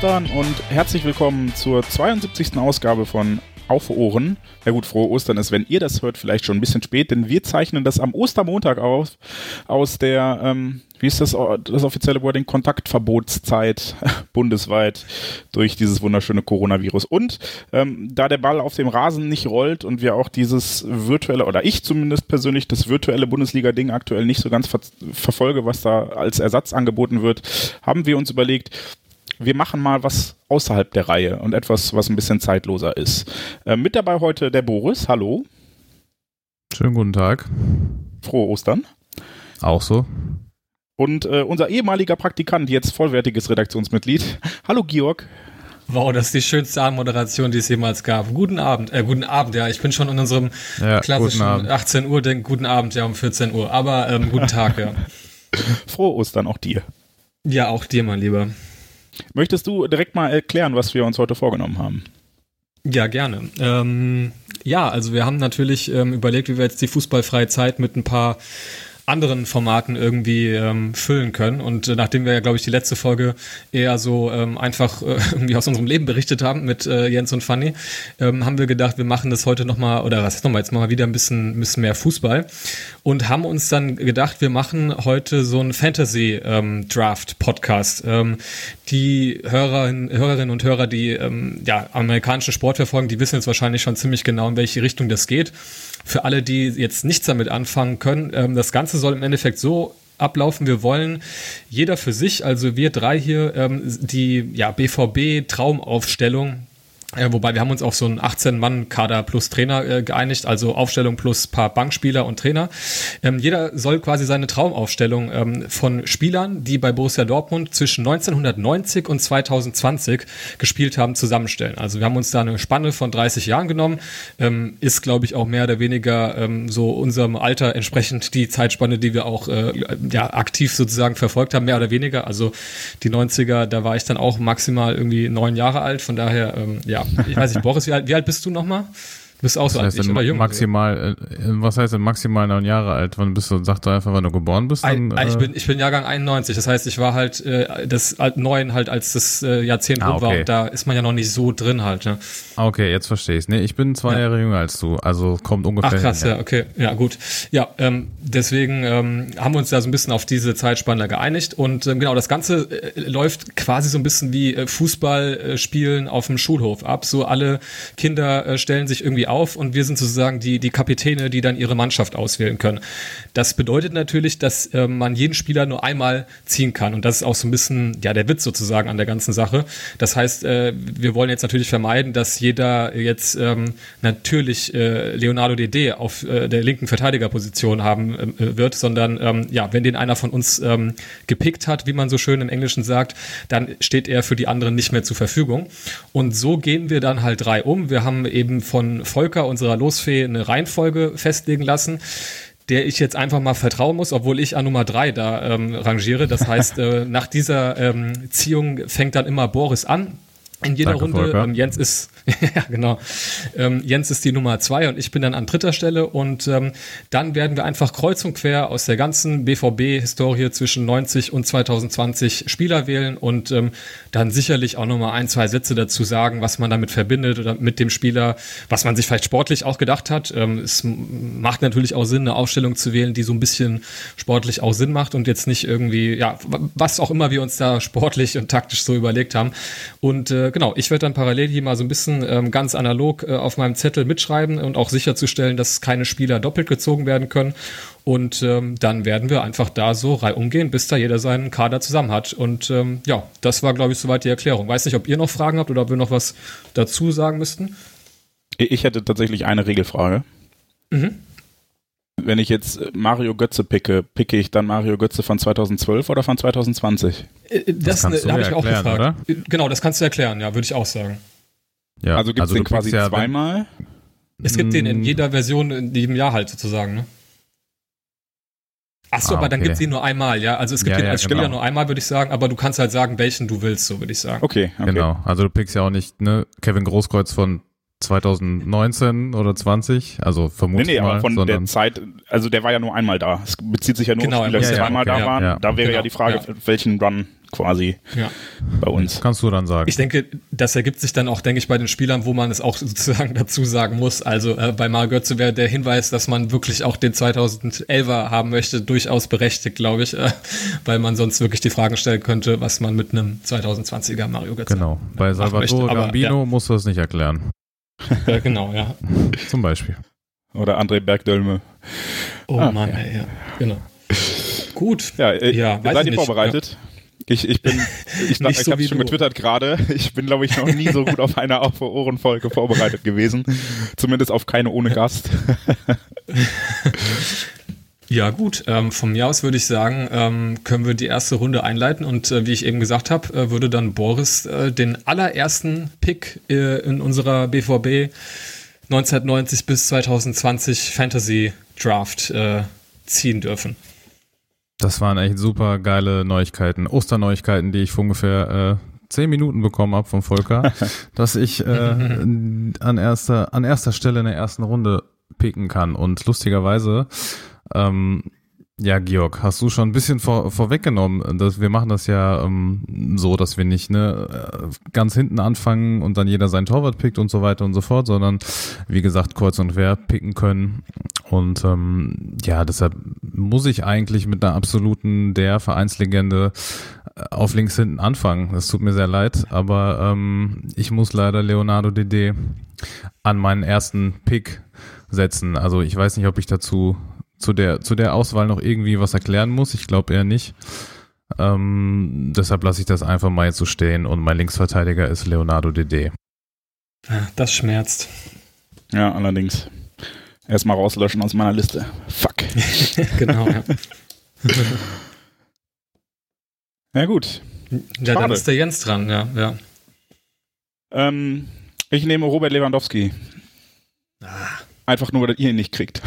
Ostern und herzlich willkommen zur 72. Ausgabe von Auf Ohren. Ja gut, frohe Ostern ist, wenn ihr das hört, vielleicht schon ein bisschen spät, denn wir zeichnen das am Ostermontag auf, aus der, ähm, wie ist das, das offizielle Wording, Kontaktverbotszeit bundesweit durch dieses wunderschöne Coronavirus. Und ähm, da der Ball auf dem Rasen nicht rollt und wir auch dieses virtuelle, oder ich zumindest persönlich, das virtuelle Bundesliga-Ding aktuell nicht so ganz ver verfolge, was da als Ersatz angeboten wird, haben wir uns überlegt, wir machen mal was außerhalb der Reihe und etwas, was ein bisschen zeitloser ist. Äh, mit dabei heute der Boris. Hallo. Schönen guten Tag. Frohe Ostern. Auch so. Und äh, unser ehemaliger Praktikant, jetzt vollwertiges Redaktionsmitglied. Hallo Georg. Wow, das ist die schönste Abendmoderation, die es jemals gab. Guten Abend, äh, guten Abend, ja. Ich bin schon in unserem Ja, klassischen guten Abend. 18 Uhr, denk, guten Abend, ja, um 14 Uhr. Aber ähm, guten Tag, ja. Frohe Ostern auch dir. Ja, auch dir, mein Lieber. Möchtest du direkt mal erklären, was wir uns heute vorgenommen haben? Ja, gerne. Ähm, ja, also wir haben natürlich ähm, überlegt, wie wir jetzt die fußballfreie Zeit mit ein paar anderen Formaten irgendwie ähm, füllen können. Und äh, nachdem wir ja, glaube ich, die letzte Folge eher so ähm, einfach äh, irgendwie aus unserem Leben berichtet haben mit äh, Jens und Fanny, ähm, haben wir gedacht, wir machen das heute nochmal, oder was ist nochmal, jetzt mal wieder ein bisschen, bisschen mehr Fußball. Und haben uns dann gedacht, wir machen heute so einen Fantasy-Draft-Podcast. Ähm, die Hörerinnen, Hörerinnen und Hörer, die ähm, ja, amerikanischen Sport verfolgen, die wissen jetzt wahrscheinlich schon ziemlich genau, in welche Richtung das geht. Für alle, die jetzt nichts damit anfangen können, ähm, das Ganze soll im Endeffekt so ablaufen. Wir wollen jeder für sich, also wir drei hier, ähm, die ja, BVB-Traumaufstellung äh, wobei wir haben uns auf so einen 18-Mann-Kader plus Trainer äh, geeinigt, also Aufstellung plus paar Bankspieler und Trainer. Ähm, jeder soll quasi seine Traumaufstellung ähm, von Spielern, die bei Borussia Dortmund zwischen 1990 und 2020 gespielt haben, zusammenstellen. Also wir haben uns da eine Spanne von 30 Jahren genommen. Ähm, ist, glaube ich, auch mehr oder weniger ähm, so unserem Alter entsprechend die Zeitspanne, die wir auch äh, ja, aktiv sozusagen verfolgt haben, mehr oder weniger. Also die 90er, da war ich dann auch maximal irgendwie neun Jahre alt. Von daher, ähm, ja, ich weiß nicht, Boris, wie alt, wie alt bist du nochmal? Du bist auch so Was alt heißt denn oder jung. maximal, äh, was heißt denn maximal neun Jahre alt? Wann bist du, sag doch einfach, wann du geboren bist? Ein, Dann, ich, äh, bin, ich bin Jahrgang 91, das heißt, ich war halt äh, das alt- neun halt, als das äh, Jahrzehnt Ah, rum war okay. und da ist man ja noch nicht so drin halt. Ne? ah, okay, jetzt verstehe ich Nee, ich bin zwei Ja. Jahre jünger als du, also kommt ungefähr. Ach krass, hin, ja, okay, ja gut. Ja, ähm, deswegen ähm, haben wir uns da so ein bisschen auf diese Zeitspanne geeinigt und ähm, genau, das Ganze äh, läuft quasi so ein bisschen wie äh, Fußball äh, auf dem Schulhof ab. So alle Kinder äh, stellen sich irgendwie auf und wir sind sozusagen die, die Kapitäne, die dann ihre Mannschaft auswählen können. Das bedeutet natürlich, dass äh, man jeden Spieler nur einmal ziehen kann und das ist auch so ein bisschen, ja, der Witz sozusagen an der ganzen Sache. Das heißt, äh, wir wollen jetzt natürlich vermeiden, dass jeder jetzt ähm, natürlich äh, Leonardo DD auf äh, der linken Verteidigerposition haben äh, wird, sondern ähm, ja, wenn den einer von uns ähm, gepickt hat, wie man so schön im Englischen sagt, dann steht er für die anderen nicht mehr zur Verfügung. Und so gehen wir dann halt drei um. Wir haben eben von Volker, unserer Losfee, eine Reihenfolge festlegen lassen der ich jetzt einfach mal vertrauen muss, obwohl ich an Nummer drei da ähm, rangiere. Das heißt, äh, nach dieser ähm, Ziehung fängt dann immer Boris an. In jeder Danke, Runde. Ähm, Jens ist, ja genau. Ähm, Jens ist die Nummer zwei und ich bin dann an dritter Stelle und ähm, dann werden wir einfach kreuz und quer aus der ganzen BVB-Historie zwischen 90 und 2020 Spieler wählen und ähm, dann sicherlich auch nochmal ein, zwei Sätze dazu sagen, was man damit verbindet oder mit dem Spieler, was man sich vielleicht sportlich auch gedacht hat. Ähm, es macht natürlich auch Sinn, eine Aufstellung zu wählen, die so ein bisschen sportlich auch Sinn macht und jetzt nicht irgendwie, ja, was auch immer wir uns da sportlich und taktisch so überlegt haben. Und äh, genau, ich werde dann parallel hier mal so ein bisschen ähm, ganz analog äh, auf meinem Zettel mitschreiben und auch sicherzustellen, dass keine Spieler doppelt gezogen werden können. Und ähm, dann werden wir einfach da so reihum gehen, bis da jeder seinen Kader zusammen hat. Und ähm, ja, das war, glaube ich, soweit die Erklärung. Weiß nicht, ob ihr noch Fragen habt oder ob wir noch was dazu sagen müssten. Ich hätte tatsächlich eine Regelfrage. Mhm. Wenn ich jetzt Mario Götze picke, picke ich dann Mario Götze von 2012 oder von 2020? Äh, Das, kannst du habe ich auch erklären, gefragt. Genau, das kannst du erklären, ja, würde ich auch sagen. Ja, also gibt es den du pickst quasi ja, zweimal? Es gibt den in jeder Version in jedem Jahr halt sozusagen, ne? Achso, Ah, aber dann okay. gibt es ihn nur einmal, ja. Also es gibt Ja, ihn ja, als Spieler genau. nur einmal, würde ich sagen, aber du kannst halt sagen, welchen du willst, so würde ich sagen. Okay, okay. Genau, also du pickst ja auch nicht ne, Kevin Großkreuz von 2019 oder 20, also Nee, vermutlich nee, mal, aber von der Zeit, also der war ja nur einmal da. Es bezieht sich ja nur Genau, auf Spieler, die ja, ja, zweimal okay, da waren. ja. Da wäre ja Genau, die Frage, ja. welchen Run quasi Ja. bei uns. kannst du dann sagen. Ich denke, das ergibt sich dann auch, denke ich, bei den Spielern, wo man es auch sozusagen dazu sagen muss. Also äh, bei Mario Götze wäre der Hinweis, dass man wirklich auch den 2011er haben möchte, durchaus berechtigt, glaube ich, äh, weil man sonst wirklich die Fragen stellen könnte, was man mit einem 2020er Mario Götze Genau, bei Salvatore möchte. Aber, Gambino musst du das nicht erklären, Ja, genau, ja. zum Beispiel. Oder André Bergdölme. Oh Ah, Mann, ja. ey, ja. Genau. Gut. Ja, äh, Ja, seid ich ihr nicht. vorbereitet? Ich, ich bin, ich, glaub, ich so habe schon getwittert gerade. Ich bin, glaube ich, noch nie so gut auf eine Auf Ohrenfolge vorbereitet gewesen. Zumindest auf keine ohne Gast. Ja, gut. Ähm, von mir aus würde ich sagen, ähm, können wir die erste Runde einleiten und äh, wie ich eben gesagt habe, äh, würde dann Boris äh, den allerersten Pick äh, in unserer BVB 1990 bis 2020 Fantasy Draft äh, ziehen dürfen. Das waren echt super geile Neuigkeiten, Osterneuigkeiten, die ich vor ungefähr äh, zehn Minuten bekommen habe vom Volker, dass ich an erster an erster Stelle in der ersten Runde picken kann. Und lustigerweise, ähm, ja, Georg, hast du schon ein bisschen vor, vorweggenommen. Dass wir machen das ja ähm, so, dass wir nicht ne, äh, ganz hinten anfangen und dann jeder seinen Torwart pickt und so weiter und so fort, sondern wie gesagt kreuz und quer picken können. Und ähm, ja, deshalb muss ich eigentlich mit einer absoluten der Vereinslegende äh, auf links hinten anfangen. Das tut mir sehr leid, aber ähm, ich muss leider Leonardo Dede an meinen ersten Pick setzen. Also ich weiß nicht, ob ich dazu zu der zu der Auswahl noch irgendwie was erklären muss. Ich glaube eher nicht. Ähm, deshalb lasse ich das einfach mal jetzt so stehen und mein Linksverteidiger ist Leonardo Dede. Ja, das schmerzt. Ja, allerdings. Erstmal rauslöschen aus meiner Liste. Fuck. genau, ja. Ja, gut. Ja, dann ist der Jens dran, ja, ja. Ähm, ich nehme Robert Lewandowski. Einfach nur, dass ihr ihn nicht kriegt.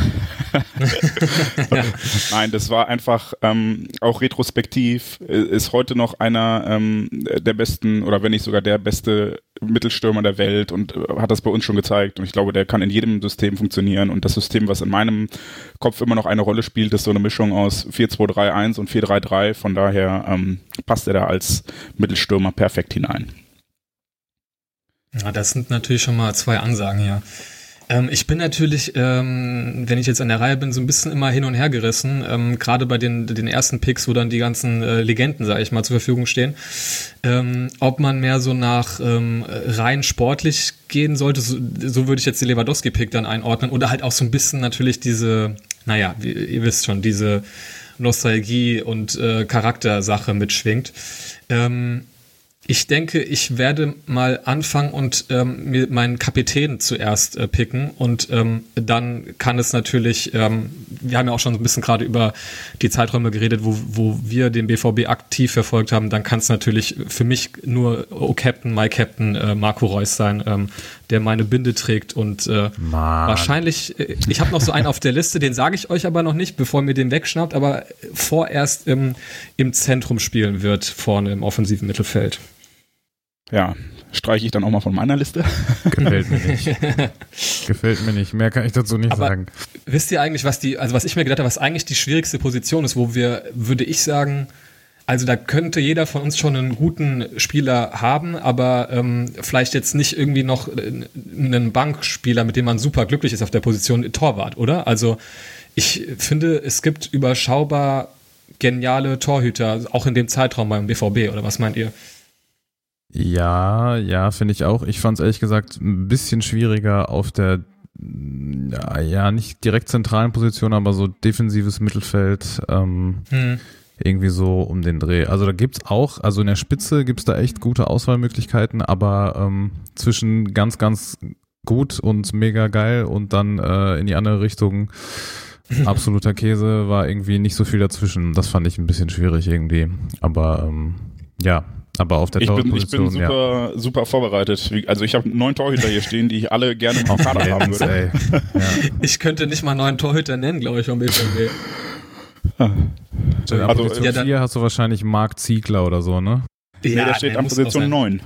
Nein, das war einfach ähm, auch retrospektiv, äh, ist heute noch einer ähm, der besten oder wenn nicht sogar der beste Mittelstürmer der Welt und äh, hat das bei uns schon gezeigt. Und ich glaube, der kann in jedem System funktionieren. Und das System, was in meinem Kopf immer noch eine Rolle spielt, ist so eine Mischung aus 4-2-3-1 und 4-3-3. Von daher ähm, passt er da als Mittelstürmer perfekt hinein. Ja, das sind natürlich schon mal zwei Ansagen hier. Ähm, ich bin natürlich, ähm, wenn ich jetzt an der Reihe bin, so ein bisschen immer hin und her gerissen. Ähm, Gerade bei den, den ersten Picks, wo dann die ganzen äh, Legenden, sage ich mal, zur Verfügung stehen. Ähm, ob man mehr so nach ähm, rein sportlich gehen sollte, so, so würde ich jetzt die Lewandowski-Pick dann einordnen. Oder halt auch so ein bisschen natürlich diese, naja, ihr wisst schon, diese Nostalgie und äh, Charaktersache mitschwingt. Ähm, ich denke, ich werde mal anfangen und ähm, mir meinen Kapitän zuerst äh, picken und ähm, dann kann es natürlich, ähm, wir haben ja auch schon so ein bisschen gerade über die Zeiträume geredet, wo, wo wir den BVB aktiv verfolgt haben, dann kann es natürlich für mich nur Oh Captain, My Captain äh, Marco Reus sein, ähm, der meine Binde trägt und äh, Mann. wahrscheinlich, äh, ich habe noch so einen auf der Liste, den sage ich euch aber noch nicht, bevor ihr mir den wegschnappt, aber vorerst im, im Zentrum spielen wird, vorne im offensiven Mittelfeld. Ja, streiche ich dann auch mal von meiner Liste. Gefällt mir nicht. Gefällt mir nicht. Mehr kann ich dazu nicht Aber- sagen. Wisst ihr eigentlich, was die, also was ich mir gedacht habe, was eigentlich die schwierigste Position ist, wo wir, würde ich sagen, also da könnte jeder von uns schon einen guten Spieler haben, aber ähm, vielleicht jetzt nicht irgendwie noch äh, einen Bankspieler, mit dem man super glücklich ist auf der Position Torwart, oder? Also ich finde, es gibt überschaubar geniale Torhüter, auch in dem Zeitraum beim BVB, oder was meint ihr? Ja, ja, finde ich auch. Ich fand es ehrlich gesagt ein bisschen schwieriger auf der, ja, ja, nicht direkt zentralen Position, aber so defensives Mittelfeld, ähm, Hm. irgendwie so um den Dreh. Also da gibt's auch, also in der Spitze gibt's da echt gute Auswahlmöglichkeiten, aber ähm, zwischen ganz, ganz gut und mega geil und dann äh, in die andere Richtung absoluter Käse war irgendwie nicht so viel dazwischen. Das fand ich ein bisschen schwierig irgendwie. Aber ähm, ja, aber auf der Ich bin, ich bin Torwartposition, ja. super, super vorbereitet. Also ich habe neun Torhüter hier stehen, die ich alle gerne im Kader haben würde. ey. Ja. Ich könnte nicht mal neuen Torhüter nennen, glaube ich, vom BVB. Also, Also, Position ja, dann- 4 hast du wahrscheinlich Marc Ziegler oder so, ne? Nee, der steht an muss auch Position sein. 9.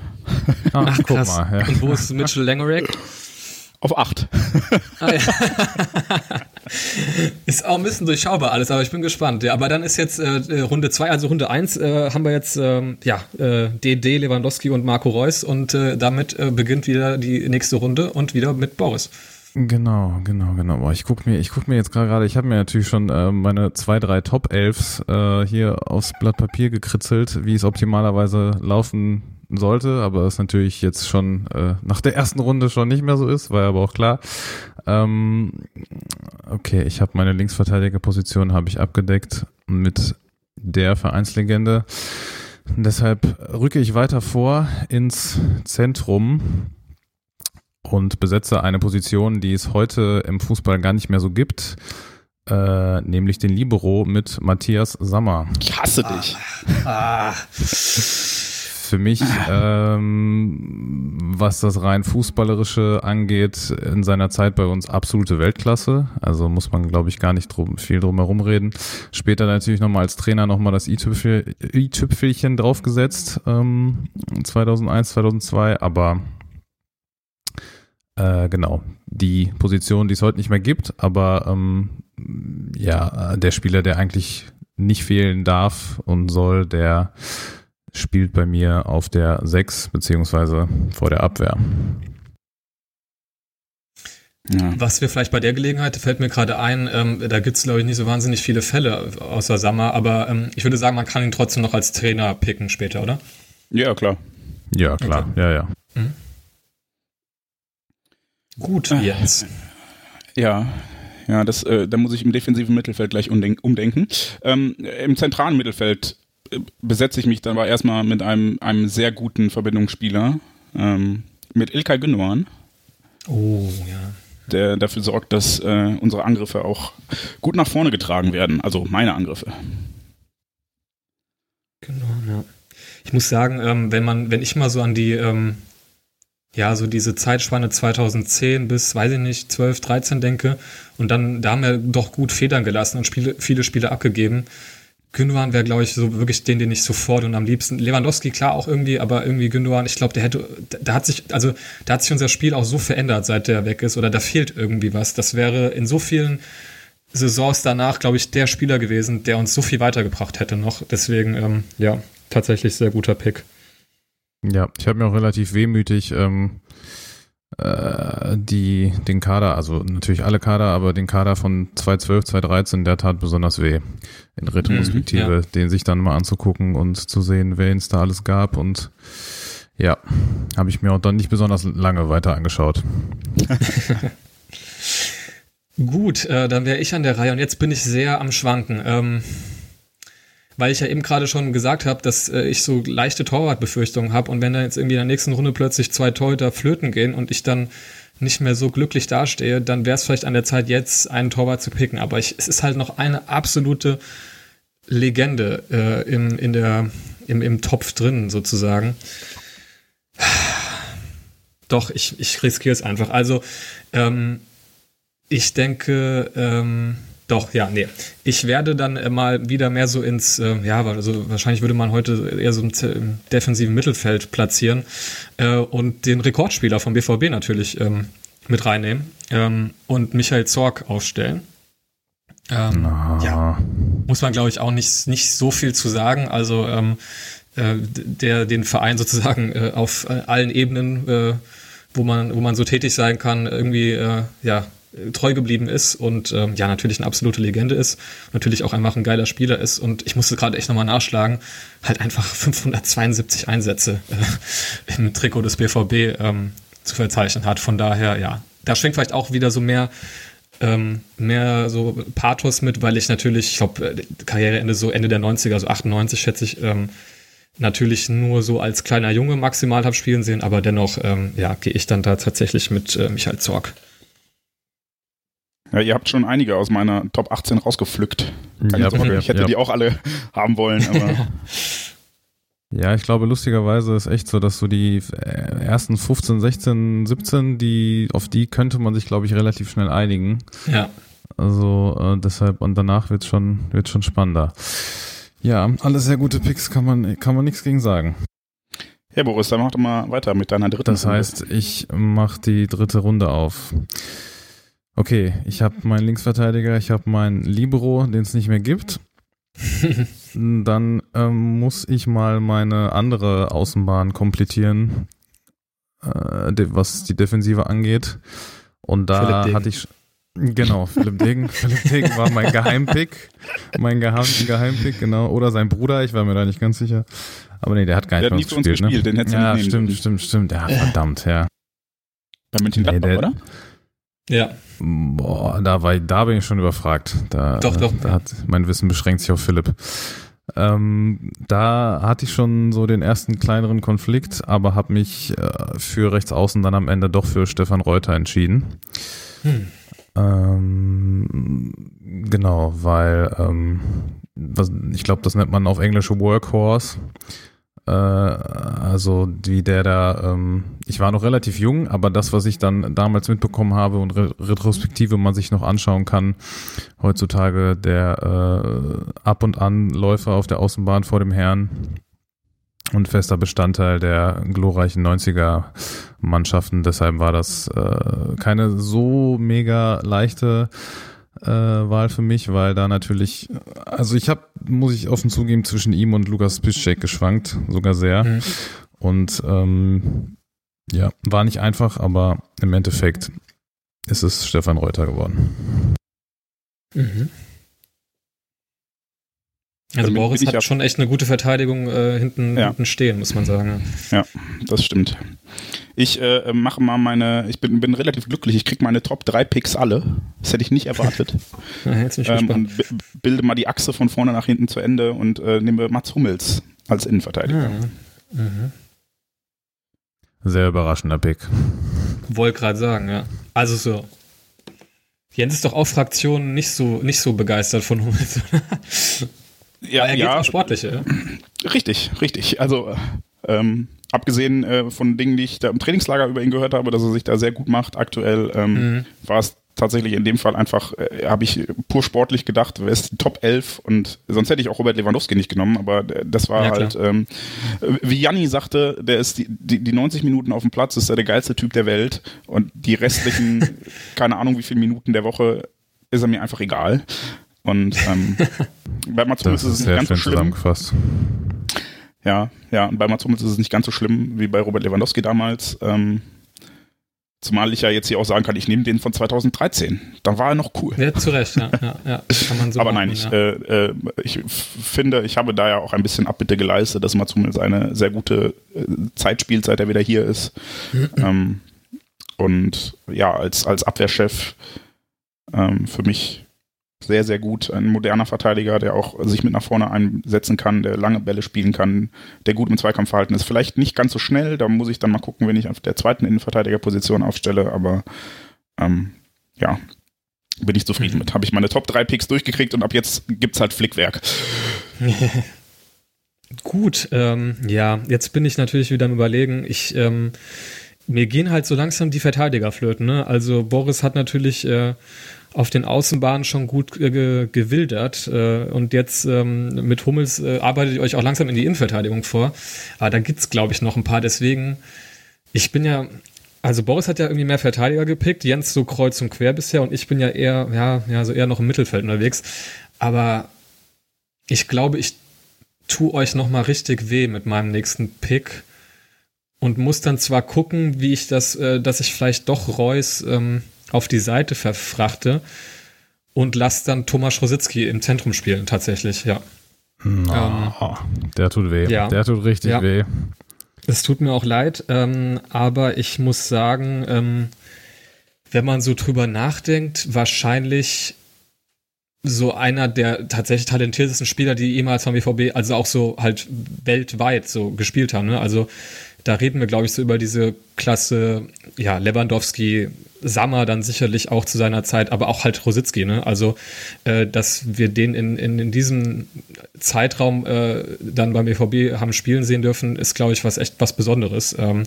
Ach, Ach, guck mal. Ja. Und wo ist Mitchell Langerack? Auf 8. Ah, ja. ist auch ein bisschen durchschaubar alles, aber ich bin gespannt. Ja, aber dann ist jetzt äh, Runde 2, also Runde 1 äh, haben wir jetzt ähm, ja, äh, DD, Lewandowski und Marco Reus und äh, damit äh, beginnt wieder die nächste Runde und wieder mit Boris. Genau, genau, genau. Boah, ich guck mir, guck mir jetzt gerade, ich habe mir natürlich schon äh, meine zwei, drei Top Elfs äh, hier aufs Blatt Papier gekritzelt, wie es optimalerweise laufen sollte, aber es natürlich jetzt schon äh, nach der ersten Runde schon nicht mehr so ist, war ja aber auch klar. Ähm, okay, ich habe meine Linksverteidigerposition habe ich abgedeckt mit der Vereinslegende. Deshalb rücke ich weiter vor ins Zentrum und besetze eine Position, die es heute im Fußball gar nicht mehr so gibt, äh, nämlich den Libero mit Matthias Sammer. Ich hasse dich. Ah, Für mich, ähm, was das rein fußballerische angeht, in seiner Zeit bei uns absolute Weltklasse. Also muss man, glaube ich, gar nicht drum, viel drum herum reden. Später natürlich nochmal als Trainer nochmal das i-Tüpfel- i-Tüpfelchen draufgesetzt, ähm, 2001, 2002, aber äh, genau, die Position, die es heute nicht mehr gibt, aber ähm, ja, der Spieler, der eigentlich nicht fehlen darf und soll, der spielt bei mir auf der 6 beziehungsweise vor der Abwehr. Ja. was wir vielleicht bei der Gelegenheit, fällt mir gerade ein, ähm, da gibt es, glaube ich, nicht so wahnsinnig viele Fälle außer Sammer, aber ähm, ich würde sagen, man kann ihn trotzdem noch als Trainer picken später, oder? ja, klar. Ja, klar, ja, ja. Gut, Ah. Jens. Ja, ja, das, äh, da muss ich im defensiven Mittelfeld gleich umdenk umdenken. Ähm, Im zentralen Mittelfeld äh, besetze ich mich dann aber erstmal mit einem, einem sehr guten Verbindungsspieler, ähm, mit Ilkay Gündogan, Oh, ja. der dafür sorgt, dass äh, unsere Angriffe auch gut nach vorne getragen werden, also meine Angriffe. Genau, ja. Ich muss sagen, ähm, wenn man, wenn ich mal so an die, ähm, ja, so diese Zeitspanne 2010 bis, weiß ich nicht, 12, 13 denke, und dann, da haben wir doch gut Federn gelassen und Spiele, viele Spiele abgegeben. Gündogan wäre, glaube ich, so wirklich den, den ich sofort und am liebsten. Lewandowski, klar, auch irgendwie, aber irgendwie Gündogan, ich glaube, der hätte, da- hat sich, also, da hat sich unser Spiel auch so verändert, seit der weg ist, oder da fehlt irgendwie was. Das wäre in so vielen Saisons danach, glaube ich, der Spieler gewesen, der uns so viel weitergebracht hätte noch. Deswegen, ähm, ja, tatsächlich sehr guter Pick. Ja, ich habe mir auch relativ wehmütig ähm, äh, die, den Kader, also natürlich alle Kader, aber den Kader von 2012, 2013, der tat besonders weh. In Retrospektive, Mhm, den sich dann mal anzugucken und zu sehen, wen es da alles gab und ja, habe ich mir auch dann nicht besonders lange weiter angeschaut. Gut, äh, dann wäre ich an der Reihe und jetzt bin ich sehr am Schwanken. Ähm, weil ich ja eben gerade schon gesagt habe, dass äh, ich so leichte Torwartbefürchtungen habe und wenn da jetzt irgendwie in der nächsten Runde plötzlich zwei Torhüter flöten gehen und ich dann nicht mehr so glücklich dastehe, dann wäre es vielleicht an der Zeit, jetzt einen Torwart zu picken. Aber ich, es ist halt noch eine absolute Legende äh, im, in der, im, im Topf drin, sozusagen. Doch, ich, ich riskiere es einfach. Also, ähm, ich denke, ähm, doch, ja, nee. Ich werde dann äh, mal wieder mehr so ins, äh, ja, also wahrscheinlich würde man heute eher so im, im defensiven Mittelfeld platzieren äh, und den Rekordspieler vom BVB natürlich ähm, mit reinnehmen ähm, und Michael Zorg aufstellen. Ähm, Ja. muss man, glaube ich, auch nicht, nicht so viel zu sagen. Also ähm, äh, der den Verein sozusagen äh, auf äh, allen Ebenen, wo man, wo man so tätig sein kann, irgendwie ja, treu geblieben ist und ähm, ja, natürlich eine absolute Legende ist, natürlich auch einfach ein geiler Spieler ist und ich musste gerade echt nochmal nachschlagen, halt einfach 572 Einsätze äh, im Trikot des BVB ähm, zu verzeichnen hat. Von daher, ja, da schwingt vielleicht auch wieder so mehr ähm, mehr so Pathos mit, weil ich natürlich, ich glaube, Karriereende so Ende der 90er, so 98 schätze ich, ähm, natürlich nur so als kleiner Junge maximal habe spielen sehen, aber dennoch, ähm, ja, gehe ich dann da tatsächlich mit äh, Michael Zorg. Ja, ihr habt schon einige aus meiner Top 18 rausgepflückt. Keine Ja, Sorge, ich hätte ja. die auch alle haben wollen, aber Ja, ich glaube, lustigerweise ist echt so, dass so die äh, ersten 15, 16, 17, die, auf die könnte man sich, glaube ich, relativ schnell einigen. Ja. Also äh, deshalb, und danach wird's schon, wird's schon spannender. Ja, alles sehr gute Picks, kann man, kann man nichts gegen sagen. ja, Boris, dann mach doch mal weiter mit deiner dritten. Das heißt, ich mache die dritte Runde auf. Okay, ich habe meinen Linksverteidiger, ich habe meinen Libero, den es nicht mehr gibt. Dann ähm, muss ich mal meine andere Außenbahn komplettieren, äh, was die Defensive angeht. Und da hatte ich genau Philipp Degen. Philipp Degen war mein Geheimpick, mein Geheim Geheimpick genau oder sein Bruder. Ich war mir da nicht ganz sicher. Aber nee, der hat gar nicht Der hat nie für uns gespielt. gespielt, ne? den hättest du ja, nicht stimmt, dürfen. stimmt, stimmt. Ja, verdammt, ja. Bei Mönchengladbach, Nee, der- oder? Ja. Boah, da, war, da bin ich schon überfragt. Da, Doch, doch. Da hat, mein Wissen beschränkt sich auf Philipp. Ähm, da hatte ich schon so den ersten kleineren Konflikt, aber habe mich äh, für rechts außen dann am Ende doch für Stefan Reuter entschieden. Hm. Ähm, genau, weil ähm, was, ich glaube, das nennt man auf Englisch Workhorse. Äh, also wie der da, ähm, ich war noch relativ jung, aber das, was ich dann damals mitbekommen habe und re retrospektive man sich noch anschauen kann, heutzutage der äh, ab und an Läufer auf der Außenbahn vor dem Herrn und fester Bestandteil der glorreichen 90er Mannschaften. Deshalb war das äh, keine so mega leichte äh, Wahl für mich, weil da natürlich, also ich habe, muss ich offen zugeben, zwischen ihm und Lukas Piszczek geschwankt, sogar sehr. Mhm. Und ähm, ja, war nicht einfach, aber im Endeffekt ist es Stefan Reuter geworden. Mhm. Also Damit Boris hat ja- schon echt eine gute Verteidigung äh, hinten, Ja. hinten stehen, muss man sagen. Das stimmt. Ich äh, mache mal meine, ich bin, bin relativ glücklich, ich krieg meine Top 3 Picks alle. Das hätte ich nicht erwartet. Ja, jetzt bin ich ähm, und bi- bilde mal die Achse von vorne nach hinten zu Ende und äh, nehme Mats Hummels als Innenverteidiger. Ja. Mhm. Sehr überraschender Pick. Wollte gerade sagen, ja. Also so. Jens ist doch auch Fraktion nicht so, nicht so begeistert von Hummels. Ja, er geht ja, Sportliche. Ja? richtig, richtig. Also ähm, abgesehen äh, von Dingen, die ich da im Trainingslager über ihn gehört habe, dass er sich da sehr gut macht, aktuell ähm, Mhm. war es tatsächlich in dem Fall einfach, äh, habe ich pur sportlich gedacht, wer ist die Top 11 und sonst hätte ich auch Robert Lewandowski nicht genommen, aber äh, das war Ja, halt, ähm, wie Janni sagte, der ist die, die, die 90 Minuten auf dem Platz, ist er der geilste Typ der Welt und die restlichen, keine Ahnung wie viele Minuten der Woche, ist er mir einfach egal. Und ähm, bei Mats Hummels Das ist es ganz schön schlimm. zusammengefasst. Ja, ja, und bei Mats Hummels ist es nicht ganz so schlimm wie bei Robert Lewandowski damals. Ähm, zumal ich ja jetzt hier auch sagen kann, ich nehme den von 2013. Da war er noch cool. ja, zu Recht, ja. ja, ja. Kann man so Aber machen, nein, ich, ja. äh, äh, ich finde, ich habe da ja auch ein bisschen Abbitte geleistet, dass Mats Hummels eine sehr gute äh, Zeit spielt, seit er wieder hier ist. ähm, und ja, als, als Abwehrchef ähm, für mich sehr, sehr gut. Ein moderner Verteidiger, der auch sich mit nach vorne einsetzen kann, der lange Bälle spielen kann, der gut im Zweikampfverhalten ist. Vielleicht nicht ganz so schnell, da muss ich dann mal gucken, wenn ich auf der zweiten Innenverteidigerposition aufstelle, aber ähm, ja, bin ich zufrieden mit. Habe ich meine Top 3 Picks durchgekriegt und ab jetzt gibt's halt Flickwerk. Gut, ähm, ja, jetzt bin ich natürlich wieder am überlegen. Ich, ähm, mir gehen halt so langsam die Verteidiger flöten. Ne? Also Boris hat natürlich äh, auf den Außenbahnen schon gut äh, ge gewildert äh, und jetzt ähm, mit Hummels äh, arbeitet ihr euch auch langsam in die Innenverteidigung vor. Aber da gibt's glaube ich, noch ein paar. Deswegen, ich bin ja, also Boris hat ja irgendwie mehr Verteidiger gepickt, Jens so kreuz und quer bisher und ich bin ja eher, ja, ja, so eher noch im Mittelfeld unterwegs. Aber ich glaube, ich tu euch noch mal richtig weh mit meinem nächsten Pick und muss dann zwar gucken, wie ich das, äh, dass ich vielleicht doch Reus ähm, auf die Seite verfrachte und lass dann Thomas Rositzky im Zentrum spielen, tatsächlich, ja. Oh, der tut weh. ja. Der tut richtig Ja. weh. Es tut mir auch leid, ähm, aber ich muss sagen, ähm, wenn man so drüber nachdenkt, wahrscheinlich so einer der tatsächlich talentiertesten Spieler, die jemals vom BVB, also auch so halt weltweit so gespielt haben. Ne? Also da reden wir, glaube ich, so über diese Klasse, ja, Lewandowski, Sammer dann sicherlich auch zu seiner Zeit, aber auch halt Rositzky, ne? Also, äh, dass wir den in, in, in diesem Zeitraum äh, dann beim BVB haben spielen sehen dürfen, ist, glaube ich, was echt was Besonderes. Ähm,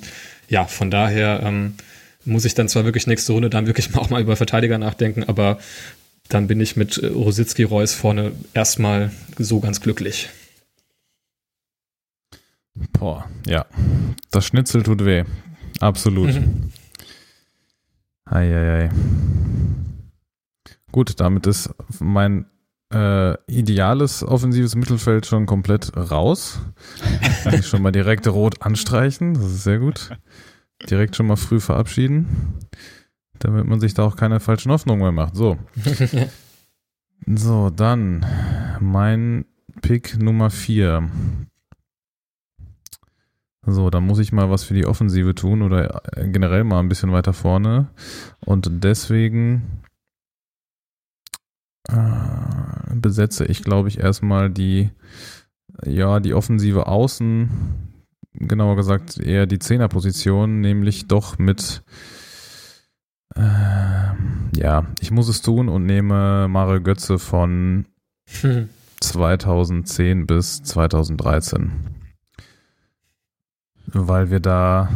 ja, von daher ähm, muss ich dann zwar wirklich nächste Runde dann wirklich mal auch mal über Verteidiger nachdenken, aber dann bin ich mit äh, Rositzky Reus vorne erstmal so ganz glücklich. Boah, ja. Das Schnitzel tut weh. Absolut. Mhm. Eieiei. Gut, damit ist mein äh, ideales offensives Mittelfeld schon komplett raus. Kann ich schon mal direkt rot anstreichen. Das ist sehr gut. Direkt schon mal früh verabschieden. Damit man sich da auch keine falschen Hoffnungen mehr macht. So. so, dann mein Pick Nummer 4. So, dann muss ich mal was für die Offensive tun oder generell mal ein bisschen weiter vorne. Und deswegen äh, besetze ich, glaube ich, erstmal die, ja, die offensive Außen, genauer gesagt eher die Zehnerposition, nämlich doch mit, äh, ja, ich muss es tun und nehme Mario Götze von hm. 2010 bis 2013 weil wir da,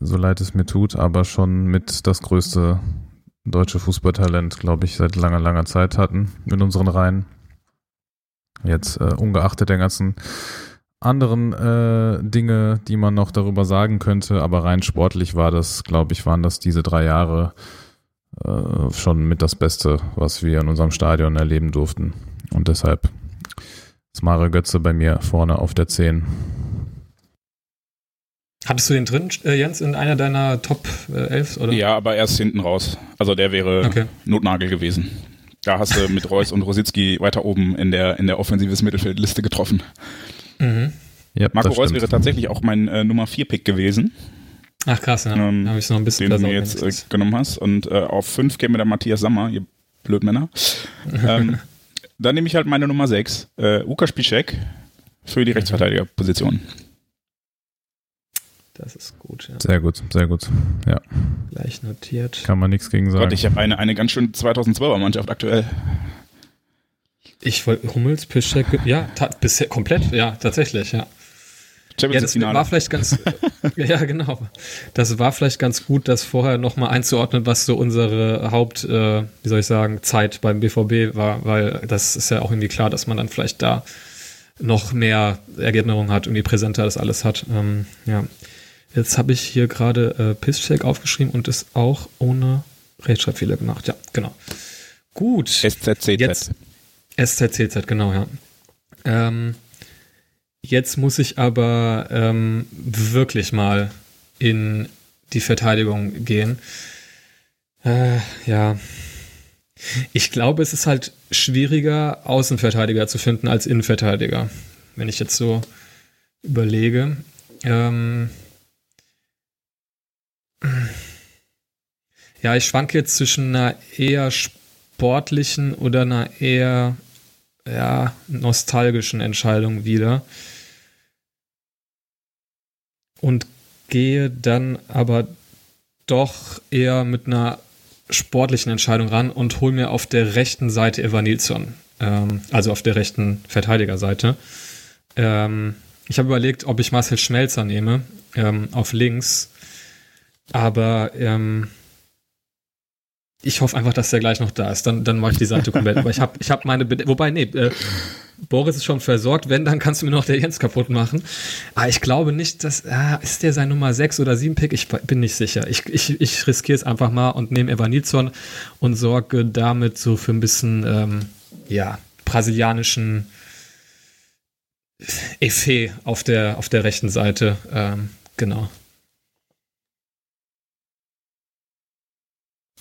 so leid es mir tut, aber schon mit das größte deutsche Fußballtalent, glaube ich, seit langer, langer Zeit hatten in unseren Reihen. Jetzt äh, ungeachtet der ganzen anderen äh, Dinge, die man noch darüber sagen könnte, aber rein sportlich war das, glaube ich, waren das diese drei Jahre äh, schon mit das Beste, was wir in unserem Stadion erleben durften. Und deshalb ist Mario Götze bei mir vorne auf der 10. Hattest du den drin, äh, Jens, in einer deiner Top äh, 11? Oder? Ja, aber erst hinten raus. Also der wäre okay. Notnagel gewesen. Da hast du mit Reus und Rositzky weiter oben in der, in der offensives Mittelfeldliste getroffen. Mhm. Yep, Marco Reus wäre tatsächlich auch mein äh, Nummer 4-Pick gewesen. Ach krass, ja. Ähm, habe ich noch ein bisschen Den du jetzt äh, genommen hast. Und äh, auf 5 käme der Matthias Sammer, ihr Blödmänner. ähm, dann nehme ich halt meine Nummer 6, äh, Uka Spischek für die Rechtsverteidigerposition. Das ist gut, ja. Sehr gut, sehr gut. Ja. Gleich notiert. Kann man nichts gegen sagen. Gott, ich habe eine, eine ganz schön 2012er Mannschaft aktuell. Ich wollte Hummels, Piszczek, ja, bisher komplett, ja, tatsächlich, ja. Ja, das war vielleicht ganz, ja, genau. Das war vielleicht ganz gut, das vorher nochmal einzuordnen, was so unsere Haupt, äh, wie soll ich sagen, Zeit beim BVB war, weil das ist ja auch irgendwie klar, dass man dann vielleicht da noch mehr Erinnerung hat, irgendwie präsenter das alles hat. Ähm, ja. Jetzt habe ich hier gerade äh, Pisscheck aufgeschrieben und ist auch ohne Rechtschreibfehler gemacht. Ja, genau. Gut. SZCZ. Jetzt, SZCZ, genau, ja. Ähm, jetzt muss ich aber ähm, wirklich mal in die Verteidigung gehen. Äh, ja. Ich glaube, es ist halt schwieriger, Außenverteidiger zu finden als Innenverteidiger. Wenn ich jetzt so überlege. Ähm, ja, ich schwanke jetzt zwischen einer eher sportlichen oder einer eher ja, nostalgischen Entscheidung wieder. Und gehe dann aber doch eher mit einer sportlichen Entscheidung ran und hole mir auf der rechten Seite Evan Nilsson. Ähm, also auf der rechten Verteidigerseite. Ähm, ich habe überlegt, ob ich Marcel Schmelzer nehme ähm, auf links aber ähm, ich hoffe einfach, dass der gleich noch da ist. Dann, dann mache ich die Seite komplett. Aber ich habe ich hab meine. Bede Wobei, nee, äh, Boris ist schon versorgt. Wenn, dann kannst du mir noch der Jens kaputt machen. Aber ich glaube nicht, dass. Ah, ist der sein Nummer 6 oder 7 Pick? Ich bin nicht sicher. Ich, ich, ich riskiere es einfach mal und nehme Evanilson und sorge damit so für ein bisschen, ähm, ja, brasilianischen Effet auf der, auf der rechten Seite. Ähm, genau.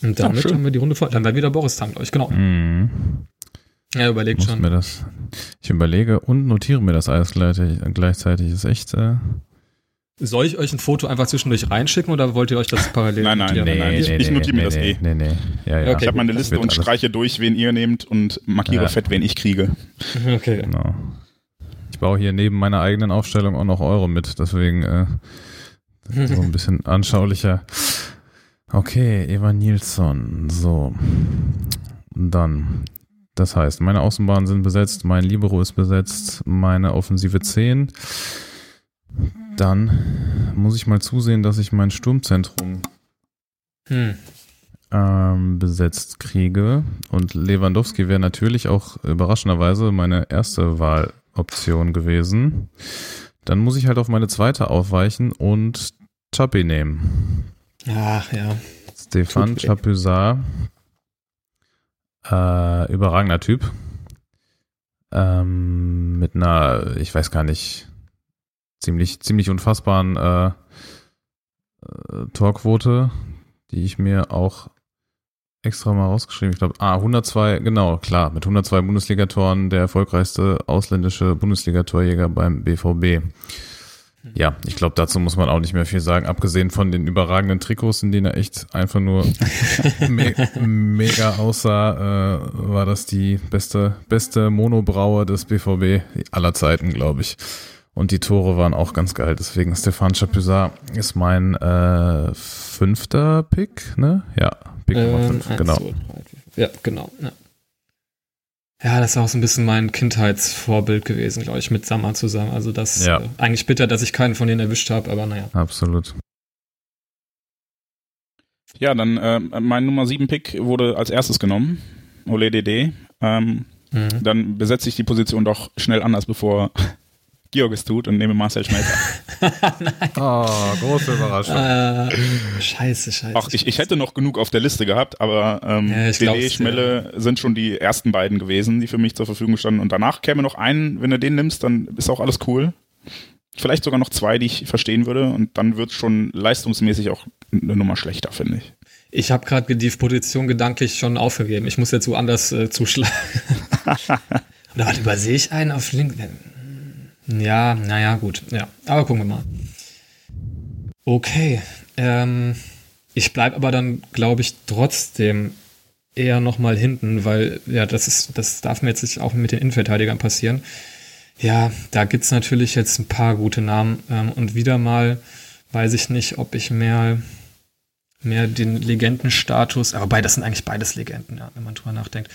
Und damit Ach, haben wir die Runde voll. Dann wäre wieder Boris dran, glaube ich, genau. Mhm. Er überlegt schon. Mir das, ich überlege und notiere mir das alles gleichzeitig. gleichzeitig ist echt. Äh, Soll ich euch ein Foto einfach zwischendurch reinschicken oder wollt ihr euch das parallel Nein, nein, notieren? nein, ich- ich notiere mir das nee, eh. Nee, nee. Ja, ja. Okay, ich habe meine Das Liste und alles- streiche durch, wen ihr nehmt und markiere Ja. fett, wen ich kriege. Okay. Genau. Ich baue hier neben meiner eigenen Aufstellung auch noch Euro mit, deswegen äh, das so ein bisschen anschaulicher. Okay, Eva Nilsson. So. Dann. Das heißt, meine Außenbahnen sind besetzt, mein Libero ist besetzt, meine Offensive 10. Dann muss ich mal zusehen, dass ich mein Sturmzentrum Hm. ähm, besetzt kriege. Und Lewandowski wäre natürlich auch überraschenderweise meine erste Wahloption gewesen. Dann muss ich halt auf meine zweite aufweichen und Chapi nehmen. Ach ja. Stefan. Chapuisat. Äh, überragender Typ. Ähm, mit einer, ich weiß gar nicht, ziemlich, ziemlich unfassbaren äh, äh, Torquote, die ich mir auch extra mal rausgeschrieben. Ich glaube, ah, 102, genau, klar, mit 102 Bundesligatoren der erfolgreichste ausländische Bundesligatorjäger beim BVB. Ja, ich glaube, dazu muss man auch nicht mehr viel sagen, abgesehen von den überragenden Trikots, in denen er echt einfach nur me mega aussah, äh, war das die beste, beste Monobraue des BVB aller Zeiten, glaube ich. Und die Tore waren auch ganz geil. Deswegen Stefan Chapuisat ist mein äh, fünfter Pick, ne? Ja, Pick Nummer Ähm, fünf, eins, genau. zwei, drei, vier. Ja, genau. Ja. Ja, das ist auch so ein bisschen mein Kindheitsvorbild gewesen, glaube ich, mit Sammer zusammen. Also das Ja. äh, eigentlich bitter, dass ich keinen von denen erwischt habe, aber naja. Absolut. Ja, dann äh, mein Nummer 7 Pick wurde als erstes genommen. Ole DD. Ähm, Mhm. dann besetze ich die Position doch schnell anders, bevor Georg es tut und nehme Marcel Schmelzer. Oh, große Überraschung. Äh, scheiße, scheiße. Ach, ich, ich hätte noch genug auf der Liste gehabt, aber ähm, Ja. Schmelle sind schon die ersten beiden gewesen, die für mich zur Verfügung standen. Und danach käme noch ein, wenn du den nimmst, dann ist auch alles cool. Vielleicht sogar noch zwei, die ich verstehen würde. Und dann wird schon leistungsmäßig auch eine Nummer schlechter, finde ich. Ich habe gerade die Position gedanklich schon aufgegeben. Ich muss jetzt woanders äh, zuschlagen. Oder warte, übersehe ich einen auf links? Ja, naja, gut. Ja, aber gucken wir mal. Okay. Ähm, ich bleibe aber dann, glaube ich, trotzdem eher noch mal hinten, weil ja, das ist, das darf mir jetzt nicht auch mit den Innenverteidigern passieren. Ja, da gibt's natürlich jetzt ein paar gute Namen ähm, und wieder mal weiß ich nicht, ob ich mehr mehr den Legendenstatus, aber beides sind eigentlich beides Legenden, ja, wenn man drüber nachdenkt.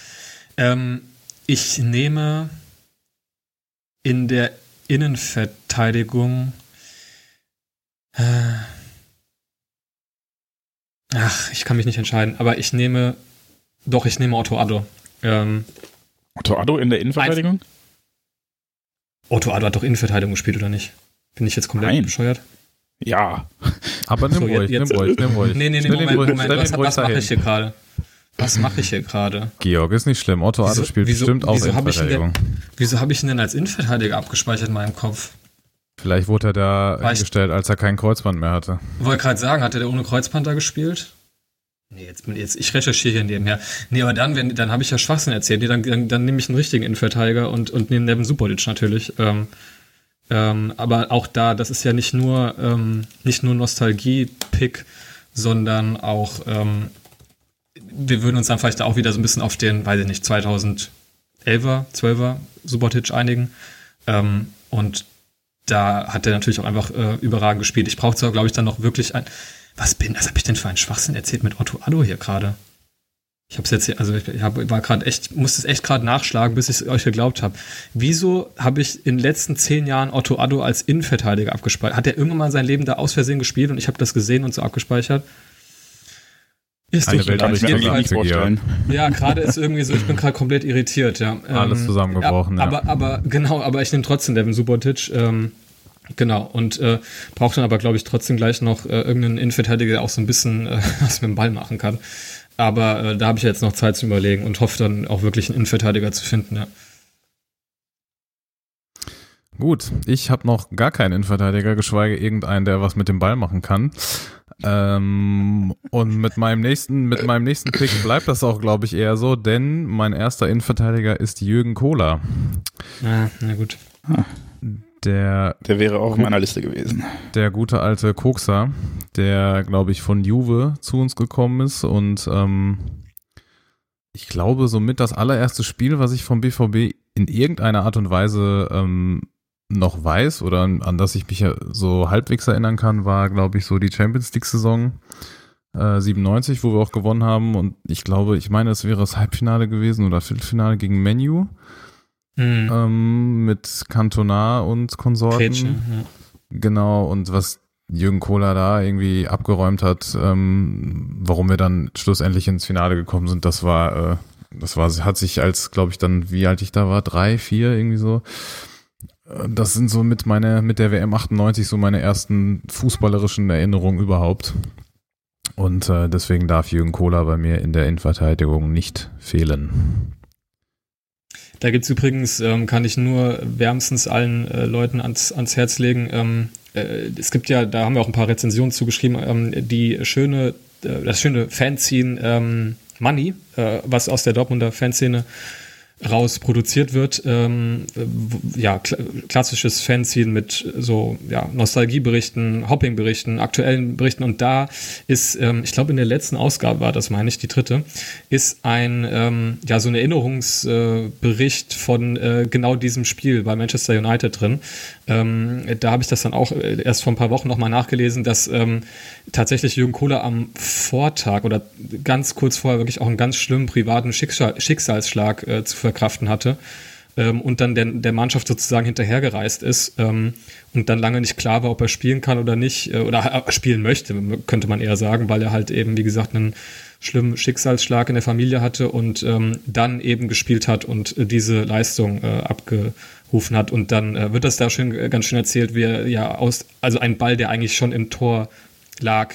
Ähm, ich nehme in der Innenverteidigung äh, ach, ich kann mich nicht entscheiden, aber ich nehme doch, ich nehme Otto Addo. Ähm, Otto Addo in der Innenverteidigung? Otto Addo hat doch Innenverteidigung gespielt, oder nicht? Bin ich jetzt komplett Nein. bescheuert? Ja. Aber nimm So, ruhig, jetzt- nimm ruhig, nimm ruhig. Nee, nee, nee, Moment, Moment, ihn was, was mache ich hier gerade? Was mache ich hier gerade? Georg ist nicht schlimm. Otto Addo Wieso- spielt wieso- bestimmt auch wieso hab ich ihn denn- Innenverteidigung. Wieso habe ich ihn denn als Innenverteidiger abgespeichert in meinem Kopf? Vielleicht wurde er da War ich- hingestellt, als er kein Kreuzband mehr hatte. Wollte gerade sagen, hat er ohne Kreuzband da gespielt? Nee, jetzt jetzt, ich recherchiere hier nebenher. Nee, aber dann, wenn, dann habe ich ja Schwachsinn erzählt. Nee, dann, dann, dann nehme ich einen richtigen Innenverteidiger und, und nehme Nevin Subotic natürlich. Ähm, ähm, aber auch da, das ist ja nicht nur, ähm, nicht nur Nostalgie-Pick, sondern auch, ähm, wir würden uns dann vielleicht auch wieder so ein bisschen auf den, weiß ich nicht, 2011er, 12er Subotic einigen. Ähm, und da hat er natürlich auch einfach äh, überragend gespielt. Ich brauche zwar, glaube ich, dann noch wirklich ein. Was bin, was habe ich denn für einen Schwachsinn erzählt mit Otto Addo hier gerade? Ich habe es jetzt hier, also ich, hab, war gerade echt, musste es echt gerade nachschlagen, bis ich es euch geglaubt habe. Wieso habe ich in den letzten zehn Jahren Otto Addo als Innenverteidiger abgespeichert? Hat er irgendwann mal sein Leben da aus Versehen gespielt und ich habe das gesehen und so abgespeichert? Ist Eine Welt Kann ich mir nicht vorstellen. ja, gerade ist irgendwie so, ich bin gerade komplett irritiert, ja. Ähm, Alles zusammengebrochen, ja. Aber, aber, genau, aber ich nehme trotzdem Devin Subotic, ähm, genau, und äh, brauche dann aber, glaube ich, trotzdem gleich noch äh, irgendeinen Innenverteidiger, der auch so ein bisschen äh, was mit dem Ball machen kann. Aber äh, da habe ich jetzt noch Zeit zu überlegen und hoffe dann auch wirklich einen Innenverteidiger zu finden, ja. Gut, ich habe noch gar keinen Innenverteidiger, geschweige irgendeinen, der was mit dem Ball machen kann. Ähm, und mit meinem nächsten, mit meinem nächsten Pick bleibt das auch, glaube ich, eher so, denn mein erster Innenverteidiger ist Jürgen Kohler. Ah, na gut. Der, Der wäre auch auf meiner Liste gewesen. der gute alte Kokser, der, glaube ich, von Juve zu uns gekommen ist und ähm, ich glaube, somit das allererste Spiel, was ich vom BVB in irgendeiner Art und Weise ähm, noch weiß oder an, das ich mich ja so halbwegs erinnern kann, war, glaube ich, so die Champions League-Saison äh, 97, wo wir auch gewonnen haben. Und ich glaube, ich meine, es wäre das Halbfinale gewesen oder Viertelfinale gegen Menu Mhm. ähm, mit Cantona und Konsorten. Grätsche, ja. Genau, und was Jürgen Kohler da irgendwie abgeräumt hat, ähm, warum wir dann schlussendlich ins Finale gekommen sind, das war, äh, das war, hat sich als, glaube ich, dann, wie alt ich da war, drei, vier, irgendwie so. Äh, Das sind so mit meine, mit der WM 98 so meine ersten fußballerischen Erinnerungen überhaupt. Und äh, deswegen darf Jürgen Kohler bei mir in der Innenverteidigung nicht fehlen. Da gibt's übrigens, ähm, kann ich nur wärmstens allen äh, Leuten ans, ans Herz legen. Ähm, äh, es gibt ja, da haben wir auch ein paar Rezensionen zugeschrieben, ähm, die schöne, äh, das schöne Fanzine ähm, Money, äh, was aus der Dortmunder Fanszene raus produziert wird. Ähm, ja, kla klassisches Fanzine mit so ja, Nostalgieberichten, Hoppingberichten, aktuellen Berichten. Und da ist, ähm, ich glaube in der letzten Ausgabe war das, meine ich, die dritte, ist ein ähm, ja so ein Erinnerungsbericht von äh, genau diesem Spiel bei Manchester United drin. Ähm, da habe ich das dann auch äh, erst vor ein paar Wochen nochmal nachgelesen, dass ähm, tatsächlich Jürgen Kohler am Vortag oder ganz kurz vorher wirklich auch einen ganz schlimmen privaten Schicksal Schicksalsschlag äh, zu verkraften hatte ähm, und dann der, der Mannschaft sozusagen hinterhergereist ist ähm, und dann lange nicht klar war, ob er spielen kann oder nicht, äh, oder äh, spielen möchte, könnte man eher sagen, weil er halt eben, wie gesagt, einen schlimmen Schicksalsschlag in der Familie hatte und ähm, dann eben gespielt hat und äh, diese Leistung äh, abgerufen hat. Und dann äh, wird das da schön, äh, ganz schön erzählt, wie er ja aus, also ein Ball, der eigentlich schon im Tor lag,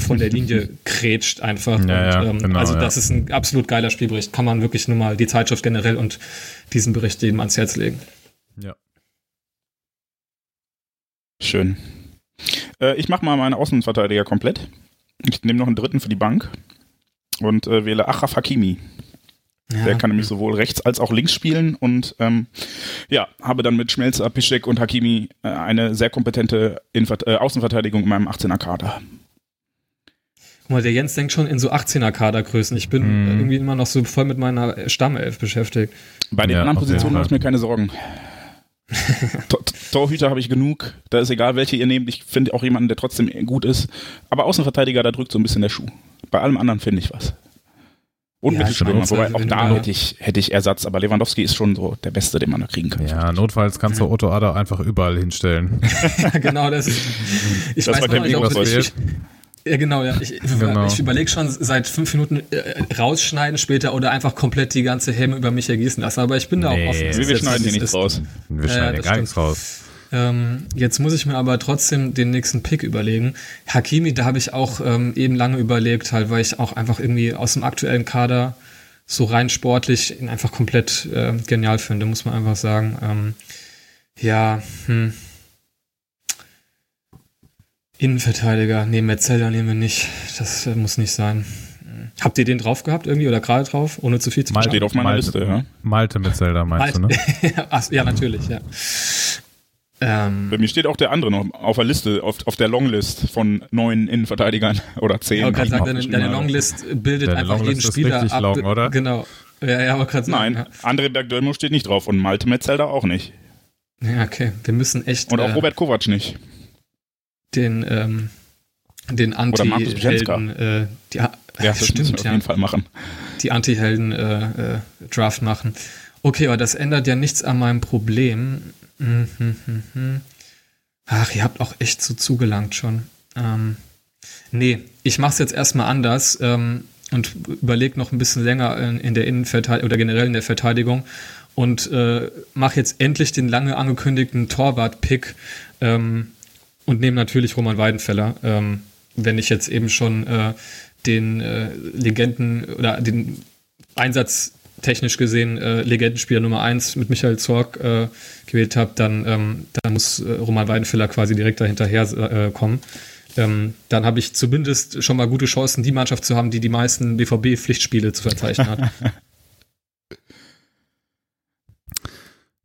von der Linie krätscht einfach. Ja, und, ja, ähm, genau, also ja. das ist ein absolut geiler Spielbericht. Kann man wirklich nur mal die Zeitschrift generell und diesen Bericht jedem ans Herz legen. Ja. Schön. Äh, ich mache mal meine Außenverteidiger komplett. Ich nehme noch einen dritten für die Bank und äh, wähle Achraf Hakimi. Der kann nämlich sowohl rechts als auch links spielen und ähm, ja, habe dann mit Schmelzer, Piszek und Hakimi äh, eine sehr kompetente Innenver äh, Außenverteidigung in meinem 18er Kader. Guck mal, der Jens denkt schon in so 18er-Kadergrößen. Ich bin Mhm. irgendwie immer noch so voll mit meiner Stammelf beschäftigt. Bei den Ja, anderen Positionen mache ich mir keine Sorgen. Tor- Torhüter habe ich genug. Da ist egal, welche ihr nehmt. Ich finde auch jemanden, der trotzdem gut ist. Aber Außenverteidiger, da drückt so ein bisschen der Schuh. Bei allem anderen finde ich was. Und Ja, Mittelstürmer, wobei auch da hätte ich, hätte ich Ersatz. Aber Lewandowski ist schon so der Beste, den man da kriegen kann. Ja, notfalls kannst du Otto Adder einfach überall hinstellen. Ja, genau, das ist. Ich Das weiß war nicht, ob was ich, ja, genau, ja. Ich, Genau. ich überlege schon seit fünf Minuten äh, rausschneiden später oder einfach komplett die ganze Helme über mich ergießen lassen. Aber ich bin da Nee. auch offen. Wir- Wir, schneiden hier nicht nichts raus. Wir Ja, schneiden das gar stimmt. nichts raus. Ähm, jetzt muss ich mir aber trotzdem den nächsten Pick überlegen. Hakimi, da habe ich auch ähm, eben lange überlegt, halt, weil ich auch einfach irgendwie aus dem aktuellen Kader so rein sportlich ihn einfach komplett äh, genial finde, muss man einfach sagen. Ähm, ja, hm. Innenverteidiger, nee, Metzelder nehmen wir nicht. Das äh, muss nicht sein. Habt ihr den drauf gehabt irgendwie oder gerade drauf, ohne zu viel zu Mal- Steht auf meiner Malte, Liste, ja. Malte mit Zelda meinst du, ne? Ach, ja, natürlich, ja. Ähm, Bei mir steht auch der andere noch auf der Liste, auf, auf der Longlist von neun Innenverteidigern oder zehn. Ja, gerade ich sagen, deine, deine. Longlist bildet Deine einfach Longlist jeden ist Spieler richtig ab. long, oder? Genau. Ja, ja, aber gerade sagen. Nein, André Bergdölmo steht nicht drauf und Malte Metzelder auch nicht. Ja. ja, okay. Wir müssen echt Und auch äh, Robert Kovac nicht. Den, ähm, den. Anti-Helden, äh, die, ja, Ja, das stimmt, auf ja, jeden Fall machen. die Anti-Helden äh, äh, Draft machen. Okay, aber das ändert ja nichts an meinem Problem. Hm, hm, hm, hm. Ach, ihr habt auch echt so zugelangt schon. Ähm, nee, ich mach's jetzt erstmal anders ähm, und überleg noch ein bisschen länger in, in der Innenverteidigung oder generell in der Verteidigung und äh, mache jetzt endlich den lange angekündigten Torwart-Pick ähm, und nehme natürlich Roman Weidenfeller, ähm, wenn ich jetzt eben schon äh, den äh, Legenden oder den Einsatz technisch gesehen äh, Legendenspieler Nummer 1 mit Michael Zorg äh, gewählt habe, dann, ähm, dann muss äh, Roman Weidenfeller quasi direkt dahinterher äh, kommen. Ähm, dann habe ich zumindest schon mal gute Chancen, die Mannschaft zu haben, die die meisten BVB-Pflichtspiele zu verzeichnen hat.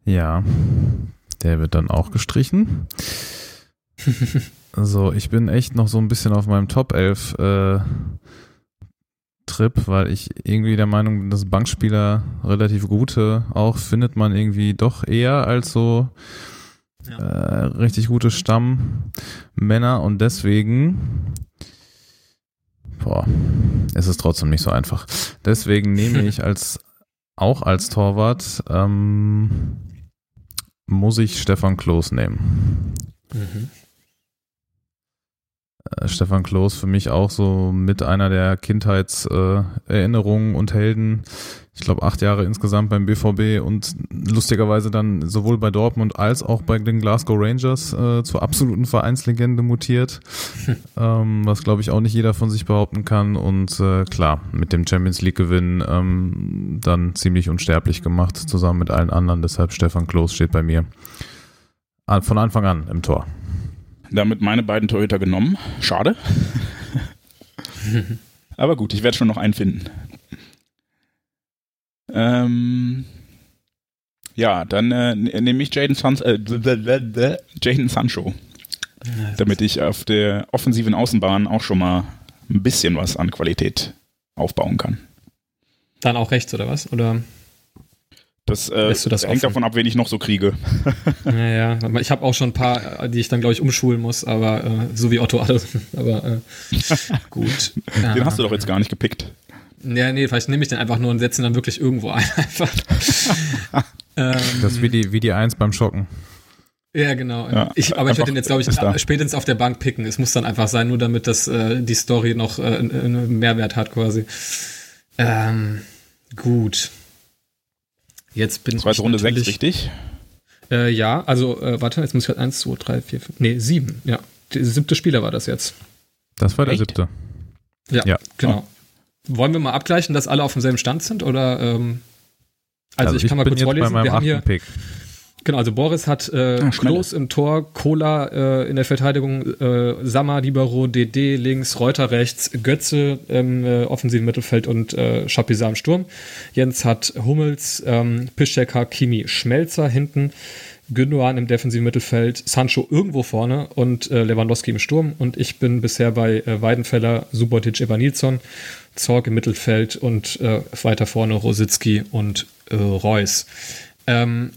Ja. Der wird dann auch gestrichen. So, ich bin echt noch so ein bisschen auf meinem Top 11 äh, Trip, weil ich irgendwie der Meinung bin, dass Bankspieler relativ gute auch findet man irgendwie doch eher als so ja. äh, richtig gute Stammmänner und deswegen boah, ist es trotzdem nicht so einfach. Deswegen nehme ich als auch als Torwart ähm, muss ich Stefan Klos nehmen. Mhm. Äh, Stefan Klos für mich auch so mit einer der Kindheitserinnerungen äh, und Helden. Ich glaube, acht Jahre insgesamt beim BVB und lustigerweise dann sowohl bei Dortmund als auch bei den Glasgow Rangers äh, zur absoluten Vereinslegende mutiert, ähm, was glaube ich auch nicht jeder von sich behaupten kann. Und äh, klar, mit dem Champions League-Gewinn ähm, dann ziemlich unsterblich gemacht, zusammen mit allen anderen. Deshalb Stefan Klos steht bei mir von Anfang an im Tor damit meine beiden Torhüter genommen. Schade. Aber gut, ich werde schon noch einen finden. Ähm, ja, dann äh, nehme ich Jaden, San äh, Jaden Sancho. Damit ich auf der offensiven Außenbahn auch schon mal ein bisschen was an Qualität aufbauen kann. Dann auch rechts, oder was? Oder? Das, äh, das hängt davon ab, wen ich noch so kriege. Naja, ja. ich habe auch schon ein paar, die ich dann, glaube ich, umschulen muss, aber äh, so wie Otto alle. aber äh, gut. Den ja. hast du doch jetzt gar nicht gepickt. Ja, nee, vielleicht nehme ich den einfach nur und setze ihn dann wirklich irgendwo ein. Einfach. ähm, das ist wie die, wie die Eins beim Schocken. Ja, genau. Ja, ich, aber ich werde den jetzt, glaube ich, spätestens auf der Bank picken. Es muss dann einfach sein, nur damit das äh, die Story noch äh, einen Mehrwert hat, quasi. Ähm, gut. Jetzt bin Zweite ich. Runde 6, richtig? Äh, ja, also, äh, warte, jetzt muss ich halt 1, 2, 3, 4, 5. Nee, 7. Ja. Der siebte Spieler war das jetzt. Das war der Echt? siebte. Ja, ja. genau. Oh. Wollen wir mal abgleichen, dass alle auf demselben Stand sind? Oder, ähm, also, also ich, ich kann mal kurz vorlesen. wir haben hier. Pick. Genau, also Boris hat äh, ah, Klos im Tor, Kola äh, in der Verteidigung, äh, Sammer, Libero, DD links, Reuter rechts, Götze im äh, offensiven Mittelfeld und äh, Schapisa im Sturm. Jens hat Hummels, ähm, Piszczek, Kimi, Schmelzer hinten, Gündogan im defensiven Mittelfeld, Sancho irgendwo vorne und äh, Lewandowski im Sturm. Und ich bin bisher bei äh, Weidenfeller, Subotic, Evanilson, Zorg im Mittelfeld und äh, weiter vorne Rositzky und äh, Reus. Ähm,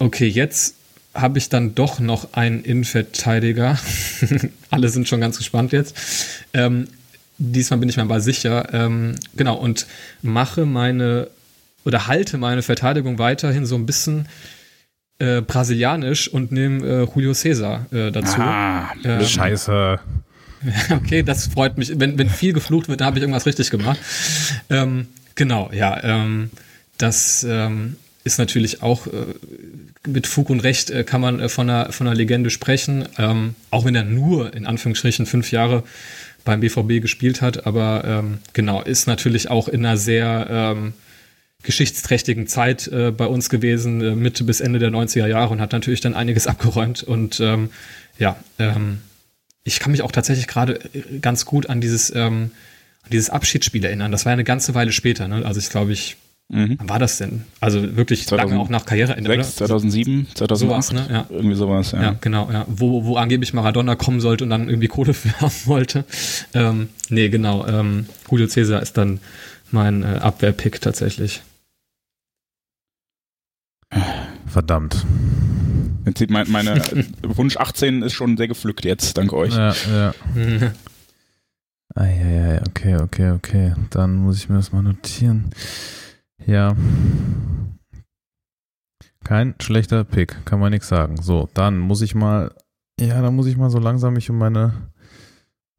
Okay, jetzt habe ich dann doch noch einen Innenverteidiger. Alle sind schon ganz gespannt jetzt. Ähm, diesmal bin ich mir aber sicher. Ähm, genau, und mache meine oder halte meine Verteidigung weiterhin so ein bisschen äh, brasilianisch und nehme äh, Julio Cesar äh, dazu. Ah, ähm, scheiße. Okay, das freut mich. Wenn, wenn viel geflucht wird, dann habe ich irgendwas richtig gemacht. Ähm, genau, ja. Ähm, das ähm, ist natürlich auch äh, mit Fug und Recht äh, kann man äh, von, einer, von einer Legende sprechen, ähm, auch wenn er nur in Anführungsstrichen fünf Jahre beim BVB gespielt hat, aber ähm, genau, ist natürlich auch in einer sehr ähm, geschichtsträchtigen Zeit äh, bei uns gewesen, äh, Mitte bis Ende der 90er Jahre und hat natürlich dann einiges abgeräumt und ähm, ja, ähm, ich kann mich auch tatsächlich gerade äh, ganz gut an dieses, ähm, an dieses Abschiedsspiel erinnern. Das war eine ganze Weile später, ne? also ich glaube ich Mhm. Wann war das denn? Also wirklich 2006, lange auch nach Karriereende, 6, 2007, 2008, sowas, ne? ja. irgendwie sowas. Ja. ja, genau. Ja. Wo, wo angeblich Maradona kommen sollte und dann irgendwie Kohle für haben wollte. Ähm, nee, genau. Ähm, Julio Cesar ist dann mein äh, Abwehrpick tatsächlich. Verdammt. Jetzt mein, meine Wunsch 18 ist schon sehr gepflückt jetzt, dank euch. Ja, ja. Eieiei, okay, okay, okay. Dann muss ich mir das mal notieren. Ja. Kein schlechter Pick, kann man nichts sagen. So, dann muss ich mal, ja, dann muss ich mal so langsam mich um meine,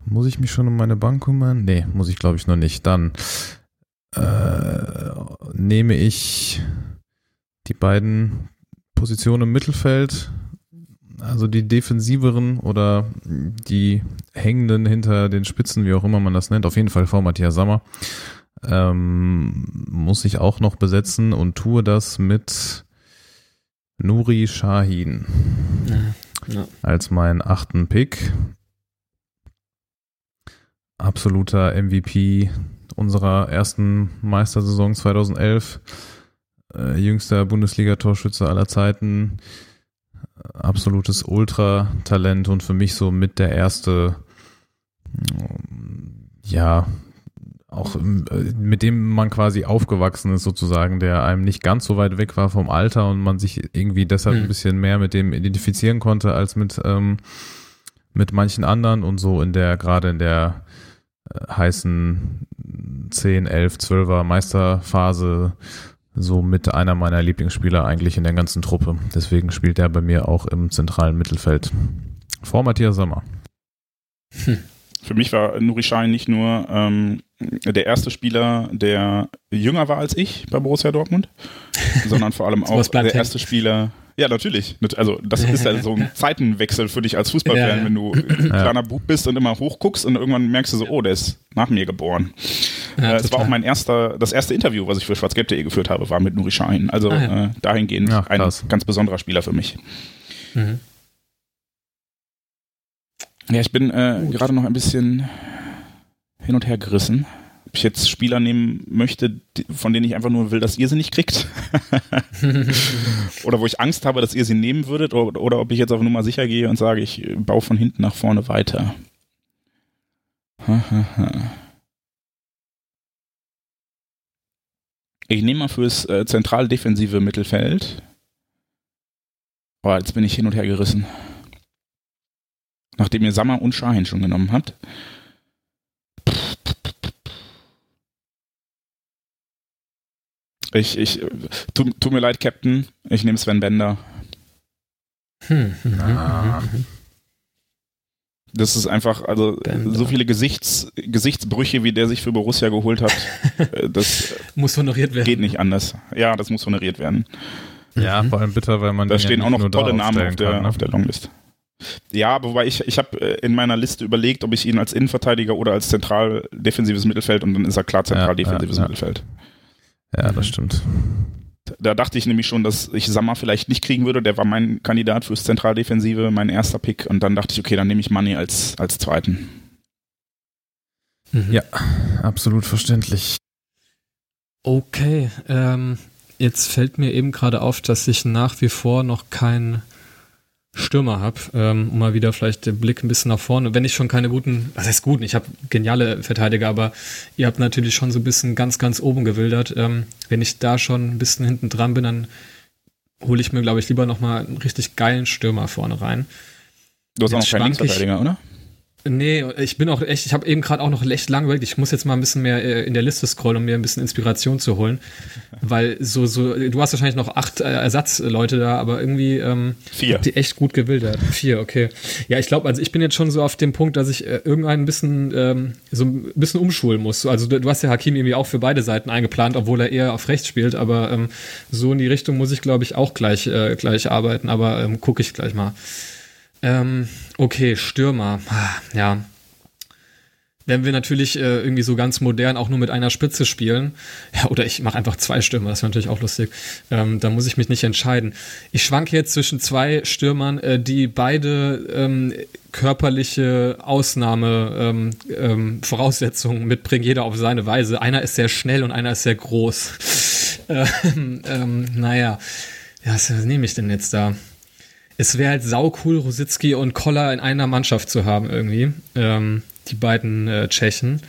muss ich mich schon um meine Bank kümmern? Nee, muss ich glaube ich noch nicht. Dann äh, nehme ich die beiden Positionen im Mittelfeld, also die defensiveren oder die hängenden hinter den Spitzen, wie auch immer man das nennt, auf jeden Fall vor Matthias Sammer ähm, muss ich auch noch besetzen und tue das mit Nuri Shahin ja, ja. als meinen achten Pick. Absoluter MVP unserer ersten Meistersaison 2011. Äh, jüngster Bundesliga-Torschütze aller Zeiten. absolutes Ultra-Talent und für mich so mit der erste, ja, auch äh, mit dem man quasi aufgewachsen ist sozusagen, der einem nicht ganz so weit weg war vom Alter und man sich irgendwie deshalb mhm. ein bisschen mehr mit dem identifizieren konnte als mit ähm, mit manchen anderen und so in der gerade in der äh, heißen 10, 11, 12er Meisterphase so mit einer meiner Lieblingsspieler eigentlich in der ganzen Truppe. Deswegen spielt er bei mir auch im zentralen Mittelfeld. Vor Matthias Sommer. Hm. Für mich war Nuri Schein nicht nur ähm, der erste Spieler, der jünger war als ich bei Borussia Dortmund, sondern vor allem auch der erste Spieler. Ja, natürlich. Also das ist ja so ein Zeitenwechsel für dich als Fußballfan, ja, ja. wenn du ein kleiner Bub bist und immer hochguckst und irgendwann merkst du so, oh, der ist nach mir geboren. Ja, äh, das war auch mein erster, das erste Interview, was ich für schwarzgelb.de geführt habe, war mit Nuri Schein. Also ah, ja. äh, dahingehend ein ganz besonderer Spieler für mich. Mhm. Ja, ich bin äh, gerade noch ein bisschen hin und her gerissen. Ob ich jetzt Spieler nehmen möchte, von denen ich einfach nur will, dass ihr sie nicht kriegt. oder wo ich Angst habe, dass ihr sie nehmen würdet. Oder, oder ob ich jetzt auf Nummer sicher gehe und sage, ich baue von hinten nach vorne weiter. ich nehme mal fürs äh, zentral defensive Mittelfeld. Boah, jetzt bin ich hin und her gerissen nachdem ihr Sammer und Shahin schon genommen habt. Ich, ich, tut, tut mir leid, Captain. Ich nehme Sven Bender. Hm. Ah. Das ist einfach, also Bender. so viele Gesichts, Gesichtsbrüche, wie der sich für Borussia geholt hat, äh, das muss honoriert werden. Geht nicht anders. Ja, das muss honoriert werden. Ja, vor allem bitter, weil man da stehen ja auch noch tolle Namen auf der, kann, ne? auf der Longlist. Ja, wobei ich, ich habe äh, in meiner Liste überlegt, ob ich ihn als Innenverteidiger oder als zentral defensives Mittelfeld und dann ist er klar zentral ja, defensives ja, ja. Mittelfeld. Ja, das stimmt. Da dachte ich nämlich schon, dass ich Sammer vielleicht nicht kriegen würde. Der war mein Kandidat fürs Zentraldefensive, mein erster Pick. Und dann dachte ich, okay, dann nehme ich Money als, als zweiten. Mhm. Ja, absolut verständlich. Okay, ähm, jetzt fällt mir eben gerade auf, dass ich nach wie vor noch kein Stürmer habe, ähm, um mal wieder vielleicht den Blick ein bisschen nach vorne. Wenn ich schon keine guten, was heißt guten, ich habe geniale Verteidiger, aber ihr habt natürlich schon so ein bisschen ganz, ganz oben gewildert. Ähm, wenn ich da schon ein bisschen hinten dran bin, dann hole ich mir, glaube ich, lieber nochmal einen richtig geilen Stürmer vorne rein. Du hast Jetzt auch noch keinen Linksverteidiger, oder? Nee, ich bin auch echt, ich habe eben gerade auch noch echt lang überlegt, ich muss jetzt mal ein bisschen mehr äh, in der Liste scrollen, um mir ein bisschen Inspiration zu holen. Weil so, so, du hast wahrscheinlich noch acht äh, Ersatzleute da, aber irgendwie ähm, Vier. die echt gut gewildert. Vier, okay. Ja, ich glaube, also ich bin jetzt schon so auf dem Punkt, dass ich äh, irgendein bisschen ähm, so ein bisschen umschulen muss. Also du, du, hast ja Hakim irgendwie auch für beide Seiten eingeplant, obwohl er eher auf rechts spielt, aber ähm, so in die Richtung muss ich, glaube ich, auch gleich, äh, gleich arbeiten, aber ähm, gucke ich gleich mal. Ähm, okay, Stürmer. Ah, ja. Wenn wir natürlich äh, irgendwie so ganz modern auch nur mit einer Spitze spielen, ja, oder ich mache einfach zwei Stürmer, das wäre natürlich auch lustig, ähm, da muss ich mich nicht entscheiden. Ich schwanke jetzt zwischen zwei Stürmern, äh, die beide ähm, körperliche Ausnahme ähm, ähm, mitbringen, jeder auf seine Weise. Einer ist sehr schnell und einer ist sehr groß. ähm, naja, ja, was nehme ich denn jetzt da? Es wäre halt saucool, Rositzky und Koller in einer Mannschaft zu haben irgendwie. Ähm, die beiden äh, Tschechen.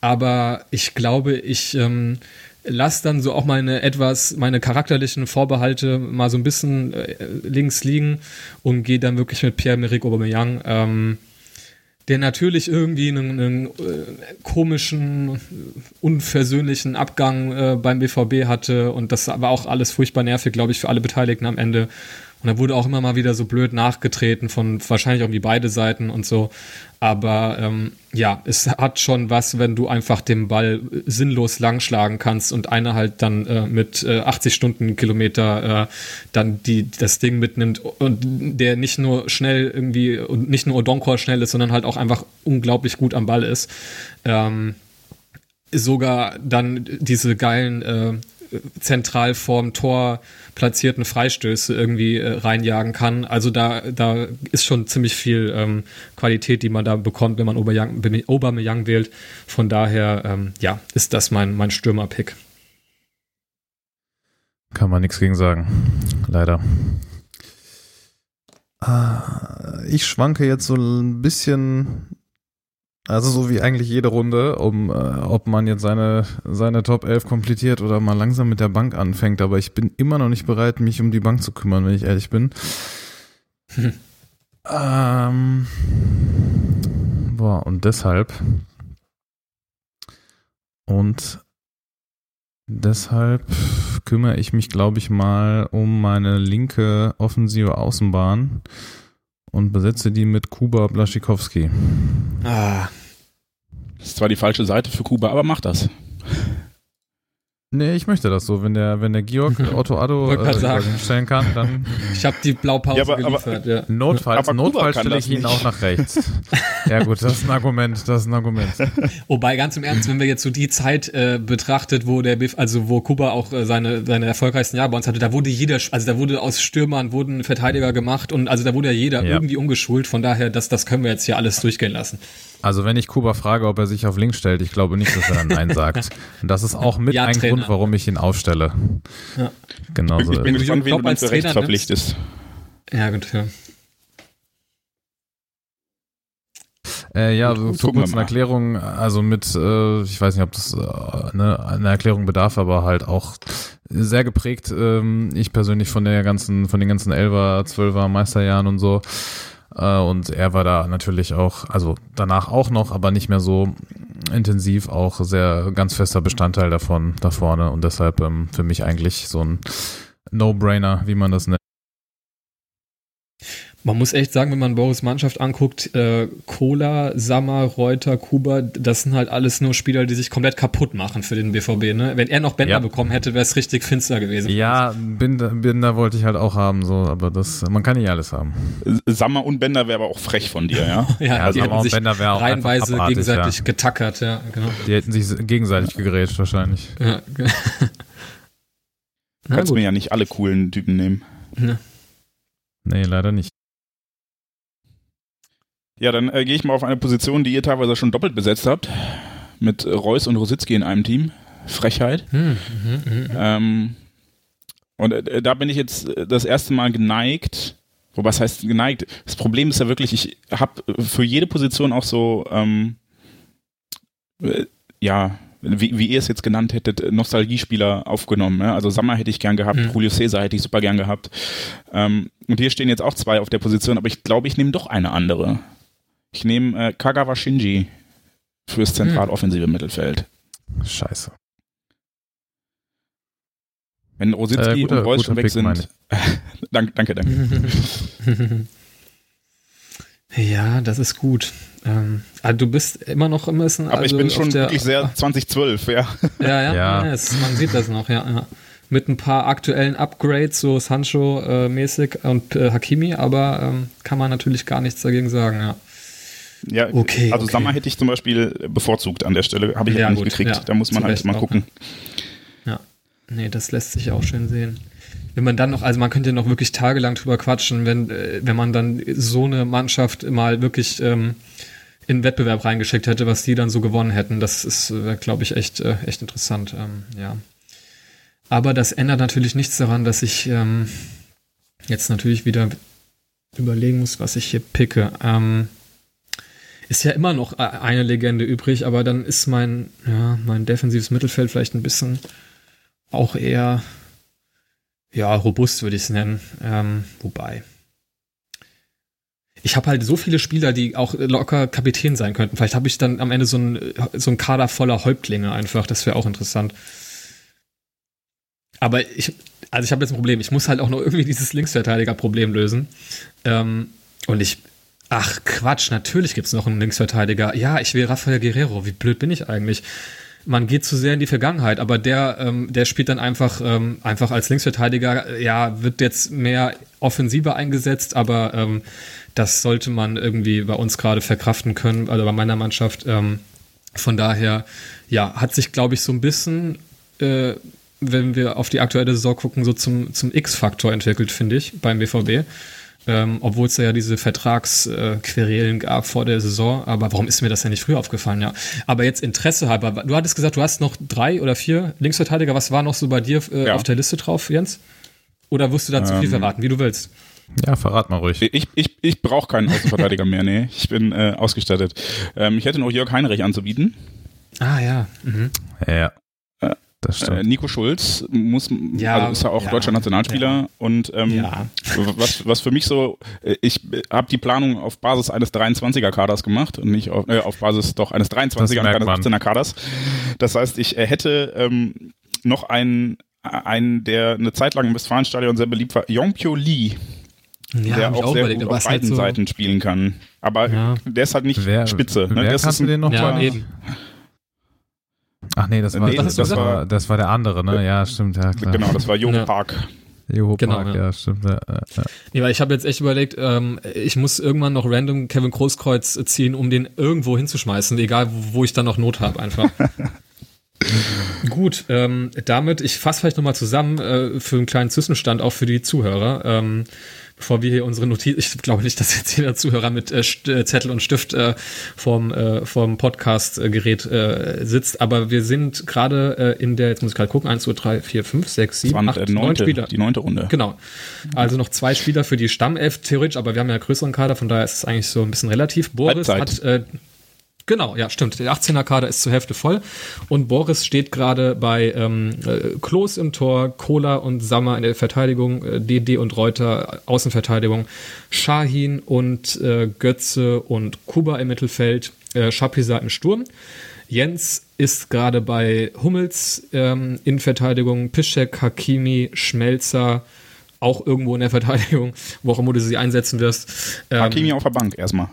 Aber ich glaube, ich ähm, lasse dann so auch meine etwas, meine charakterlichen Vorbehalte mal so ein bisschen äh, links liegen und gehe dann wirklich mit Pierre-Emerick Aubameyang, ähm, der natürlich irgendwie einen, einen äh, komischen, unversöhnlichen Abgang äh, beim BVB hatte und das war auch alles furchtbar nervig, glaube ich, für alle Beteiligten am Ende. Und da wurde auch immer mal wieder so blöd nachgetreten von wahrscheinlich irgendwie beide Seiten und so. Aber ähm, ja, es hat schon was, wenn du einfach den Ball sinnlos langschlagen kannst und einer halt dann äh, mit äh, 80 Stundenkilometer äh, dann die, das Ding mitnimmt und der nicht nur schnell irgendwie und nicht nur Odonkor schnell ist, sondern halt auch einfach unglaublich gut am Ball ist. Ähm, sogar dann diese geilen äh, zentral vorm Tor platzierten Freistöße irgendwie äh, reinjagen kann. Also da, da ist schon ziemlich viel ähm, Qualität, die man da bekommt, wenn man Aubameyang, Aubameyang wählt. Von daher, ähm, ja, ist das mein, mein Stürmer-Pick. Kann man nichts gegen sagen. Leider. Äh, ich schwanke jetzt so ein bisschen, also so wie eigentlich jede Runde, um äh, ob man jetzt seine, seine Top 11 komplettiert oder mal langsam mit der Bank anfängt. Aber ich bin immer noch nicht bereit, mich um die Bank zu kümmern, wenn ich ehrlich bin. ähm, boah, und deshalb und deshalb kümmere ich mich, glaube ich, mal um meine linke offensive Außenbahn und besetze die mit Kuba Blaschikowski. Ah. Das ist zwar die falsche Seite für Kuba, aber mach das. Nee, ich möchte das so. Wenn der, wenn der Georg Otto Addo äh, stellen kann, dann. Ich habe die Blaupause ja, aber, geliefert, aber, ja. Notfalls, Notfalls stelle ich ihn nicht. auch nach rechts. ja gut, das ist ein Argument, das ist ein Argument. Wobei, ganz im Ernst, wenn wir jetzt so die Zeit äh, betrachtet, wo der Biff, also wo Kuba auch äh, seine, seine erfolgreichsten Jahre bei uns hatte, da wurde jeder, also da wurde aus Stürmern wurden Verteidiger gemacht und also da wurde ja jeder ja. irgendwie umgeschult. Von daher, das, das können wir jetzt hier alles durchgehen lassen. Also wenn ich Kuba frage, ob er sich auf links stellt, ich glaube nicht, dass er dann Nein sagt. Und das ist auch mit ja, ein Trainer. Grund, warum ich ihn aufstelle. Ja. Genau so. Ich bin gespannt, wen du als Trainer rechts verpflichtest. Ja, gut, ja. Äh, ja, so zur kurzen Erklärung, also mit, äh, ich weiß nicht, ob das äh, ne, eine Erklärung bedarf, aber halt auch sehr geprägt, ähm, ich persönlich von der ganzen, von den ganzen Elfer, Zwölfer Meisterjahren und so. Äh, und er war da natürlich auch, also danach auch noch, aber nicht mehr so intensiv, auch sehr ganz fester Bestandteil davon da vorne und deshalb ähm, für mich eigentlich so ein No-Brainer, wie man das nennt. Man muss echt sagen, wenn man Boris Mannschaft anguckt, äh, Kola, Sammer, Reuter, Kuba, das sind halt alles nur Spieler, die sich komplett kaputt machen für den BVB. Ne? Wenn er noch Bänder ja. bekommen hätte, wäre es richtig finster gewesen. Ja, Binder, Binder wollte ich halt auch haben, so, aber das, man kann nicht alles haben. Sammer und Bänder wäre aber auch frech von dir, ja? ja, ja die Sammer und Bänder wäre auch reihenweise gegenseitig ja. getackert, ja, genau. Die hätten sich gegenseitig gegrätscht wahrscheinlich. Ja. Kannst mir ja nicht alle coolen Typen nehmen. Ja. Nee, leider nicht. Ja, dann äh, gehe ich mal auf eine Position, die ihr teilweise schon doppelt besetzt habt. Mit Reus und Rositzky in einem Team. Frechheit. Hm, mh, mh. Ähm, und äh, da bin ich jetzt äh, das erste Mal geneigt. Wobei es heißt geneigt? Das Problem ist ja wirklich, ich habe für jede Position auch so, ähm, äh, ja, wie, wie ihr es jetzt genannt hättet, Nostalgiespieler aufgenommen. Ja? Also Sammer hätte ich gern gehabt, mhm. Julio Cesar hätte ich super gern gehabt. Ähm, und hier stehen jetzt auch zwei auf der Position, aber ich glaube, ich nehme doch eine andere. Ich nehme äh, Kagawa Shinji fürs zentraloffensive hm. Mittelfeld. Scheiße. Wenn Rositzky äh, guter, und Reus schon weg sind. danke, danke, danke. ja, das ist gut. Ähm, also du bist immer noch ein bisschen. Aber also ich bin schon der, wirklich sehr 2012, ja. Ja, ja, ja. ja es, man sieht das noch, ja, ja. Mit ein paar aktuellen Upgrades, so Sancho-mäßig äh, und äh, Hakimi, aber ähm, kann man natürlich gar nichts dagegen sagen, ja. Ja, okay, also okay. Sammer hätte ich zum Beispiel bevorzugt an der Stelle, habe ich ja, halt nicht gut, gekriegt. Ja, da muss man halt mal gucken. Ja, nee, das lässt sich auch schön sehen. Wenn man dann noch, also man könnte noch wirklich tagelang drüber quatschen, wenn, äh, wenn man dann so eine Mannschaft mal wirklich ähm, in Wettbewerb reingeschickt hätte, was die dann so gewonnen hätten. Das ist, äh, glaube ich, echt, äh, echt interessant. Ähm, ja. Aber das ändert natürlich nichts daran, dass ich ähm, jetzt natürlich wieder überlegen muss, was ich hier picke. Ähm, ist ja immer noch äh, eine Legende übrig, aber dann ist mein, ja, mein defensives Mittelfeld vielleicht ein bisschen auch eher, ja, robust, würde ich es nennen. Ähm, wobei. Ich habe halt so viele Spieler, die auch locker Kapitän sein könnten. Vielleicht habe ich dann am Ende so ein, so Kader voller Häuptlinge einfach. Das wäre auch interessant. Aber ich, also ich habe jetzt ein Problem. Ich muss halt auch noch irgendwie dieses Linksverteidiger-Problem lösen. Ähm, und ich Ach Quatsch, natürlich gibt es noch einen Linksverteidiger. Ja, ich will Rafael Guerrero. Wie blöd bin ich eigentlich? Man geht zu sehr in die Vergangenheit, aber der, ähm, der spielt dann einfach, ähm, einfach als Linksverteidiger, ja, wird jetzt mehr offensiver eingesetzt, aber ähm, das sollte man irgendwie bei uns gerade verkraften können, also bei meiner Mannschaft. Ähm, von daher, ja, hat sich, glaube ich, so ein bisschen, äh, wenn wir auf die aktuelle Saison gucken, so zum, zum X-Faktor entwickelt, finde ich, beim BVB ähm, obwohl es ja diese Vertragsquerelen äh, gab vor der Saison. Aber warum ist mir das ja nicht früher aufgefallen? Ja, aber jetzt Interesse halber. Du hattest gesagt, du hast noch drei oder vier Linksverteidiger. Was war noch so bei dir äh, ja. auf der Liste drauf, Jens? Oder wirst du da ähm, zu viel ähm, verraten, wie du willst? Ja, verrat mal ruhig. Ich, ich, ich brauche keinen Außenverteidiger mehr, nee. Ich bin äh, ausgestattet. Ähm, ich hätte noch Jörg Heinrich anzubieten. Ah ja. Mhm. Ja. Äh, Äh. Nico Schulz muss, Ja, also ist ja auch ja, deutscher Nationalspieler und ähm, Ja. was, was für mich so, äh, ich habe die Planung auf Basis eines 23er Kaders gemacht und nicht auf, äh, auf Basis doch eines 23er und man. 18er Kaders. Das heißt, ich äh, hätte ähm, noch einen, einen, der eine Zeit lang im Westfalenstadion sehr beliebt war, Yongpyo Lee, Ja, der auch sehr überlegt, gut auf halt beiden so- Seiten spielen kann. Aber Ja. der ist halt nicht Wer, spitze. Ne? wer Das kannst ist du den noch Ja, mal? eben. Ach nee, das war, Nee, das, das war, war- das war der andere, ne? Ja, stimmt, ja klar. Genau, das war Jo Ja. Park. Joho Genau, Park, ja. ja, stimmt. Ja, ja. Nee, weil ich habe jetzt echt überlegt, ähm, ich muss irgendwann noch random Kevin Großkreuz ziehen, um den irgendwo hinzuschmeißen, egal wo, wo ich dann noch Not habe einfach. Gut, ähm, damit, ich fasse vielleicht nochmal zusammen äh, für einen kleinen Zwischenstand, auch für die Zuhörer, ähm, bevor wir hier unsere Notiz, ich glaube nicht, dass jetzt jeder Zuhörer mit äh, äh, Zettel und Stift äh, vorm, äh, vorm Podcast-Gerät äh, sitzt, aber wir sind gerade äh, in der, jetzt muss ich gerade gucken, 1, 2, 3, 4, 5, 6, Das 7, waren 8, äh, 9 neunte, Spieler. die neunte Runde. Genau. Also noch zwei Spieler für die Stammelf theoretisch, aber wir haben ja einen größeren Kader, von daher ist es eigentlich so ein bisschen relativ. Boris Halbzeit. hat äh, Genau, ja, stimmt. Der 18er Kader ist zur Hälfte voll. Und Boris steht gerade bei ähm, äh, Klos im Tor, Kohler und Sammer in der Verteidigung, äh, DD und Reuter Außenverteidigung, Shahin und äh, Götze und Kuba im Mittelfeld, äh, Schapisa im Sturm. Jens ist gerade bei Hummels ähm, in Verteidigung, Piszczek, Hakimi, Schmelzer, auch irgendwo in der Verteidigung, wo auch immer du sie einsetzen wirst. Ähm, Hakimi auf der Bank erstmal.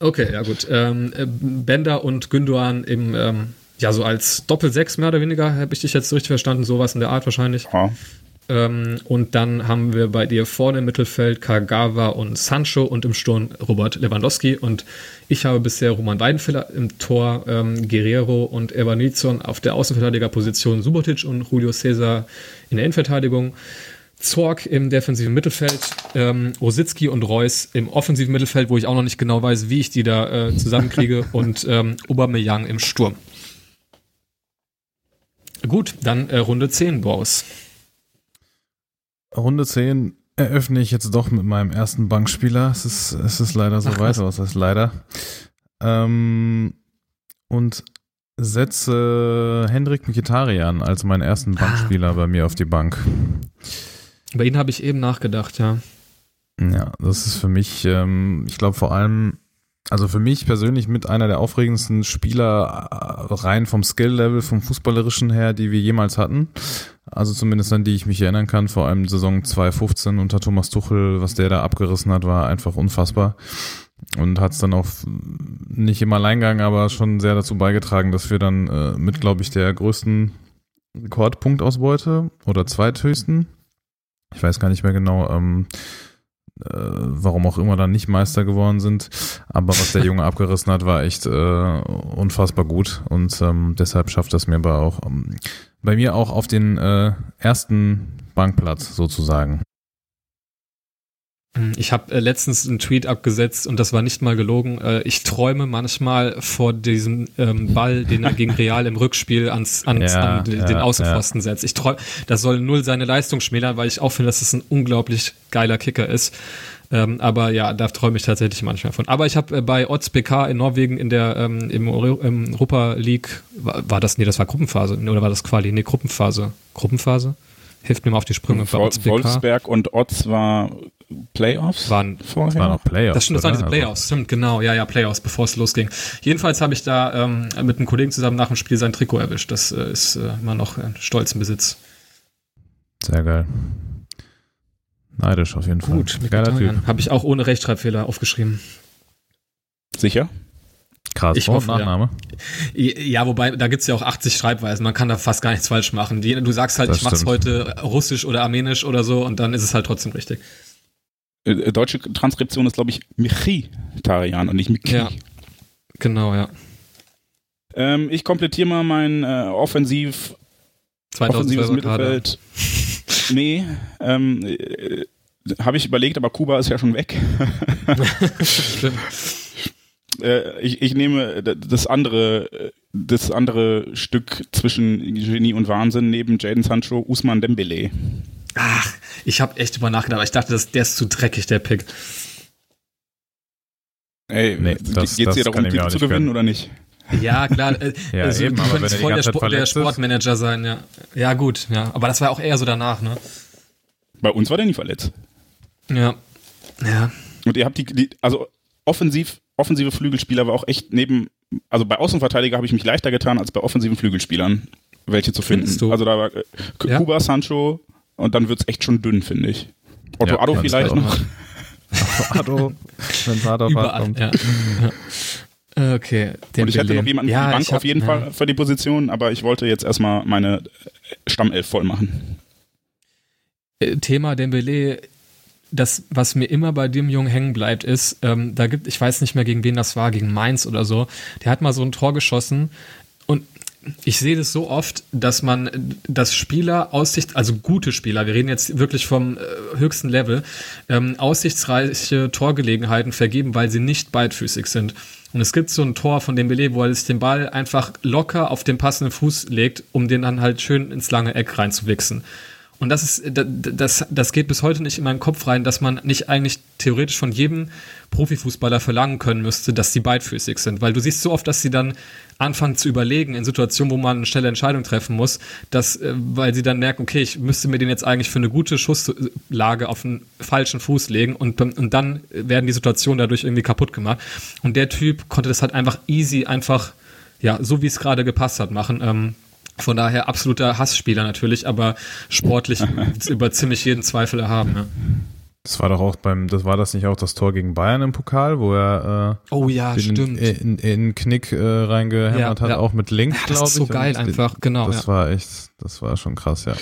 Okay, ja gut. Ähm, äh, Bender und Gündogan im, ähm, ja, so als Doppel-Sechs mehr oder weniger, habe ich dich jetzt richtig verstanden, sowas in der Art wahrscheinlich. Ja. Ähm, und dann haben wir bei dir vorne im Mittelfeld Kagawa und Sancho und im Sturm Robert Lewandowski. Und ich habe bisher Roman Weidenfeller im Tor, ähm, Guerrero und Evanilson auf der Außenverteidigerposition, Subotic und Julio Cesar in der Innenverteidigung. Zorg im defensiven Mittelfeld, ähm, Rositzky und Reus im offensiven Mittelfeld, wo ich auch noch nicht genau weiß, wie ich die da äh, zusammenkriege, und ähm, Aubameyang im Sturm. Gut, dann äh, Runde 10, Boris. Runde 10 eröffne ich jetzt doch mit meinem ersten Bankspieler. Es ist, es ist leider so Ach, weit, was? heißt leider. Ähm, und setze Hendrik Mkhitaryan als meinen ersten Bankspieler bei mir auf die Bank. Bei Ihnen habe ich eben nachgedacht, ja. Ja, das ist für mich, ähm, ich glaube vor allem, also für mich persönlich mit einer der aufregendsten Spieler äh, rein vom Skill-Level, vom Fußballerischen her, die wir jemals hatten. Also zumindest an die ich mich erinnern kann, vor allem Saison 2015 unter Thomas Tuchel, was der da abgerissen hat, war einfach unfassbar. Und hat es dann auch nicht im Alleingang, aber schon sehr dazu beigetragen, dass wir dann äh, mit, glaube ich, der größten Rekordpunktausbeute oder zweithöchsten, ich weiß gar nicht mehr genau, ähm, äh, warum auch immer dann nicht Meister geworden sind. Aber was der Junge abgerissen hat, war echt äh, unfassbar gut und ähm, deshalb schafft das mir aber auch ähm, bei mir auch auf den äh, ersten Bankplatz sozusagen. Ich habe äh, letztens einen Tweet abgesetzt und das war nicht mal gelogen. Äh, ich träume manchmal vor diesem ähm, Ball, den er gegen Real im Rückspiel ans, ans, Ja, an den ja, Außenpfosten setzt. Ich träume, das soll null seine Leistung schmälern, weil ich auch finde, dass es ein unglaublich geiler Kicker ist. Ähm, aber ja, da träume ich tatsächlich manchmal von. Aber ich habe äh, bei Odds BK in Norwegen in der ähm, im, im Europa League war, war das nee, das war Gruppenphase oder war das Quali? Nee, Gruppenphase. Gruppenphase? Hilft mir mal auf die Sprünge bei BK. Wolfsberg und Otz war Playoffs Waren vorher. Das waren auch Playoffs. Das stimmt, das waren diese Playoffs, stimmt, genau, ja, ja, Playoffs, bevor es losging. Jedenfalls habe ich da ähm, mit einem Kollegen zusammen nach dem Spiel sein Trikot erwischt. Das äh, ist äh, immer noch ein stolzen Besitz. Sehr geil. Neidisch auf jeden Fall. Geiler Typ. Habe ich auch ohne Rechtschreibfehler aufgeschrieben. Sicher? Krass. Ich Vor- und hoffe, ja. Nachname. Ja, wobei, da gibt's ja auch 80 Schreibweisen. Man kann da fast gar nichts falsch machen. Die, du sagst halt, Das ich mach's stimmt. heute russisch oder armenisch oder so und dann ist es halt trotzdem richtig. Äh, äh, deutsche Transkription ist, glaube ich, Michi-Tarian und nicht Miki. Ja. Genau, ja. Ähm, ich komplettiere mal mein äh, offensiv, 2000 offensives Kader. Mittelfeld. nee, ähm, äh, habe ich überlegt, aber Kuba ist ja schon weg. Stimmt. Äh, ich, ich nehme das andere, äh, das andere Stück zwischen Genie und Wahnsinn neben Jaden Sancho, Usman Dembele. Ach, ich habe echt über nachgedacht, aber ich dachte, das, der ist zu dreckig, der Pick. Ey, Nee, geht's das- dir das darum, ich mir Titel zu gewinnen gönnen. oder nicht? Ja, klar. Äh, Ja, also, eben, du aber könntest wenn er voll der, Sport, der verletzt ist- Sportmanager sein, ja. Ja, gut, ja. Aber das war auch eher so danach, ne? Bei uns war der nie verletzt. Ja. Ja. Und ihr habt die, die also offensiv, offensive Flügelspieler war auch echt neben, also bei Außenverteidiger habe ich mich leichter getan als bei offensiven Flügelspielern, welche zu finden. Findest du? Also da war äh, K- Ja. Kuba, Sancho und dann wird's echt schon dünn, finde ich. Otto Ja, Addo vielleicht noch. Adolf, wenn Überall, kommt. ja. Okay. Und ich hätte noch jemanden ja, für die Bank hab- auf jeden ja. Fall für die Position, aber ich wollte jetzt erstmal meine Stammelf voll machen. Äh, Thema Dembele, das, was mir immer bei dem Jungen hängen bleibt, ist, ähm, da gibt, ich weiß nicht mehr, gegen wen das war, gegen Mainz oder so, der hat mal so ein Tor geschossen und ich sehe das so oft, dass man das Spieler Aussicht, also gute Spieler, wir reden jetzt wirklich vom äh, höchsten Level, ähm, aussichtsreiche Torgelegenheiten vergeben, weil sie nicht beidfüßig sind. Und es gibt so ein Tor von Dembele, wo er sich den Ball einfach locker auf den passenden Fuß legt, um den dann halt schön ins lange Eck reinzuwichsen. Und das ist, da- das, das geht bis heute nicht in meinen Kopf rein, dass man nicht eigentlich theoretisch von jedem Profifußballer verlangen können müsste, dass sie beidfüßig sind. Weil du siehst so oft, dass sie dann anfangen zu überlegen in Situationen, wo man eine schnelle Entscheidung treffen muss, dass, äh, weil sie dann merken, okay, ich müsste mir den jetzt eigentlich für eine gute Schusslage auf einen falschen Fuß legen und, und dann werden die Situationen dadurch irgendwie kaputt gemacht. Und der Typ konnte das halt einfach easy, einfach, ja, so wie es gerade gepasst hat, machen. Ähm, von daher absoluter Hassspieler natürlich, aber sportlich über ziemlich jeden Zweifel erhaben. Ja. Das war doch auch beim, das war das nicht auch das Tor gegen Bayern im Pokal, wo er äh, Oh ja, den in, in, in den Knick äh, reingehämmert Ja, hat, ja. auch mit links, Ja, das glaube ist ich. so geil Und einfach, genau, Das ja. war echt, das war schon krass, ja.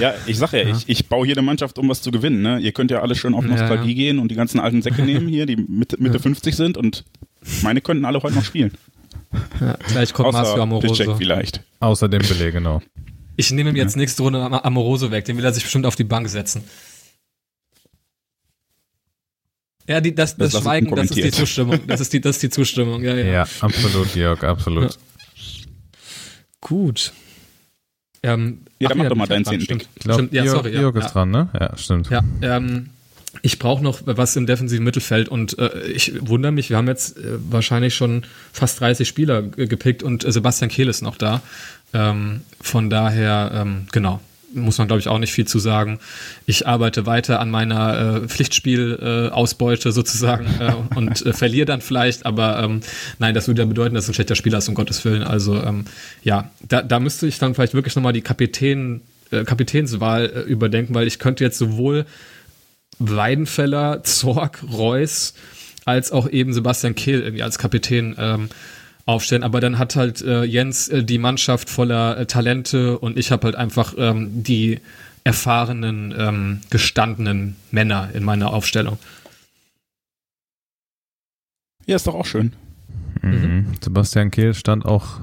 Ja, ich sag ja, ich, ich baue jede Mannschaft, um was zu gewinnen. Ne? Ihr könnt ja alle schön auf Ja, Nostalgie ja. gehen und die ganzen alten Säcke nehmen hier, die Mitte, Mitte 50 sind und meine könnten alle heute noch spielen. Ja, gleich kommt Marcio Außer Amoroso. Piszczek vielleicht. Außer dem Belay, genau. Ich nehme ihm jetzt nächste Runde Am- Amoroso weg, den will er sich bestimmt auf die Bank setzen. Ja, die, das, das, Das Schweigen, das ist die. Zustimmung. Das ist die, das ist die Zustimmung, ja, ja. Ja, absolut, Georg, absolut. Gut. Ähm, Ja, dann mach doch mal deinen zehnten. Ich glaube, Stimmt, ja, Georg, sorry, ja, Georg ja. ist dran, ne? Ja, stimmt. Ja, ähm, ich brauche noch was im defensiven Mittelfeld und äh, ich wundere mich, wir haben jetzt äh, wahrscheinlich schon fast 30 Spieler ge- gepickt und äh, Sebastian Kehl ist noch da. Ähm, von daher, ähm, genau, muss man glaube ich auch nicht viel zu sagen. Ich arbeite weiter an meiner äh, Pflichtspielausbeute äh, sozusagen äh, und äh, verliere dann vielleicht, aber ähm, nein, das würde ja bedeuten, dass du ein schlechter Spieler ist, um Gottes Willen. Also ähm, ja, da, da müsste ich dann vielleicht wirklich nochmal die Kapitän, äh, Kapitänswahl äh, überdenken, weil ich könnte jetzt sowohl Weidenfeller, Zorg, Reus, als auch eben Sebastian Kehl irgendwie als Kapitän ähm, aufstellen. Aber dann hat halt äh, Jens äh, die Mannschaft voller äh, Talente und ich habe halt einfach ähm, die erfahrenen, ähm, gestandenen Männer in meiner Aufstellung. Ja, ist doch auch schön. Mhm. Sebastian Kehl stand auch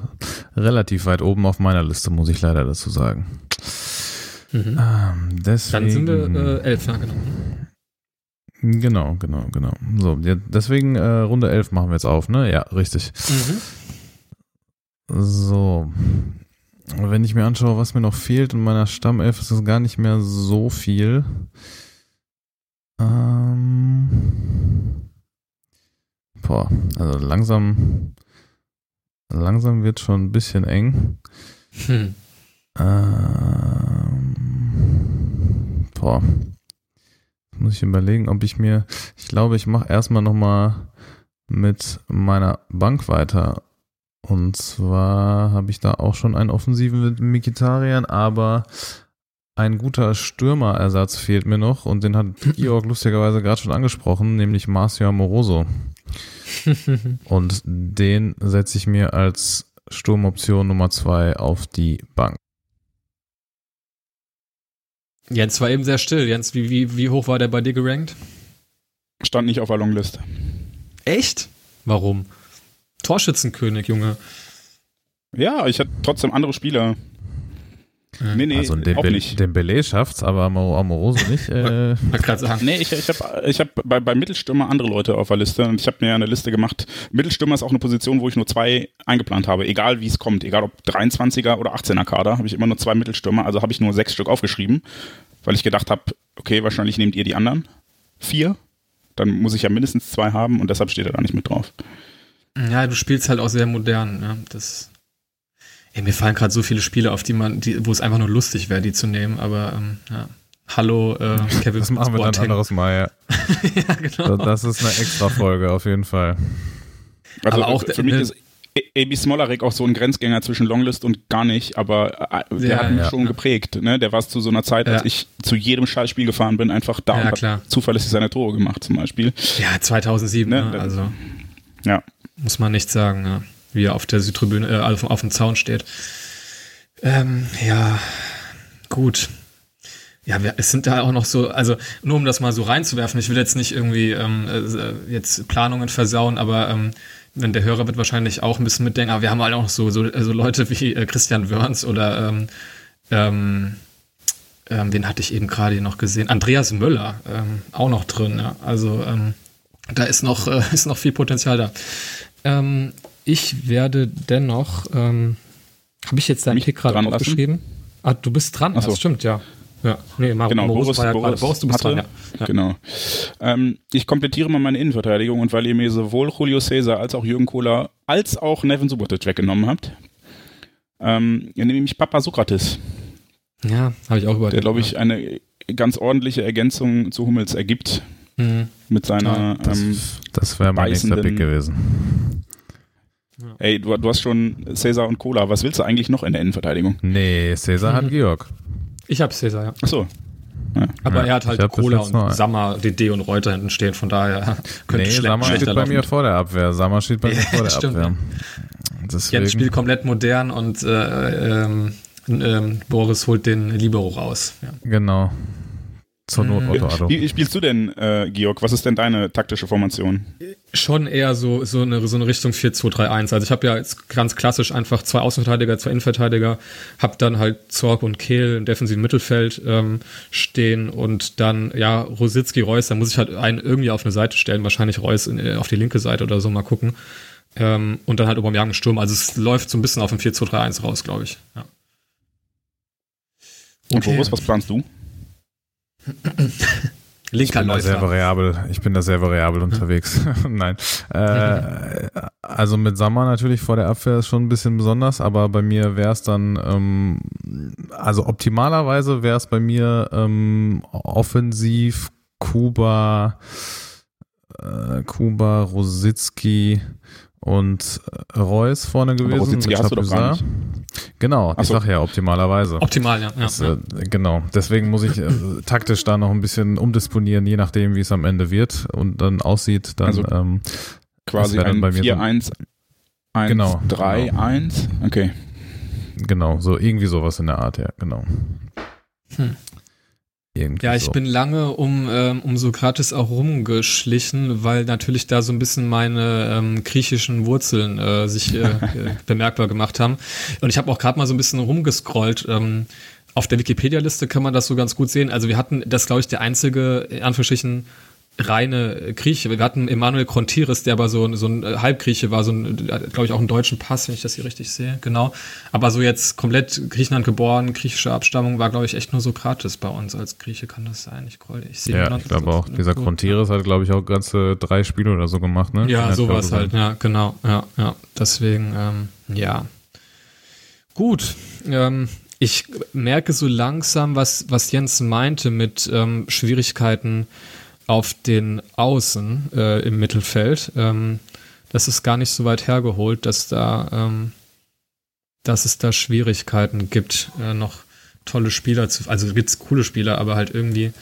relativ weit oben auf meiner Liste, muss ich leider dazu sagen. Mhm. Ähm, deswegen, Dann sind wir äh, elf, ja, genau. Genau, genau, genau. So, ja, deswegen äh, Runde 11 machen wir jetzt auf, ne? Ja, richtig. Mhm. So. Wenn ich mir anschaue, was mir noch fehlt in meiner Stammelf, ist es gar nicht mehr so viel. Ähm. Boah, also langsam, langsam wird schon ein bisschen eng. Hm. Ähm, boah. Muss ich überlegen, ob ich mir. Ich glaube, ich mache erstmal nochmal mit meiner Bank weiter. Und zwar habe ich da auch schon einen offensiven mit Mikitarian, aber ein guter Stürmerersatz fehlt mir noch und den hat Georg lustigerweise gerade schon angesprochen, nämlich Marcio Amoroso. Und den setze ich mir als Sturmoption Nummer zwei auf die Bank. Jens war eben sehr still. Jens, wie, wie, wie hoch war der bei dir gerankt? Stand nicht auf der Longlist. Echt? Warum? Torschützenkönig, Junge. Ja, ich hatte trotzdem andere Spieler. Nee, nee, also auch Dembele, nicht. Dembele schafft's, aber Amor- Amoroso nicht. Äh, sagen. Nee, ich, ich habe ich hab bei, bei Mittelstürmer andere Leute auf der Liste und ich habe mir eine Liste gemacht. Mittelstürmer ist auch eine Position, wo ich nur zwei eingeplant habe, egal wie es kommt, egal ob 23er oder 18er Kader, habe ich immer nur zwei Mittelstürmer, also habe ich nur sechs Stück aufgeschrieben. weil ich gedacht habe, okay, wahrscheinlich nehmt ihr die anderen vier. Dann muss ich ja mindestens zwei haben und deshalb steht er da nicht mit drauf. Ja, du spielst halt auch sehr modern. Ja, das Ey, mir fallen gerade so viele Spiele auf, die man, die, wo es einfach nur lustig wäre, die zu nehmen, aber ähm, ja. Hallo, äh, Kevin Das machen wir dann ein anderes Mal, ja. ja, genau. Das ist eine extra Folge, auf jeden Fall. Also Aber auch für mich ist AB Smolarek auch so ein Grenzgänger zwischen Longlist und gar nicht, aber äh, der Ja, hat mich ja. schon geprägt. Ne? Der war zu so einer Zeit, als Ja. ich zu jedem Scheißspiel gefahren bin, einfach da Ja, und hat klar. zuverlässig seine Tore gemacht zum Beispiel. Ja, 2007, Ne, ne, also Ja, muss man nicht sagen, ja, wie er auf der Südtribüne, äh, auf, auf dem Zaun steht. Ähm, ja, gut. Ja, es sind da auch noch so, also nur um das mal so reinzuwerfen, ich will jetzt nicht irgendwie ähm, äh, jetzt Planungen versauen, aber ähm, wenn der Hörer wird wahrscheinlich auch ein bisschen mitdenken, aber wir haben halt auch noch so, so, so Leute wie äh, Christian Wörns oder ähm, ähm, ähm, wen hatte ich eben gerade noch gesehen? Andreas Müller, ähm, auch noch drin, ja. Also ähm, da ist noch, äh, ist noch viel Potenzial da. Ähm, ich werde dennoch, ähm, habe ich jetzt deinen Mich Pick gerade lassen? aufgeschrieben? Ah, du bist dran, Ach so. das stimmt, ja. Ja, nee, Mar genau. Boris Boris, war ja Boris, gerade. Boris, du bist hatte, dran, ja. ja. Genau. Ähm, ich komplettiere mal meine Innenverteidigung und weil ihr mir sowohl Julio Cesar als auch Jürgen Kohler als auch Nevin Subotic weggenommen habt, ähm, nehme ich Papa Sokrates. Ja, habe ich auch überlegt. der, glaube ich, eine ganz ordentliche Ergänzung zu Hummels ergibt Mhm. mit seiner. Das, ähm, das wäre mein nächster Pick gewesen. Ey, du, du hast schon Cäsar und Cola. Was willst du eigentlich noch in der Innenverteidigung? Nee, Cäsar hat Georg. Ich habe Cäsar, ja. Achso. Aber Ja, er hat halt Cola jetzt noch und. Sammer, DD und Reuter hinten stehen, von daher könnte Nee, Sammer steht bei mir vor der Abwehr. Sammer steht bei mir Ja, vor der stimmt, Abwehr. Jens Deswegen, spielt komplett modern und äh, ähm, ähm, Boris holt den Libero raus. Ja. genau. Zur Not Mhm. Otto Addo. Wie spielst du denn, äh, Georg? Was ist denn deine taktische Formation? Schon eher so, so, eine, so eine Richtung 4-2-3-1. Also ich habe ja jetzt ganz klassisch einfach zwei Außenverteidiger, zwei Innenverteidiger, habe dann halt Zorg und Kehl im defensiven Mittelfeld ähm, stehen und dann, ja, Rositzky, Reus, da muss ich halt einen irgendwie auf eine Seite stellen, wahrscheinlich Reus in, äh, auf die linke Seite oder so, mal gucken. Ähm, und dann halt Aubameyang im Sturm. Also es läuft so ein bisschen auf ein 4-2-3-1 raus, glaube ich. Ja. Und Boris, was planst du? Ich Linker bin da sehr Läufer. variabel. Ich bin da sehr variabel unterwegs. Nein. Äh, also mit Sammer natürlich vor der Abwehr ist schon ein bisschen besonders, aber bei mir wäre es dann, ähm, also optimalerweise wäre es bei mir ähm, offensiv Kuba, äh, Kuba, Rositzky und äh, Reus vorne gewesen. Rositzky mit hast du doch gar Chapuisat. Genau, Ach ich so. sag ja optimalerweise. Optimal, ja. ja, Das, ja. äh, genau, deswegen muss ich äh, taktisch da noch ein bisschen umdisponieren, je nachdem, wie es am Ende wird und dann aussieht. Dann, Also, ähm, Quasi ein bei mir so- 4-1, 1, Genau, 3, genau. 1. Okay. genau, so irgendwie sowas in der Art, ja, genau. Hm. Irgendwie Ja, ich so. bin lange um, ähm, um Sokrates auch rumgeschlichen, weil natürlich da so ein bisschen meine ähm, griechischen Wurzeln äh, sich äh, äh, bemerkbar gemacht haben. Und ich habe auch gerade mal so ein bisschen rumgescrollt. Ähm, auf der Wikipedia-Liste kann man das so ganz gut sehen. Also wir hatten, das glaube ich der einzige, in Anführungsstrichen, reine Grieche. Wir hatten Emanuel Krontiris, der aber so, ein- so ein äh, Halbgrieche war, so ein, glaube ich, auch einen deutschen Pass, wenn ich das hier richtig sehe. Genau. Aber so jetzt komplett Griechenland geboren, griechische Abstammung, war, glaube ich, echt nur Sokrates bei uns. Als Grieche kann das sein. Ich, ich sehe ja, ich glaube auch, dieser. Krontiris hat, glaube ich, auch ganze drei Spiele oder so gemacht, ne? Ja, sowas halt, ja, genau, ja, ja. Deswegen, ähm, ja. Gut, ähm, ich merke so langsam, was, was Jens meinte mit ähm, Schwierigkeiten auf den Außen äh, im Mittelfeld. Ähm, das ist gar nicht so weit hergeholt, dass da, ähm, dass es da Schwierigkeiten gibt, äh, noch tolle Spieler zu, also gibt's coole Spieler, aber halt irgendwie,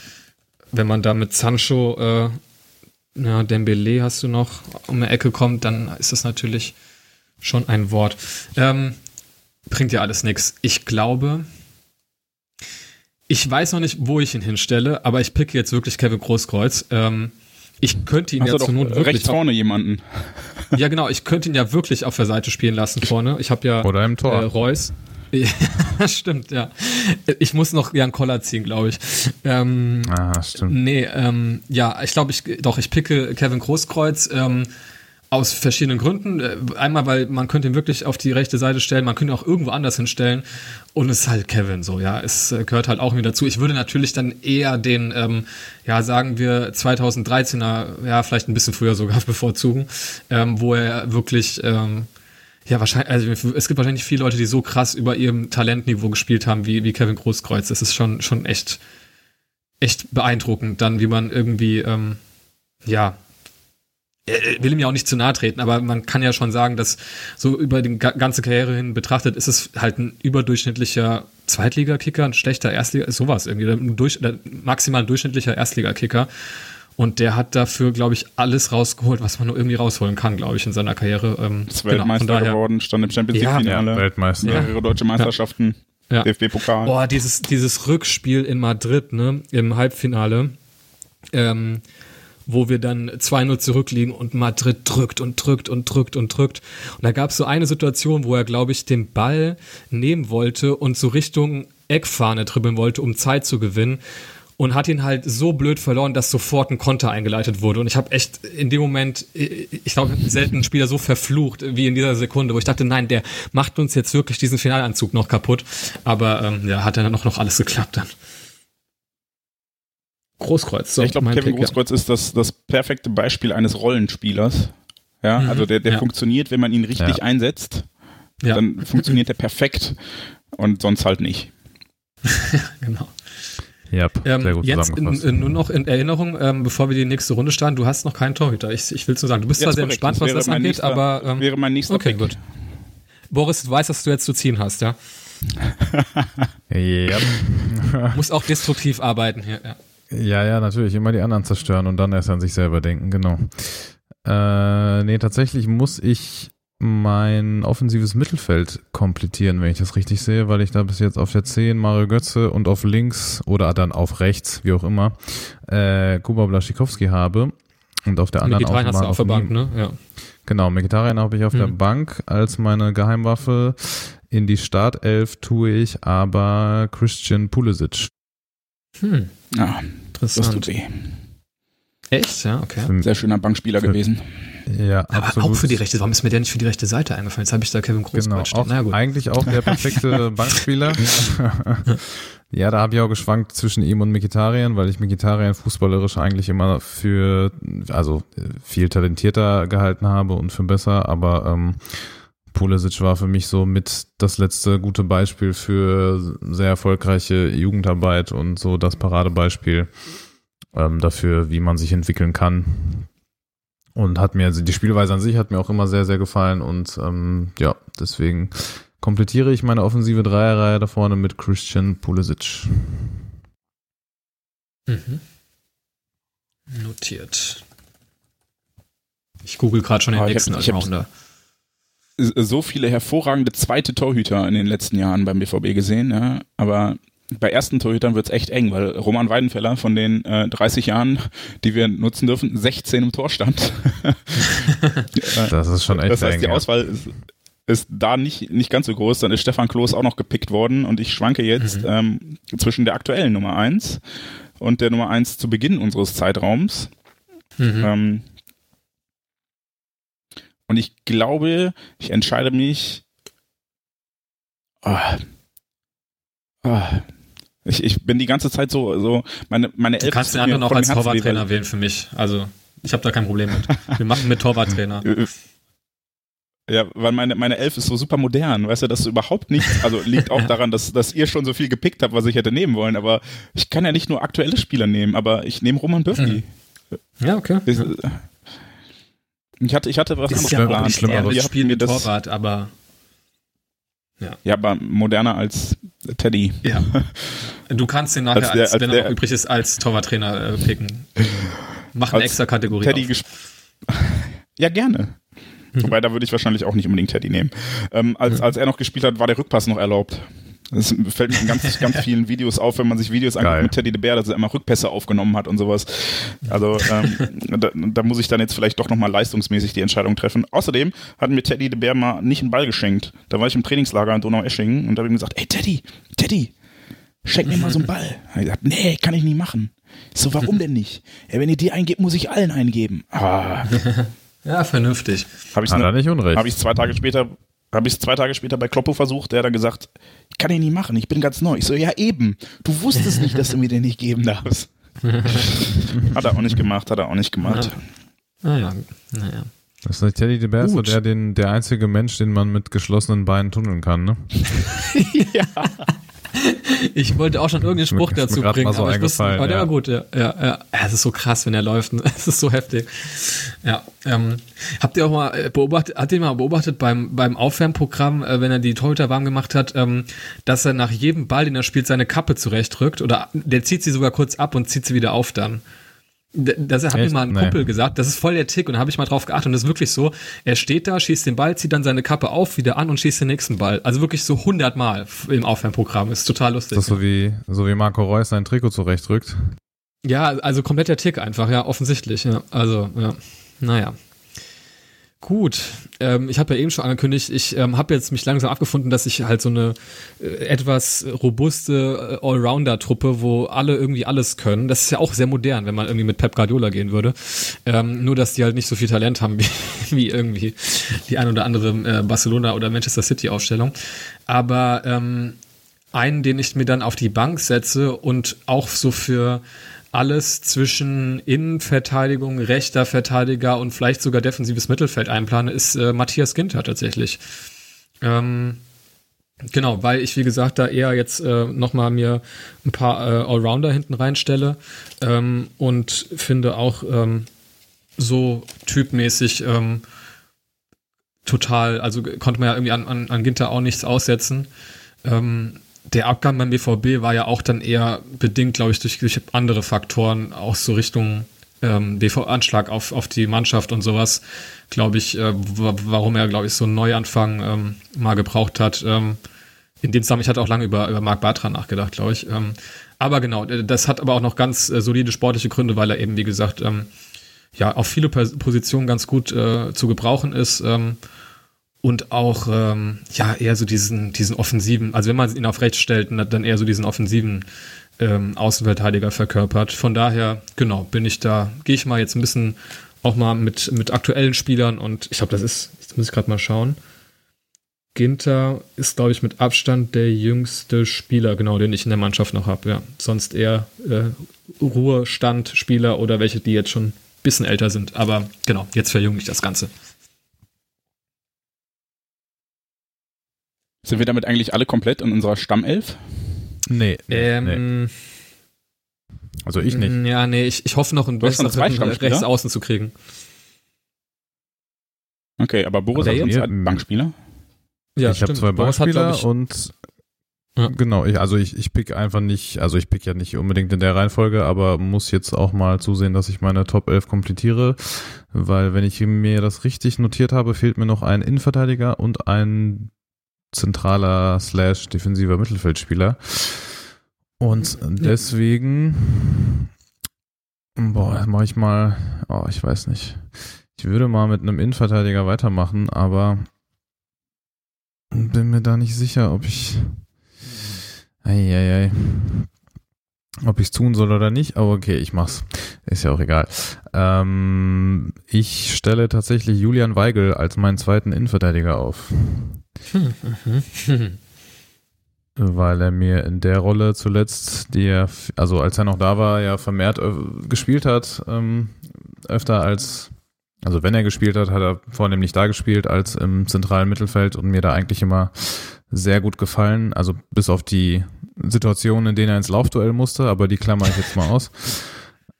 wenn man da mit Sancho äh, ja, Dembele hast du noch um die Ecke kommt, dann ist das natürlich schon ein Wort. Ähm, bringt ja alles nichts. Ich glaube, ich weiß noch nicht, wo ich ihn hinstelle, aber ich picke jetzt wirklich Kevin Großkreuz. Ähm, ich könnte ihn Hast ja zur Not wirklich. rechts vorne jemanden. Ja, genau, ich könnte ihn ja wirklich auf der Seite spielen lassen vorne. Ich habe ja Oder im Tor. äh, Reus. Ja, stimmt, ja. Ich muss noch Jan Koller ziehen, glaube ich. Ähm, Ah, stimmt. Nee, ähm, ja, ich glaube, ich doch, ich picke Kevin Großkreuz. Ähm, aus verschiedenen Gründen. Äh, Einmal, weil man könnte ihn wirklich auf die rechte Seite stellen, man könnte ihn auch irgendwo anders hinstellen. Und es ist halt Kevin so, ja. Es äh, gehört halt auch wieder dazu. Ich würde natürlich dann eher den, ähm, ja, sagen wir 2013er, ja, vielleicht ein bisschen früher sogar bevorzugen, ähm, wo er wirklich, ähm, ja, wahrscheinlich, also es gibt wahrscheinlich viele Leute, die so krass über ihrem Talentniveau gespielt haben wie, wie Kevin Großkreuz. Das ist schon, schon echt, echt beeindruckend, dann, wie man irgendwie, ähm, ja, will ihm ja auch nicht zu nahe treten, aber man kann ja schon sagen, dass so über die ganze Karriere hin betrachtet, ist es halt ein überdurchschnittlicher Zweitligakicker, ein schlechter Erstliga, sowas irgendwie, ein durch, maximal ein durchschnittlicher Erstligakicker. Und der hat dafür, glaube ich, alles rausgeholt, was man nur irgendwie rausholen kann, glaube ich, in seiner Karriere. Ähm, ist genau, Weltmeister daher, geworden, stand im Champions League-Finale. Ja, Weltmeister. Mehrere deutsche Meisterschaften, ja. DFB-Pokal. Boah, dieses, dieses Rückspiel in Madrid, ne, im Halbfinale. Ähm, wo wir dann 2-0 zurückliegen und Madrid drückt und drückt und drückt und drückt. Und da gab es so eine Situation, wo er, glaube ich, den Ball nehmen wollte und so Richtung Eckfahne dribbeln wollte, um Zeit zu gewinnen. Und hat ihn halt so blöd verloren, dass sofort ein Konter eingeleitet wurde. Und ich habe echt in dem Moment, ich glaube, selten einen Spieler so verflucht wie in dieser Sekunde, wo ich dachte, nein, der macht uns jetzt wirklich diesen Finalanzug noch kaputt. Aber ähm, ja, hat dann noch, noch alles geklappt dann. Großkreuz. So, ich glaube, Kevin Pick, Großkreuz ja. ist das, das perfekte Beispiel eines Rollenspielers. Ja, mhm, also der, der ja. funktioniert, wenn man ihn richtig ja. einsetzt. Dann funktioniert er perfekt und sonst halt nicht. genau. Yep, ähm, sehr gut jetzt in, in, nur noch in Erinnerung, ähm, bevor wir die nächste Runde starten, du hast noch keinen Torhüter. Ich, ich will es nur sagen, du bist zwar sehr entspannt, was das angeht, nächster, aber. Ähm, wäre mein nächster Okay, Pick. gut. Boris, du weißt, dass du jetzt zu ziehen hast, ja? yep. Muss auch destruktiv arbeiten hier, ja. Ja, ja, natürlich. Immer die anderen zerstören und dann erst an sich selber denken, genau. Äh, nee, tatsächlich muss ich mein offensives Mittelfeld komplettieren, wenn ich das richtig sehe, weil ich da bis jetzt auf der 10 Mario Götze und auf links oder dann auf rechts, wie auch immer, äh, Kuba Blaschikowski habe. Und auf der anderen auch hast du auf der Bank, ne? Ja. Genau, Vegetarier habe ich auf hm. der Bank als meine Geheimwaffe. In die Startelf tue ich aber Christian Pulisic. Hm. Ja, das tut weh. Echt? Ja, okay. Sehr schöner Bankspieler gewesen. Ja, Aber absolut. auch für die rechte, warum ist mir der nicht für die rechte Seite eingefallen? Jetzt habe ich da Kevin Groß genau, auch, Eigentlich auch der perfekte Bankspieler. ja, da habe ich auch geschwankt zwischen ihm und Mikitarian, weil ich Mikitarian fußballerisch eigentlich immer für, also viel talentierter gehalten habe und für besser, aber ähm, Pulisic war für mich so mit das letzte gute Beispiel für sehr erfolgreiche Jugendarbeit und so das Paradebeispiel ähm, dafür, wie man sich entwickeln kann. Und hat mir, also die Spielweise an sich hat mir auch immer sehr, sehr gefallen und ähm, ja, deswegen komplettiere ich meine offensive Dreierreihe da vorne mit Christian Pulisic. Mhm. Notiert. Ich google gerade schon den oh, nächsten ich hab, ich hab, so viele hervorragende zweite Torhüter in den letzten Jahren beim BVB gesehen, ja, aber bei ersten Torhütern wird's echt eng, weil Roman Weidenfeller von den äh, 30 Jahren, die wir nutzen dürfen, 16 im Tor stand. das ist schon echt Das heißt, eng, die Auswahl ist, ist da nicht, nicht ganz so groß. Dann ist Stefan Kloß auch noch gepickt worden und ich schwanke jetzt mhm. ähm, zwischen der aktuellen Nummer 1 und der Nummer 1 zu Beginn unseres Zeitraums. Mhm. Ähm, und ich glaube, ich entscheide mich. Oh, oh, ich, ich bin die ganze Zeit so, so meine, meine Elf. Du kannst den anderen auch als Torwarttrainer wählen für mich. Also, ich habe da kein Problem mit. Wir machen mit Torwarttrainer. Ja, weil meine, meine Elf ist so super modern, weißt du, das ist überhaupt nicht, also liegt auch daran, dass, dass ihr schon so viel gepickt habt, was ich hätte nehmen wollen, aber ich kann ja nicht nur aktuelle Spieler nehmen, aber ich nehme Roman Bürki. Ja, okay. Ich, ich hatte, ich hatte was anderes ja geplant. Schlimmer, ihr spielt mit Torwart, aber ja. ja, aber moderner als Teddy. Ja. Du kannst den nachher, als, der, als, als wenn er noch übrig ist, als Torwarttrainer äh, picken. Mach eine extra Kategorie. Teddy Ja, gerne. Mhm. Wobei, da würde ich wahrscheinlich auch nicht unbedingt Teddy nehmen. Ähm, als, mhm. als er noch gespielt hat, war der Rückpass noch erlaubt. Das fällt mir in ganz, ganz vielen Videos auf, wenn man sich Videos anguckt mit Teddy de Bear, dass er immer Rückpässe aufgenommen hat und sowas. Also ähm, da, da, muss ich dann jetzt vielleicht doch nochmal leistungsmäßig die Entscheidung treffen. Außerdem hat mir Teddy de Bear mal nicht einen Ball geschenkt. Da war ich im Trainingslager in Donau-Eschingen und da habe ich ihm gesagt, ey Teddy, Teddy, schenk mir mal so einen Ball. Er hat gesagt, nee, kann ich nicht machen. Ich so, warum denn nicht? Ja, wenn ihr die eingebt, muss ich allen eingeben. Ah. Ja, vernünftig. Habe ich Hat er nicht unrecht. Habe ich zwei Tage später, habe ich zwei Tage später bei Kloppo versucht, der hat dann gesagt, ich kann ihn nicht machen, ich bin ganz neu. Ich so, ja eben, du wusstest nicht, dass du mir den nicht geben darfst. hat er auch nicht gemacht, hat er auch nicht gemacht. Naja, naja. Das ist Teddy de Bear ist der, den, der einzige Mensch, den man mit geschlossenen Beinen tunneln kann, ne? ja. Ich wollte auch schon irgendeinen Spruch mir dazu bringen, so aber, ich wusste, aber der ja. war gut, ja, ja, ja. Es ist so krass, wenn er läuft. Es ist so heftig. Ja, ähm, habt ihr auch mal äh, beobachtet, habt ihr mal beobachtet beim, beim Aufwärmprogramm, äh, wenn er die Torhüter warm gemacht hat, ähm, dass er nach jedem Ball, den er spielt, seine Kappe zurechtrückt oder der zieht sie sogar kurz ab und zieht sie wieder auf dann. Das hat mir Echt? mal ein Nee. Kumpel gesagt, das ist voll der Tick und da habe ich mal drauf geachtet und das ist wirklich so, er steht da, schießt den Ball, zieht dann seine Kappe auf, wieder an und schießt den nächsten Ball. Also wirklich so 100 Mal im Aufwärmprogramm, ist total lustig. Ist das so wie, so wie Marco Reus sein Trikot zurechtrückt? Ja, also kompletter Tick einfach, ja, offensichtlich. Ja. Also, ja. Naja. Gut, ähm, ich habe ja eben schon angekündigt, ich ähm, habe jetzt mich langsam abgefunden, dass ich halt so eine äh, etwas robuste äh, Allrounder-Truppe, wo alle irgendwie alles können. Das ist ja auch sehr modern, wenn man irgendwie mit Pep Guardiola gehen würde. Ähm, nur, dass die halt nicht so viel Talent haben wie, wie irgendwie die ein oder andere äh, Barcelona- oder Manchester City-Aufstellung. Aber ähm, einen, den ich mir dann auf die Bank setze und auch so für alles zwischen Innenverteidigung, rechter Verteidiger und vielleicht sogar defensives Mittelfeld einplane, ist äh, Matthias Ginter tatsächlich. Ähm, genau, weil ich, wie gesagt, da eher jetzt äh, nochmal mir ein paar äh, Allrounder hinten reinstelle ähm, und finde auch ähm, so typmäßig ähm, total, also konnte man ja irgendwie an, an, an Ginter auch nichts aussetzen. Ähm, der Abgang beim BVB war ja auch dann eher bedingt, glaube ich, durch, durch andere Faktoren, auch so Richtung ähm, BV-Anschlag auf, auf die Mannschaft und sowas, glaube ich, äh, wa- warum er, glaube ich, so einen Neuanfang ähm, mal gebraucht hat. Ähm, in dem Zusammenhang, ich hatte auch lange über, über Marc Bartra nachgedacht, glaube ich. Ähm, aber genau, das hat aber auch noch ganz äh, solide sportliche Gründe, weil er eben, wie gesagt, ähm, ja, auf viele Pos- Positionen ganz gut äh, zu gebrauchen ist. Ähm, und auch ähm, ja eher so diesen diesen offensiven, also wenn man ihn auf rechts stellt, dann eher so diesen offensiven ähm, Außenverteidiger verkörpert. Von daher genau bin ich da, gehe ich mal jetzt ein bisschen auch mal mit mit aktuellen Spielern und ich glaube, das ist, jetzt muss ich gerade mal schauen. Ginter ist, glaube ich, mit Abstand der jüngste Spieler, genau, den ich in der Mannschaft noch habe. Ja, sonst eher äh, Ruhestand-Spieler oder welche, die jetzt schon ein bisschen älter sind. Aber genau, jetzt verjünge ich das Ganze. Sind wir damit eigentlich alle komplett in unserer Stammelf? Nee. nee, nee. Ähm, Also ich nicht. Ja, nee, ich, ich hoffe noch einen besseren Stammspieler? rechts außen zu kriegen. Okay, aber Boris Also hat als Bankspieler. Ja, ich habe zwei Boris hat, glaub ich, und Ja. genau, ich, also ich, ich pick einfach nicht, also ich pick ja nicht unbedingt in der Reihenfolge, aber muss jetzt auch mal zusehen, dass ich meine Top 11 komplettiere, weil wenn ich mir das richtig notiert habe, fehlt mir noch ein Innenverteidiger und ein zentraler slash defensiver Mittelfeldspieler. Und deswegen, boah, mache ich mal, oh, ich weiß nicht. Ich würde mal mit einem Innenverteidiger weitermachen, aber bin mir da nicht sicher, ob ich. Eieiei. Ob ich es tun soll oder nicht, aber okay, ich mach's. Ist ja auch egal. Ähm, ich stelle tatsächlich Julian Weigel als meinen zweiten Innenverteidiger auf, weil er mir in der Rolle zuletzt, die er, also als er noch da war, ja vermehrt öf- gespielt hat, ähm, öfter als, also wenn er gespielt hat, hat er vornehmlich da gespielt als im zentralen Mittelfeld und mir da eigentlich immer sehr gut gefallen. Also bis auf die Situationen, in denen er ins Laufduell musste, aber die klammer ich jetzt mal aus.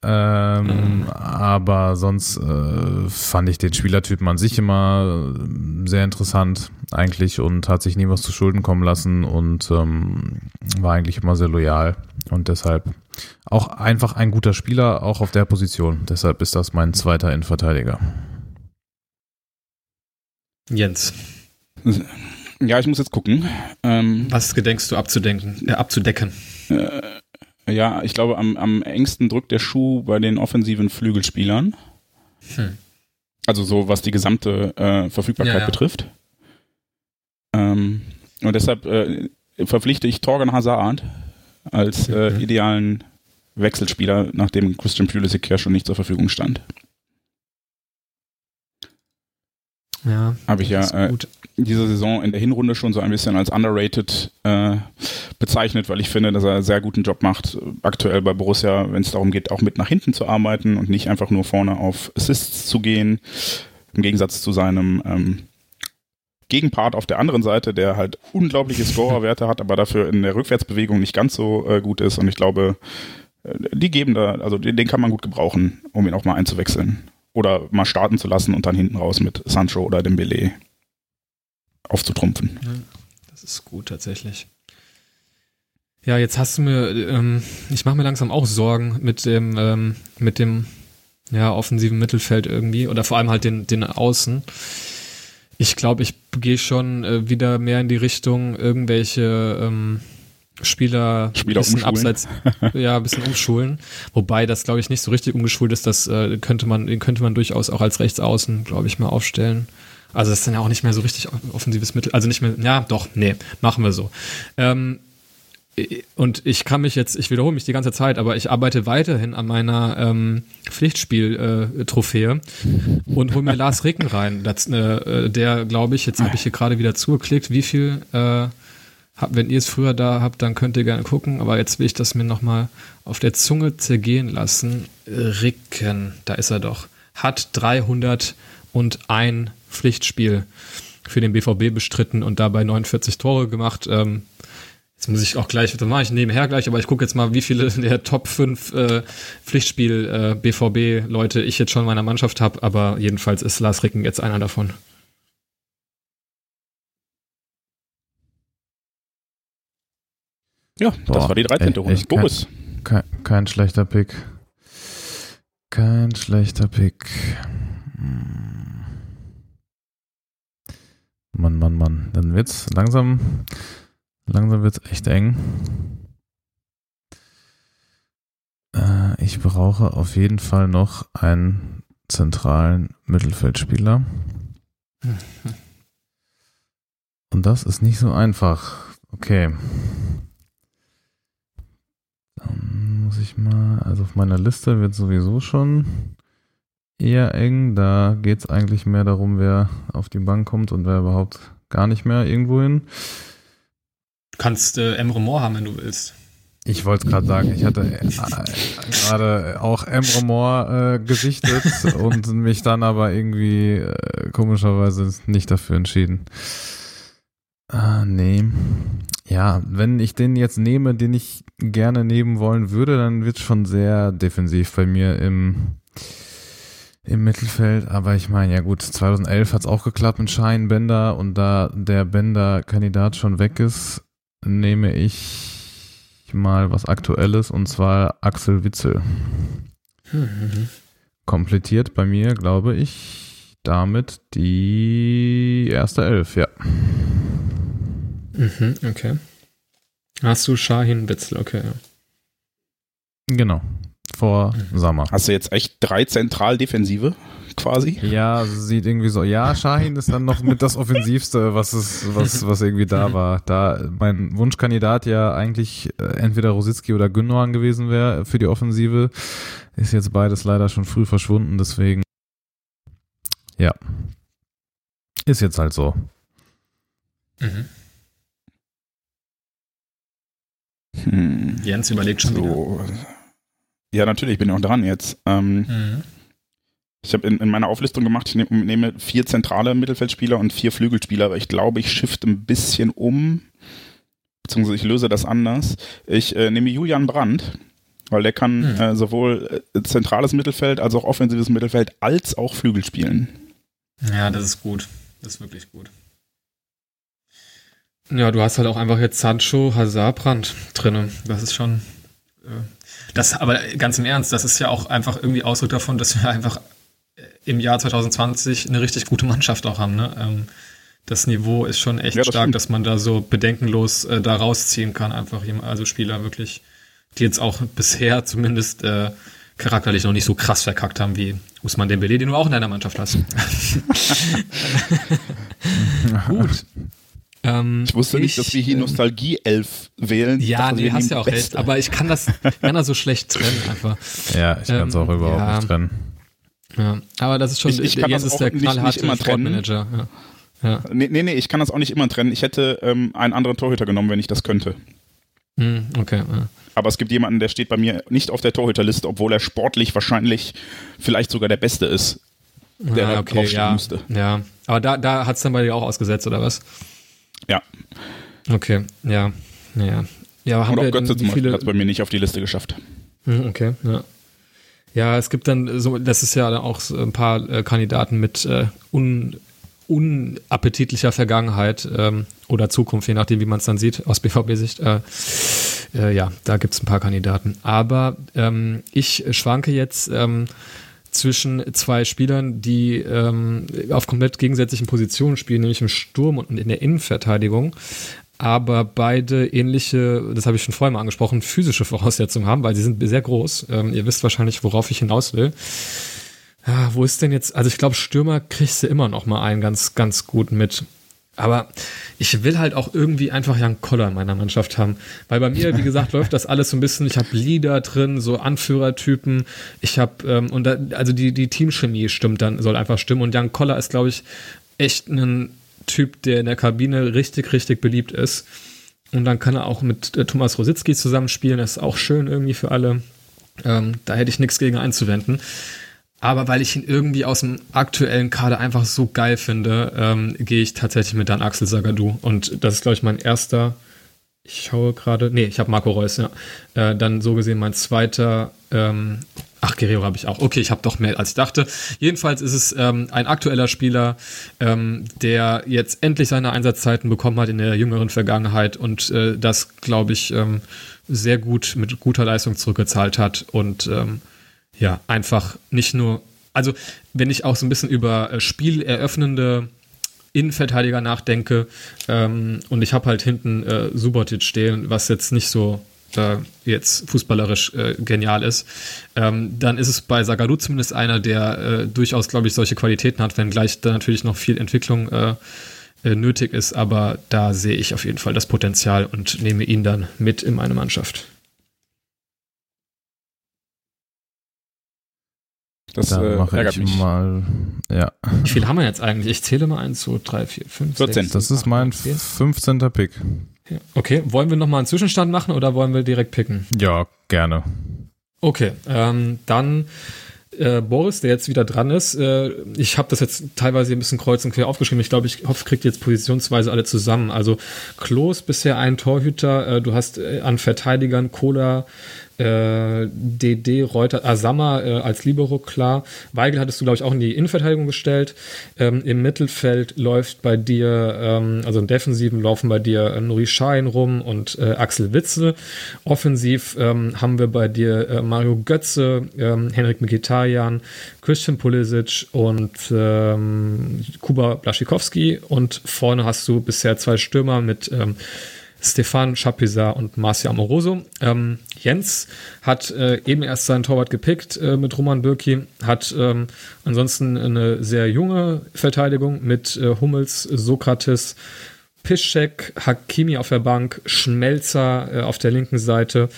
Ähm, aber sonst äh, fand ich den Spielertypen an sich immer äh, sehr interessant eigentlich und hat sich nie was zu Schulden kommen lassen und ähm, war eigentlich immer sehr loyal und deshalb auch einfach ein guter Spieler, auch auf der Position. Deshalb ist das mein zweiter Innenverteidiger. Jens, Ja, ich muss jetzt gucken. Ähm, was gedenkst du abzudenken, äh, abzudecken? äh, ja, ich glaube, am, am engsten drückt der Schuh bei den offensiven Flügelspielern. Hm. Also so, was die gesamte äh, Verfügbarkeit Ja, ja. betrifft. Ähm, und deshalb äh, verpflichte ich Torgan Hazard als äh, Mhm. idealen Wechselspieler, nachdem Christian Pulisic ja schon nicht zur Verfügung stand. Ja, habe ich ja äh, diese Saison in der Hinrunde schon so ein bisschen als underrated äh, bezeichnet, weil ich finde, dass er einen sehr guten Job macht, aktuell bei Borussia, wenn es darum geht, auch mit nach hinten zu arbeiten und nicht einfach nur vorne auf Assists zu gehen, im Gegensatz zu seinem ähm, Gegenpart auf der anderen Seite, der halt unglaubliche Scorerwerte hat, aber dafür in der Rückwärtsbewegung nicht ganz so äh, gut ist. Und ich glaube, äh, die geben da, also den, den kann man gut gebrauchen, um ihn auch mal einzuwechseln oder mal starten zu lassen und dann hinten raus mit Sancho oder Dembele aufzutrumpfen. Ja, das ist gut tatsächlich. Ja, jetzt hast du mir, ähm, ich mache mir langsam auch Sorgen mit dem, ähm, mit dem ja, offensiven Mittelfeld irgendwie oder vor allem halt den, den Außen. Ich glaube, ich gehe schon äh, wieder mehr in die Richtung irgendwelche ähm, Spieler, Spieler bisschen abseits, ja, ein bisschen umschulen. Wobei das, glaube ich, nicht so richtig umgeschult ist. Das äh, könnte man, den könnte man durchaus auch als Rechtsaußen, glaube ich, mal aufstellen. Also das ist dann ja auch nicht mehr so richtig offensives Mittel. Also nicht mehr, ja, doch, nee, machen wir so. Ähm, und ich kann mich jetzt, ich wiederhole mich die ganze Zeit, aber ich arbeite weiterhin an meiner ähm, Pflichtspiel-Trophäe äh, und hole mir Lars Ricken rein. Das, äh, der, glaube ich, jetzt habe ich hier gerade wieder zugeklickt, wie viel äh, wenn ihr es früher da habt, dann könnt ihr gerne gucken, aber jetzt will ich das mir nochmal auf der Zunge zergehen lassen. Ricken, da ist er doch, hat 301 Pflichtspiel für den BVB bestritten und dabei 49 Tore gemacht. Ähm, jetzt muss ich auch gleich, das mache ich nebenher gleich, aber ich gucke jetzt mal, wie viele der Top 5 äh, Pflichtspiel äh, ich jetzt schon in meiner Mannschaft habe, aber jedenfalls ist Lars Ricken jetzt einer davon. Ja, Boah, das war die 13. Runde. Boris. Kein, kein, schlechter Pick. Kein schlechter Pick. Hm. Mann, Mann, Mann. Dann wird's langsam, langsam wird's echt eng. Äh, ich brauche auf jeden Fall noch einen zentralen Mittelfeldspieler. Und das ist nicht so einfach. Okay. Dann muss ich mal, also auf meiner Liste wird sowieso schon eher eng. Da geht es eigentlich mehr darum, wer auf die Bank kommt und wer überhaupt gar nicht mehr irgendwo hin. Du kannst äh, Emre Moore haben, wenn du willst. Ich wollte es gerade sagen, ich hatte äh, gerade auch Emre Moore äh, gesichtet und mich dann aber irgendwie äh, komischerweise nicht dafür entschieden. Ah, nee. Ja, wenn ich den jetzt nehme, den ich gerne nehmen wollen würde, dann wird es schon sehr defensiv bei mir im, im Mittelfeld. Aber ich meine, ja gut, 2011 hat es auch geklappt mit Scheinbänder und da der Bänder-Kandidat schon weg ist, nehme ich mal was Aktuelles und zwar Axel Witzel. Komplettiert bei mir, glaube ich, damit die erste Elf, ja. Mhm, okay. Hast du Shahin Witzel, okay. Genau. Vor mhm. Sommer. Hast du jetzt echt drei Zentraldefensive quasi? Ja, sieht irgendwie so. Ja, Shahin ist dann noch mit das Offensivste, was es, was, was irgendwie da war. Da mein Wunschkandidat ja eigentlich äh, entweder Rositzky oder Gündogan gewesen wäre für die Offensive, ist jetzt beides leider schon früh verschwunden, deswegen ja. Ist jetzt halt so. Mhm. Hm. Jens überlegt schon so. Wieder. Ja, natürlich, ich bin auch dran jetzt. Ähm, mhm. Ich habe in, in, meiner Auflistung gemacht, ich nehme, nehme vier zentrale Mittelfeldspieler und vier Flügelspieler, aber ich glaube, ich shift ein bisschen um, beziehungsweise ich löse das anders. Ich äh, nehme Julian Brandt, weil der kann mhm. äh, sowohl äh, zentrales Mittelfeld als auch offensives Mittelfeld als auch Flügel spielen. Ja, das ist gut. Das ist wirklich gut. Ja, du hast halt auch einfach jetzt Sancho, Hazard, Brandt drinne. Das ist schon. Äh, das, aber ganz im Ernst, das ist ja auch einfach irgendwie Ausdruck davon, dass wir einfach äh, im Jahr 2020 eine richtig gute Mannschaft auch haben. Ne? Ähm, das Niveau ist schon echt ja, das stark, stimmt. dass man da so bedenkenlos äh, da rausziehen kann, einfach also Spieler wirklich, die jetzt auch bisher zumindest äh, charakterlich noch nicht so krass verkackt haben wie Usman Dembele, den du auch in deiner Mannschaft hast. Gut. Ähm, ich wusste nicht, dass wir hier Nostalgie 11 wählen. Ja, nee, hast ja auch recht. Aber ich kann das gerne so schlecht trennen einfach. Ja, ich kann es ähm, auch überhaupt ja, nicht trennen. Ja, aber das ist schon, Ich- ich kann Jens das ist auch der knallharte immer trennen. Sportmanager. Ja. Ja. Nee, nee, nee, ich kann das auch nicht immer trennen. Ich hätte ähm, einen anderen Torhüter genommen, wenn ich das könnte. Hm, okay. Ja. Aber es gibt jemanden, der steht bei mir nicht auf der Torhüterliste, obwohl er sportlich wahrscheinlich vielleicht sogar der Beste ist, der ah, da okay, draufstehen ja. müsste. Ja. Aber da, da hat es dann bei dir auch ausgesetzt, oder was? Ja. Okay, ja. Ja, aber haben Und wir auch Götze zum Beispiel viele, hat es bei mir nicht auf die Liste geschafft. Hm, Okay, ja. Ja, es gibt dann so, das ist ja dann auch so ein paar äh, Kandidaten mit äh, un, unappetitlicher Vergangenheit ähm, oder Zukunft, je nachdem, wie man es dann sieht, aus BVB-Sicht. Äh, äh, ja, da gibt es ein paar Kandidaten. Aber ähm, ich schwanke jetzt ähm, zwischen zwei Spielern, die ähm, auf komplett gegensätzlichen Positionen spielen, nämlich im Sturm und in der Innenverteidigung aber beide ähnliche, das habe ich schon vorher mal angesprochen, physische Voraussetzungen haben, weil sie sind sehr groß. Ähm, ihr wisst wahrscheinlich, worauf ich hinaus will. Ja, wo ist denn jetzt, also ich glaube, Stürmer kriegst du immer noch mal einen ganz, ganz gut mit. Aber ich will halt auch irgendwie einfach Jan Koller in meiner Mannschaft haben. Weil bei mir, wie gesagt, läuft das alles so ein bisschen, ich habe Leader drin, so Anführertypen. Ich habe, ähm, und da, also die, die Teamchemie stimmt dann, soll einfach stimmen. Und Jan Koller ist, glaube ich, echt ein Typ, der in der Kabine richtig, richtig beliebt ist. Und dann kann er auch mit äh, Thomas Rositzky zusammenspielen. Das ist auch schön irgendwie für alle. Ähm, da hätte ich nichts gegen einzuwenden. Aber weil ich ihn irgendwie aus dem aktuellen Kader einfach so geil finde, ähm, gehe ich tatsächlich mit Dan Axel Sagadou. Und das ist, glaube ich, mein erster. Ich schaue gerade. Nee, ich habe Marco Reus, ja. Äh, dann so gesehen mein zweiter. Ähm, ach, Guerrero habe ich auch. Okay, ich habe doch mehr als ich dachte. Jedenfalls ist es ähm, ein aktueller Spieler, ähm, der jetzt endlich seine Einsatzzeiten bekommen hat in der jüngeren Vergangenheit und äh, das, glaube ich, ähm, sehr gut mit guter Leistung zurückgezahlt hat und ähm, ja, einfach nicht nur, also wenn ich auch so ein bisschen über äh, spieleröffnende Innenverteidiger nachdenke ähm, und ich habe halt hinten äh, Subotic stehen, was jetzt nicht so äh, jetzt fußballerisch äh, genial ist, ähm, dann ist es bei Sagadu zumindest einer, der äh, durchaus, glaube ich, solche Qualitäten hat, wenngleich da natürlich noch viel Entwicklung äh, nötig ist, aber da sehe ich auf jeden Fall das Potenzial und nehme ihn dann mit in meine Mannschaft. Das Da äh, mache ärgert ich mich. mal. Ja, Wie viel haben wir jetzt eigentlich? Ich zähle mal 1, 2, 3, 4, 5, 14. 6, das ist mein 15. Pick. Okay, wollen wir nochmal einen Zwischenstand machen oder wollen wir direkt picken? Ja, gerne. Okay, ähm, dann äh, Boris, der jetzt wieder dran ist. Äh, ich habe das jetzt teilweise ein bisschen kreuz und quer aufgeschrieben. Ich glaube, ich hoffe, kriegt jetzt positionsweise alle zusammen. Also Klos bisher ein Torhüter. Äh, du hast äh, an Verteidigern Kola, äh, DD, Reuter, Asama äh, als Libero, klar. Weigel hattest du, glaube ich, auch in die Innenverteidigung gestellt. Ähm, Im Mittelfeld läuft bei dir, ähm, also im Defensiven laufen bei dir äh, Nuri Schein rum und äh, Axel Witzel. Offensiv ähm, haben wir bei dir äh, Mario Götze, ähm, Henrik Mkhitaryan, Christian Pulisic und ähm, Kuba Blaschikowski. Und vorne hast du bisher zwei Stürmer mit ähm, Stefan Chapuisat und Marcia Amoroso. Ähm, Jens hat äh, eben erst seinen Torwart gepickt äh, mit Roman Bürki, hat ähm, ansonsten eine sehr junge Verteidigung mit äh, Hummels, Sokrates, Piszczek, Hakimi auf der Bank, Schmelzer äh, auf der linken Seite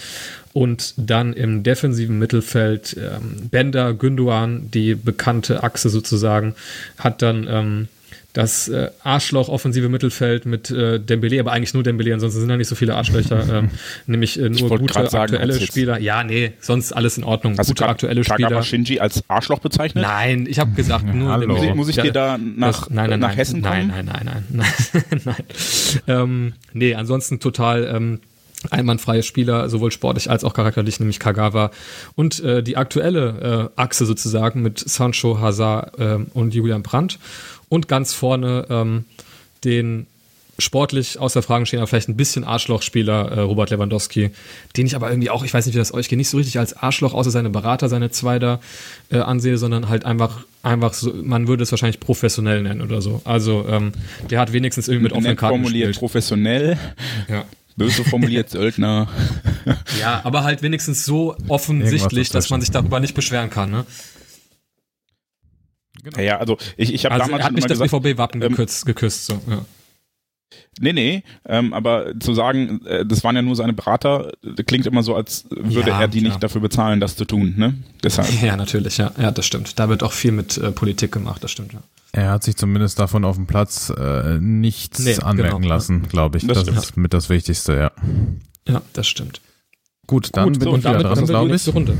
und dann im defensiven Mittelfeld ähm, Bender, Günduan, die bekannte Achse sozusagen, hat dann ähm, das äh, Arschloch-offensive Mittelfeld mit äh, Dembele, aber eigentlich nur Dembele, ansonsten sind da nicht so viele Arschlöcher, ähm, nämlich äh, nur gute sagen, aktuelle Spieler. Ja, nee, sonst alles in Ordnung. Hast du gute aktuelle Kagawa Spieler. Shinji als Arschloch bezeichnet? Nein, ich habe gesagt, nur hallo. Dembele. Muss ich, dir da nach, das, nein, nein, nach nein, Hessen kommen? nein, nein, nein, nein, nein. Ähm, nee, ansonsten total ähm, einwandfreie Spieler, sowohl sportlich als auch charakterlich, nämlich Kagawa. Und äh, die aktuelle äh, Achse sozusagen mit Sancho, Hazard ähm, und Julian Brandt. Und ganz vorne ähm, den sportlich außer Fragen stehen, aber vielleicht ein bisschen Arschlochspieler äh, Robert Lewandowski, den ich aber irgendwie auch, ich weiß nicht, wie das euch geht, nicht so richtig als Arschloch, außer seine Berater, seine zwei da äh, ansehe, sondern halt einfach, einfach so, man würde es wahrscheinlich professionell nennen oder so. Also ähm, der hat wenigstens irgendwie mit offenen Karten formuliert gespielt. professionell, Ja. böse formuliert Söldner. ja, aber halt wenigstens so offensichtlich, dass man sich darüber nicht beschweren kann. Ne? Ja, ja, also ich, ich habe Also damals er hat nicht das BVB-Wappen ähm, geküsst, geküsst. So, ja. Nee, nee, ähm, aber zu sagen, äh, das waren ja nur seine Berater, klingt immer so, als würde Ja, er die klar. nicht dafür bezahlen, das zu tun, ne? Deshalb. Ja, natürlich, ja. Ja, das stimmt. Da wird auch viel mit äh, Politik gemacht, das stimmt, ja. Er hat sich zumindest davon auf dem Platz äh, nichts Nee, anmerken genau. lassen, glaube ich. Das Das, ist mit das Wichtigste, ja. Ja, das stimmt. Gut, dann Gut, bin so, ich wieder dran, sind wir glaube ich. Runde.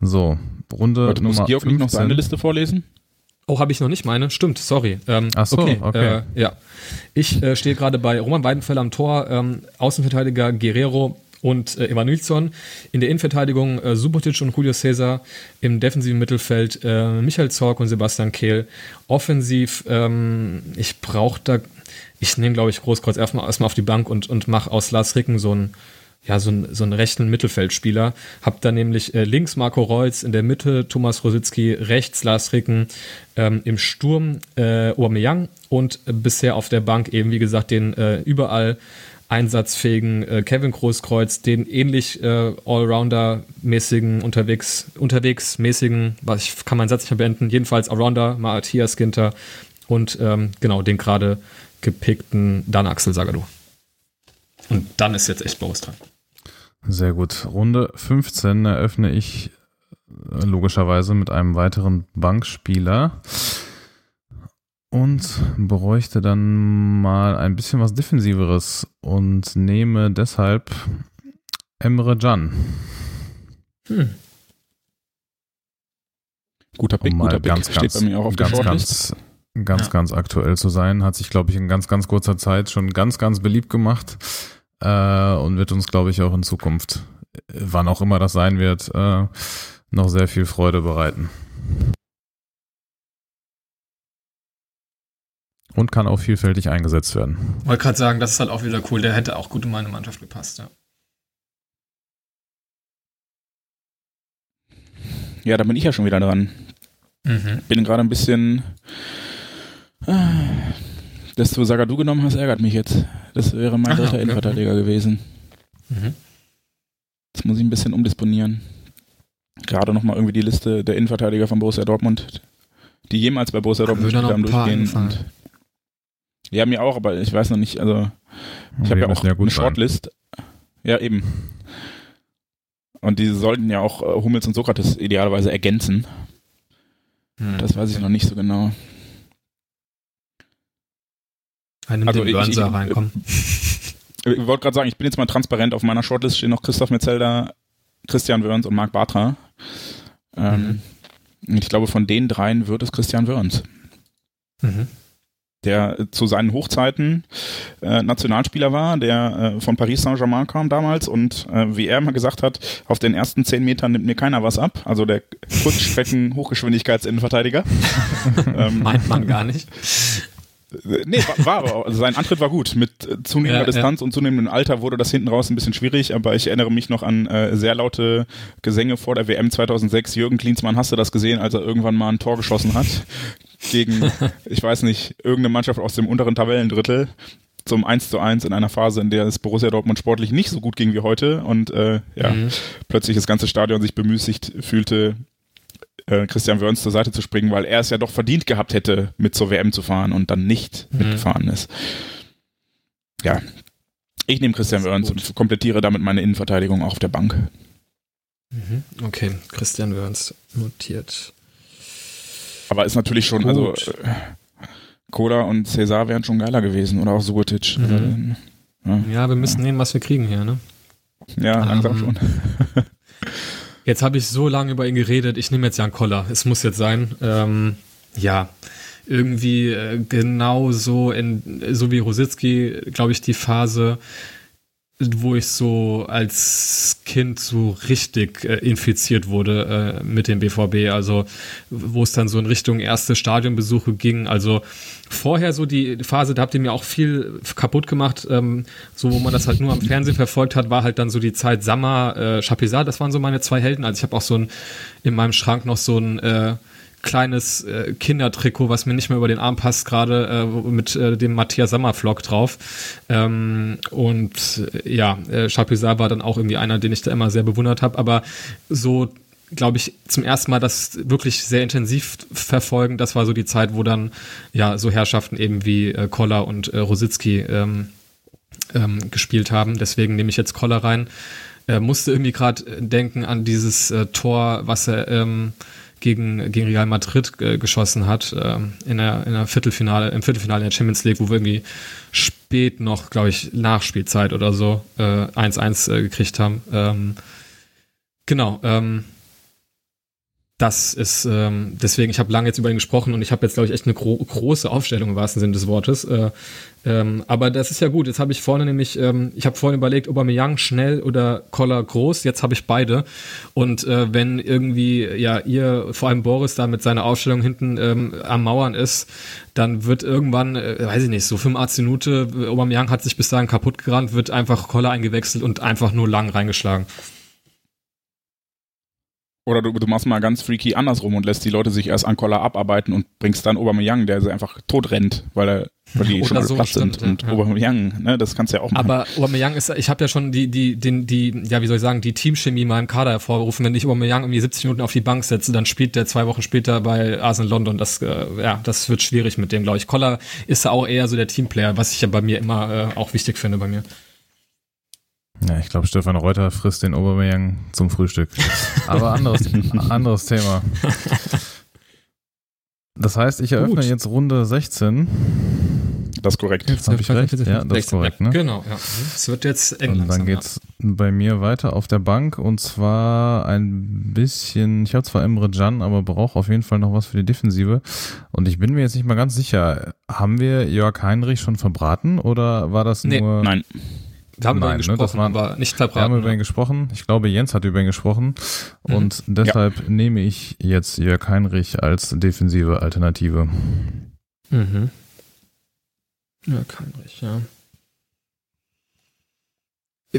So, Runde Warte, muss Nummer Georg nicht noch 15. seine Liste vorlesen? Oh, habe ich noch nicht meine? Stimmt, sorry. Ähm, Ach so, okay. Äh, ja. Ich äh, stehe gerade bei Roman Weidenfeller am Tor, ähm, Außenverteidiger Guerrero und äh, Emanuelson. In der Innenverteidigung äh, Subotic und Julio Cesar. Im defensiven Mittelfeld äh, Michael Zorc und Sebastian Kehl. Offensiv, ähm, ich brauche da, ich nehme, glaube ich, Großkreuz erstmal erstmal auf die Bank und, und mache aus Lars Ricken so ein ja, so, ein, so einen rechten Mittelfeldspieler. Hab da nämlich äh, links Marco Reutz, in der Mitte Thomas Rositzky, rechts Lars Ricken, ähm, im Sturm äh, Aubameyang und bisher auf der Bank eben, wie gesagt, den äh, überall einsatzfähigen äh, Kevin Großkreuz, den ähnlich äh, Allrounder-mäßigen, unterwegs, unterwegs mäßigen, was ich kann meinen Satz nicht mehr beenden, jedenfalls Allrounder, Matthias Ginter und ähm, genau den gerade gepickten Dan Axel Sagadu. Und dann ist jetzt echt Boris dran. Sehr gut. Runde 15 eröffne ich äh, logischerweise mit einem weiteren Bankspieler und bräuchte dann mal ein bisschen was Defensiveres und nehme deshalb Emre Can, Hm. Guter Pick, um guter mal Pick. ganz, Steht ganz, bei mir auch auf der ganz, ganz, ganz, Ja. ganz aktuell zu sein. Hat sich, glaube ich, in ganz, ganz kurzer Zeit schon ganz, ganz beliebt gemacht äh, und wird uns, glaube ich, auch in Zukunft, äh, wann auch immer das sein wird, äh, noch sehr viel Freude bereiten. Und kann auch vielfältig eingesetzt werden. Wollte gerade sagen, das ist halt auch wieder cool. Der hätte auch gut in meine Mannschaft gepasst. Ja. Ja, da bin ich ja schon wieder dran. Mhm. Bin gerade ein bisschen. Ah, Dass du Sagadu genommen hast, ärgert mich jetzt. Das wäre mein Aha, dritter okay. Innenverteidiger gewesen. Mhm. Jetzt muss ich ein bisschen umdisponieren. Gerade nochmal irgendwie die Liste der Innenverteidiger von Borussia Dortmund, die jemals bei Borussia Dortmund gespielt haben, durchgehen. Und ja, mir auch, aber ich weiß noch nicht, also ich habe ja auch müssen eine gut sein. Shortlist. Ja, eben. Und die sollten ja auch äh, Hummels und Sokrates idealerweise ergänzen. Mhm. Das weiß ich noch nicht so genau. Einen Also ich- den Burnser ich- reinkommen. Ich wollte gerade sagen, ich bin jetzt mal transparent. Auf meiner Shortlist stehen noch Christoph Metzelder, Christian Wörns und Marc Bartra. Ähm, Ich glaube, von den dreien wird es Christian Wörns, Mhm. der zu seinen Hochzeiten äh, Nationalspieler war, der äh, von Paris Saint-Germain kam damals und äh, wie er immer gesagt hat, auf den ersten zehn Metern nimmt mir keiner was ab. Also der Kurzstrecken-Hochgeschwindigkeitsinnenverteidiger. ähm, Meint man gar nicht. Nee, war, war also sein Antritt war gut. Mit äh, zunehmender Ja, Distanz und zunehmendem Alter wurde das hinten raus ein bisschen schwierig, aber ich erinnere mich noch an äh, sehr laute Gesänge vor der WM 2006. Jürgen Klinsmann, hast du das gesehen, als er irgendwann mal ein Tor geschossen hat? Gegen, ich weiß nicht, irgendeine Mannschaft aus dem unteren Tabellendrittel zum 1 zu 1 in einer Phase, in der es Borussia Dortmund sportlich nicht so gut ging wie heute und äh, ja, Mhm. plötzlich das ganze Stadion sich bemüßigt fühlte, äh, Christian Wörns zur Seite zu springen, weil er es ja doch verdient gehabt hätte, mit zur WM zu fahren und dann nicht Mhm. mitgefahren ist. Ja. Ich nehme Christian Wörns und komplettiere damit meine Innenverteidigung auch auf der Bank. Mhm. Okay, Christian Wörns notiert. Aber ist natürlich schon, Gut. also äh, Koda und Cesar wären schon geiler gewesen oder auch Subotic. Also, Mhm. Ja, wir müssen nehmen, was wir kriegen hier, ne? ja, langsam Ähm, schon. Jetzt habe ich so lange über ihn geredet. Ich nehme jetzt Jan Koller. Es muss jetzt sein. Ähm, ja, irgendwie äh, genau so, in, so wie Rositzky, glaube ich, die Phase, wo ich so als Kind so richtig äh, infiziert wurde äh, mit dem BVB. Also wo es dann so in Richtung erste Stadionbesuche ging. Also vorher so die Phase, da habt ihr mir auch viel kaputt gemacht. Ähm, so wo man das halt nur am Fernsehen verfolgt hat, war halt dann so die Zeit Sammer, äh, Chapuisat. Das waren so meine zwei Helden. Also ich habe auch so ein in meinem Schrank noch so ein äh, kleines äh, Kindertrikot, was mir nicht mehr über den Arm passt, gerade äh, mit äh, dem Matthias Sammer-Vlog drauf. Ähm, und äh, ja, äh, Chapuisat war dann auch irgendwie einer, den ich da immer sehr bewundert habe. Aber so glaube ich, zum ersten Mal das wirklich sehr intensiv verfolgen. Das war so die Zeit, wo dann ja so Herrschaften eben wie äh, Koller und äh, Rositzky ähm, ähm, gespielt haben. Deswegen nehme ich jetzt Koller rein. Er musste irgendwie gerade denken an dieses äh, Tor, was er ähm, gegen, gegen Real Madrid äh, geschossen hat, ähm, in, der, in der Viertelfinale, im Viertelfinale in der Champions League, wo wir irgendwie spät noch, glaube ich, Nachspielzeit oder so 1-1 äh, äh, gekriegt haben. Ähm, genau, ähm, das ist ähm, deswegen, ich habe lange jetzt über ihn gesprochen und ich habe jetzt, glaube ich, echt eine gro große Aufstellung im wahrsten Sinne des Wortes. Äh, ähm, aber das ist ja gut. Jetzt habe ich vorne nämlich, ähm, ich habe vorhin überlegt, Aubameyang schnell oder Koller groß. Jetzt habe ich beide. Und äh, wenn irgendwie ja ihr, vor allem Boris, da mit seiner Aufstellung hinten ähm, am Mauern ist, dann wird irgendwann, äh, weiß ich nicht, so 85 Minute, Aubameyang hat sich bis dahin kaputt gerannt, wird einfach Koller eingewechselt und einfach nur lang reingeschlagen. Oder du, du machst mal ganz freaky andersrum und lässt die Leute sich erst an Koller abarbeiten und bringst dann Aubameyang, der sie einfach tot rennt, weil er weil die schon so, platt sind. und ja. Aubameyang, ne, das kannst du ja auch machen. Aber Aubameyang ist, ich habe ja schon die, die, den, die, ja, wie soll ich sagen, die Teamchemie in meinem Kader hervorgerufen. Wenn ich Aubameyang irgendwie 70 Minuten auf die Bank setze, dann spielt der zwei Wochen später bei Arsenal London. Das, äh, ja, das wird schwierig mit dem, glaube ich. Koller ist auch eher so der Teamplayer, was ich ja bei mir immer äh, auch wichtig finde bei mir. Ja, ich glaube, Stefan Reuter frisst den Obermeyang zum Frühstück. Aber anderes, anderes Thema. Das heißt, ich eröffne Gut. jetzt Runde 16. Das ist korrekt. Jetzt habe ich recht? Ja, das ist korrekt. Ne? Genau, ja. Es wird jetzt eng. Und dann geht's bei mir weiter auf der Bank und zwar ein bisschen, ich habe zwar Emre Can, aber brauche auf jeden Fall noch was für die Defensive. Und ich bin mir jetzt nicht mal ganz sicher, haben wir Jörg Heinrich schon verbraten oder war das nee, nur... Nein. Wir haben Nein, über ihn gesprochen, ne, das war, aber nicht verbraten. Wir haben über ihn gesprochen. Ich glaube, Jens hat über ihn gesprochen. Mhm. Und deshalb ja. nehme ich jetzt Jörg Heinrich als defensive Alternative. Mhm. Jörg Heinrich, ja.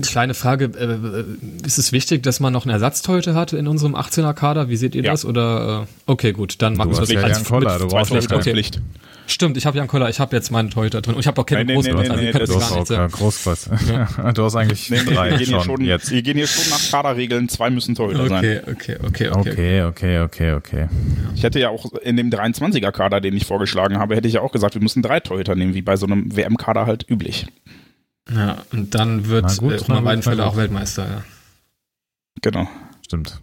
Kleine Frage, äh, äh, ist es wichtig, dass man noch einen Ersatztorhüter hat in unserem 18er Kader? Wie seht ihr ja. das? Oder äh, okay, gut, dann machen wir es ja als Koller, du brauchst Pflicht. Okay. Pflicht. Stimmt, ich habe Jan Koller, ich habe jetzt meinen Torhüter drin und ich habe auch keine nee, Großkreuz. Nee, nee, also nee, du hast auch Großkreuz. Ja. du hast eigentlich nee, drei wir schon, schon jetzt. Wir gehen hier schon nach Kaderregeln, zwei müssen Torhüter okay, sein. Okay, okay, okay. Okay, okay, okay, okay. Ich hätte ja auch in dem 23er Kader, den ich vorgeschlagen habe, hätte ich ja auch gesagt, wir müssen drei Torhüter nehmen, wie bei so einem WM-Kader halt üblich. Ja, und dann wird gut, äh, Roman Weidenfeller auch Weltmeister, ja. Genau. Stimmt.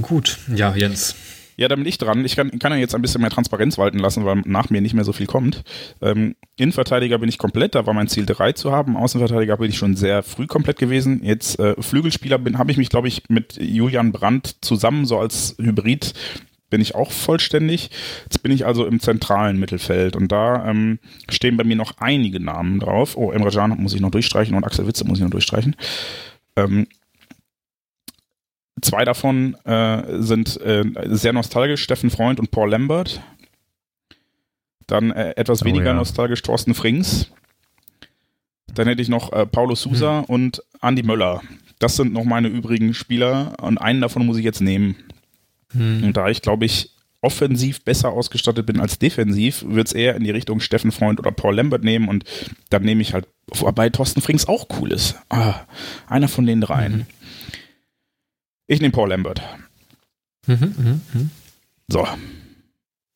Gut, ja, Jens. Ja, da bin ich dran. Ich kann, kann ja jetzt ein bisschen mehr Transparenz walten lassen, weil nach mir nicht mehr so viel kommt. Ähm, Innenverteidiger bin ich komplett, da war mein Ziel drei zu haben. Außenverteidiger bin ich schon sehr früh komplett gewesen. Jetzt äh, Flügelspieler bin, habe ich mich, glaube ich, mit Julian Brandt zusammen, so als Hybrid, bin ich auch vollständig. Jetzt bin ich also im zentralen Mittelfeld und da ähm, stehen bei mir noch einige Namen drauf. Oh, Emre Can muss ich noch durchstreichen und Axel Witze muss ich noch durchstreichen. Ähm, Zwei davon äh, sind äh, sehr nostalgisch, Steffen Freund und Paul Lambert. Dann äh, etwas oh, weniger ja. nostalgisch Thorsten Frings. Dann hätte ich noch äh, Paulo Sousa hm. und Andy Möller. Das sind noch meine übrigen Spieler und einen davon muss ich jetzt nehmen. Hm. Und da ich, glaube ich, offensiv besser ausgestattet bin als defensiv, wird es eher in die Richtung Steffen Freund oder Paul Lambert nehmen und dann nehme ich halt, wobei Thorsten Frings auch cool ist. Ah, einer von den dreien. Mhm. Ich nehme Paul Lambert. Mhm, mh, mh. So.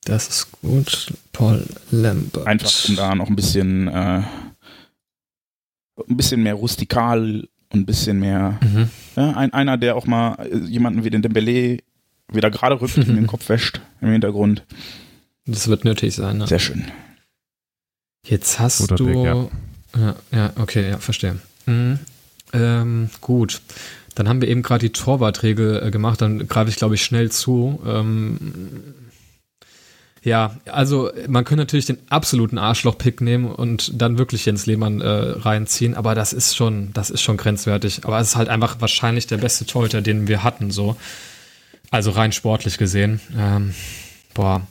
Das ist gut. Paul Lambert. Einfach um da noch ein bisschen, äh, ein bisschen mehr rustikal und ein bisschen mehr. Mhm. Ja, ein, einer, der auch mal äh, jemanden wie den Dembele wieder gerade rückt und den Kopf wäscht im Hintergrund. Das wird nötig sein. Ne? Sehr schön. Jetzt hast Guter du. Blick, ja. ja. ja, okay, ja, verstehe. Mhm. Ähm, gut. Dann haben wir eben gerade die Torwartregel äh, gemacht, dann greife ich, glaube ich, schnell zu. Ähm, ja, also man könnte natürlich den absoluten Arschloch-Pick nehmen und dann wirklich Jens Lehmann äh, reinziehen, aber das ist schon, das ist schon grenzwertig. Aber es ist halt einfach wahrscheinlich der beste Torhüter, den wir hatten, so. Also rein sportlich gesehen. Ähm, boah.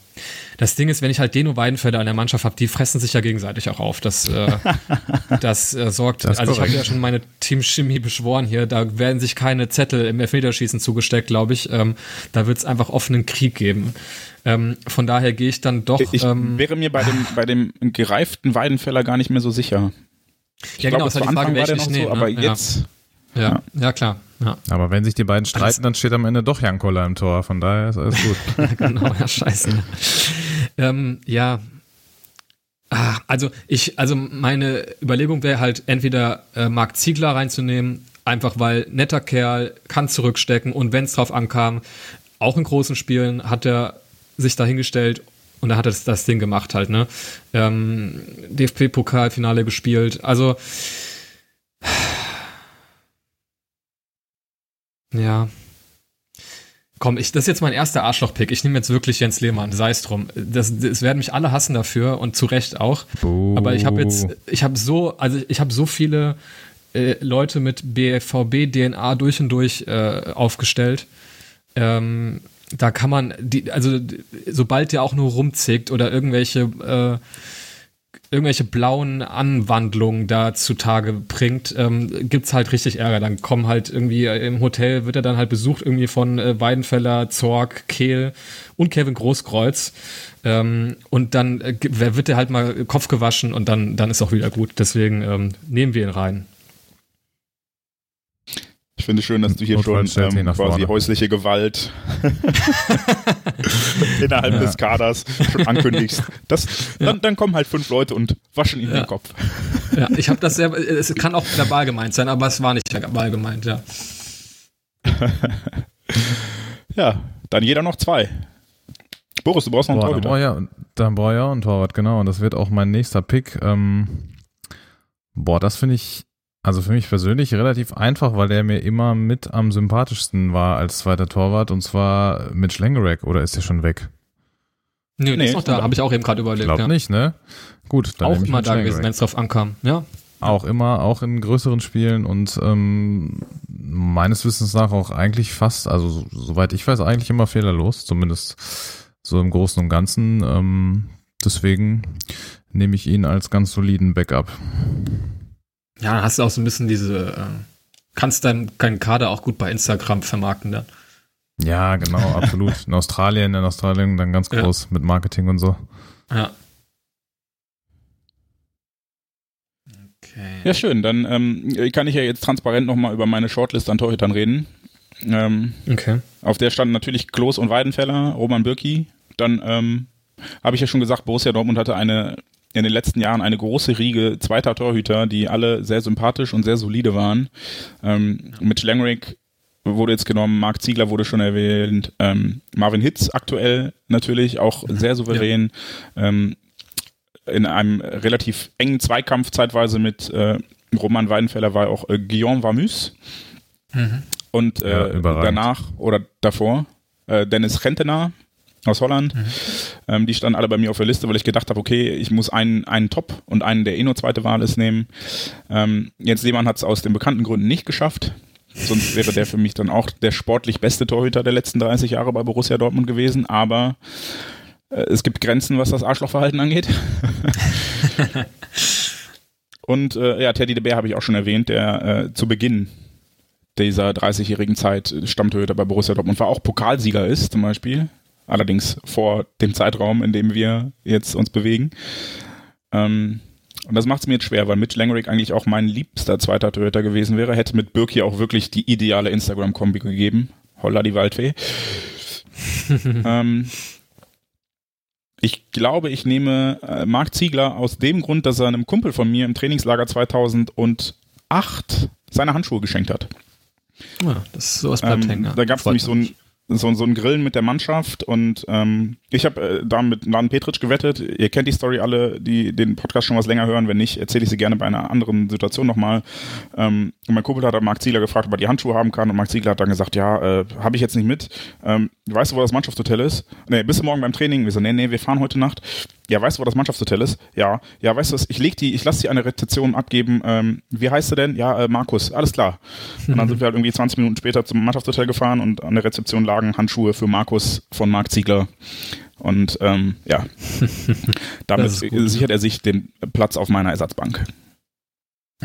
Das Ding ist, wenn ich halt Deno Weidenfelder an der Mannschaft habe, die fressen sich ja gegenseitig auch auf. Das, äh, das äh, sorgt. Das also ich habe ja schon meine Teamchemie beschworen hier. Da werden sich keine Zettel im Elfmeterschießen zugesteckt, glaube ich. Ähm, da wird es einfach offenen Krieg geben. Ähm, von daher gehe ich dann doch. Ich ähm, wäre mir bei dem, bei dem gereiften Weidenfeller gar nicht mehr so sicher. Ich ja, genau, glaub, das war die Frage, ich nehme. So, aber ne? jetzt. Ja. Ja, ja, klar. Ja. Aber wenn sich die beiden streiten, alles dann steht am Ende doch Jan Koller im Tor. Von daher ist alles gut. genau, ja, scheiße. ähm, ja. Ah, also ich, also meine Überlegung wäre halt entweder äh, Marc Ziegler reinzunehmen, einfach weil netter Kerl, kann zurückstecken und wenn es drauf ankam, auch in großen Spielen hat er sich dahingestellt und da hat er das, das Ding gemacht halt, ne? Ähm, DFB-Pokalfinale gespielt. Also ja. Komm, ich, das ist jetzt mein erster Arschloch-Pick. Ich nehme jetzt wirklich Jens Lehmann, sei es drum. Das, das werden mich alle hassen dafür und zu Recht auch. Oh. Aber ich habe jetzt, ich habe so, also ich habe so viele äh, Leute mit BVB-DNA durch und durch äh, aufgestellt. Ähm, da kann man, die, also sobald der auch nur rumzickt oder irgendwelche äh, irgendwelche blauen Anwandlungen da zutage bringt, ähm, gibt's halt richtig Ärger. Dann kommen halt irgendwie äh, im Hotel, wird er dann halt besucht irgendwie von äh, Weidenfeller, Zorg, Kehl und Kevin Großkreuz. Ähm, und dann äh, wird er halt mal Kopf gewaschen und dann, dann ist auch wieder gut. Deswegen ähm, nehmen wir ihn rein. Ich finde schön, dass du hier schon ähm, quasi häusliche Gewalt innerhalb ja. des Kaders schon ankündigst. Das, dann, dann kommen halt fünf Leute und waschen ihm ja. den Kopf. Ja, ich habe das sehr, es kann auch verbal gemeint sein, aber es war nicht verbal gemeint, ja. ja, dann jeder noch zwei. Boris, du brauchst noch einen Boah, Torhüter. Dann brauche ich auch einen Torwart, genau. Und das wird auch mein nächster Pick. Ähm, boah, das finde ich also für mich persönlich relativ einfach, weil der mir immer mit am sympathischsten war als zweiter Torwart und zwar Mitch Langerack oder ist der schon weg? Nö, nee, ist noch da, habe ich auch eben gerade überlegt. Glaub ja. nicht, ne? Gut, dann auch immer da gewesen, wenn es drauf ankam, ja. Auch immer, auch in größeren Spielen und ähm, meines Wissens nach auch eigentlich fast, also soweit ich weiß, eigentlich immer fehlerlos, zumindest so im Großen und Ganzen. Ähm, deswegen nehme ich ihn als ganz soliden Backup. Ja, dann hast du auch so ein bisschen diese, äh, kannst deinen dein Kader auch gut bei Instagram vermarkten dann. Ja, genau, absolut. In Australien, in Australien dann ganz groß ja. mit Marketing und so. Ja. Okay. Ja, schön. Dann ähm, kann ich ja jetzt transparent nochmal über meine Shortlist an Torhütern reden. Ähm, okay. Auf der standen natürlich Klos und Weidenfeller, Roman Birki. Dann ähm, habe ich ja schon gesagt, Borussia Dortmund hatte eine in den letzten Jahren eine große Riege zweiter Torhüter, die alle sehr sympathisch und sehr solide waren. Ähm, ja. Mitch Langrick wurde jetzt genommen, Marc Ziegler wurde schon erwähnt, ähm, Marvin Hitz aktuell natürlich auch sehr souverän. Ja. Ähm, in einem relativ engen Zweikampf zeitweise mit äh, Roman Weidenfeller war auch äh, Guillaume Vamus. Mhm. Und äh, ja, danach oder davor äh, Dennis Rentener, aus Holland. Mhm. Ähm, die standen alle bei mir auf der Liste, weil ich gedacht habe, okay, ich muss einen, einen Top und einen, der eh nur zweite Wahl ist, nehmen. Ähm, Jens Lehmann hat es aus den bekannten Gründen nicht geschafft. Sonst wäre der für mich dann auch der sportlich beste Torhüter der letzten 30 Jahre bei Borussia Dortmund gewesen. Aber äh, es gibt Grenzen, was das Arschlochverhalten angeht. und äh, ja, Teddy de Beer habe ich auch schon erwähnt, der äh, zu Beginn dieser 30-jährigen Zeit Stammtorhüter bei Borussia Dortmund war, auch Pokalsieger ist zum Beispiel allerdings vor dem Zeitraum, in dem wir jetzt uns bewegen. Ähm, und das macht es mir jetzt schwer, weil Mitch Langerick eigentlich auch mein liebster zweiter Torhüter gewesen wäre. Hätte mit Birki auch wirklich die ideale Instagram-Kombi gegeben. Holla die Waldfee. ähm, ich glaube, ich nehme äh, Marc Ziegler aus dem Grund, dass er einem Kumpel von mir im Trainingslager 2008 seine Handschuhe geschenkt hat. Ja, ah, das sowas bleibt ähm, hängen. Da gab es nämlich so ein, so, so ein Grillen mit der Mannschaft und ähm, ich habe äh, da mit Laden Petric gewettet. Ihr kennt die Story alle, die den Podcast schon was länger hören. Wenn nicht, erzähle ich sie gerne bei einer anderen Situation nochmal. Ähm, mein Kumpel hat Marc Ziegler gefragt, ob er die Handschuhe haben kann und Marc Ziegler hat dann gesagt, ja, äh, habe ich jetzt nicht mit. Ähm, weißt du, wo das Mannschaftshotel ist? Nee, bist du morgen beim Training? Wir so, nee, nee, wir fahren heute Nacht. Ja, weißt du, wo das Mannschaftshotel ist? Ja. Ja, weißt du was, ich leg die, ich lasse die eine Rezeption abgeben. Ähm, wie heißt du denn? Ja, äh, Markus. Alles klar. Und dann sind wir halt irgendwie 20 Minuten später zum Mannschaftshotel gefahren und an der Rezeption lagen Handschuhe für Markus von Marc Ziegler. Und ähm, ja, damit sichert er sich den Platz auf meiner Ersatzbank.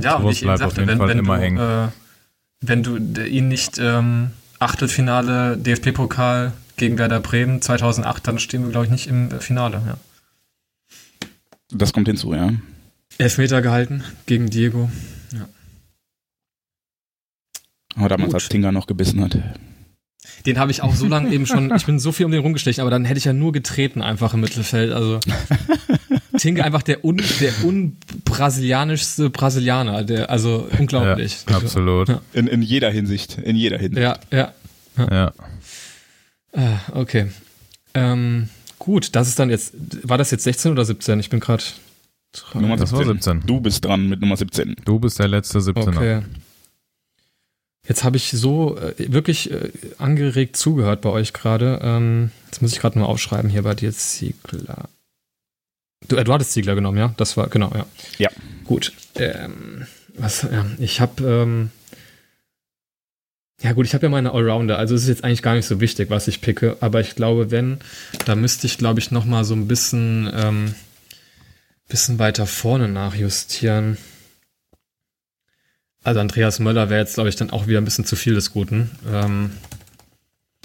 Ja, und ich bleibt sagte, wenn, wenn, du, äh, wenn du ihn nicht ähm, Achtelfinale DFB-Pokal gegen Werder Bremen 2008, dann stehen wir, glaube ich, nicht im Finale. Ja. Das kommt hinzu, ja. Elfmeter gehalten gegen Diego. Ja. Aber damals, Gut. als Tinga noch gebissen hat. Den habe ich auch so lange eben schon, ich bin so viel um den rumgestechen, aber dann hätte ich ja nur getreten einfach im Mittelfeld. Also Tinke einfach der, un, der unbrasilianischste Brasilianer, der, also unglaublich. Ja, absolut. Ja. In, in jeder Hinsicht. In jeder Hinsicht. Ja, ja. Ja. Ah, okay. Ähm, gut, das ist dann jetzt, war das jetzt 16 oder 17? Ich bin gerade. Nummer Das war 17. Du bist dran mit Nummer 17. Du bist der letzte 17er. Okay. Jetzt habe ich so äh, wirklich äh, angeregt zugehört bei euch gerade. Ähm, jetzt muss ich gerade mal aufschreiben hier bei dir Ziegler. Du, äh, du hattest Ziegler genommen, ja? Das war, genau, ja. Ja. Gut. Ähm, was, ja, ich habe, ähm, ja gut, ich habe ja meine Allrounder, also es ist jetzt eigentlich gar nicht so wichtig, was ich picke, aber ich glaube, wenn, da müsste ich, glaube ich, noch mal so ein bisschen, ähm, bisschen weiter vorne nachjustieren. Also Andreas Möller wäre jetzt, glaube ich, dann auch wieder ein bisschen zu viel des Guten. Ähm,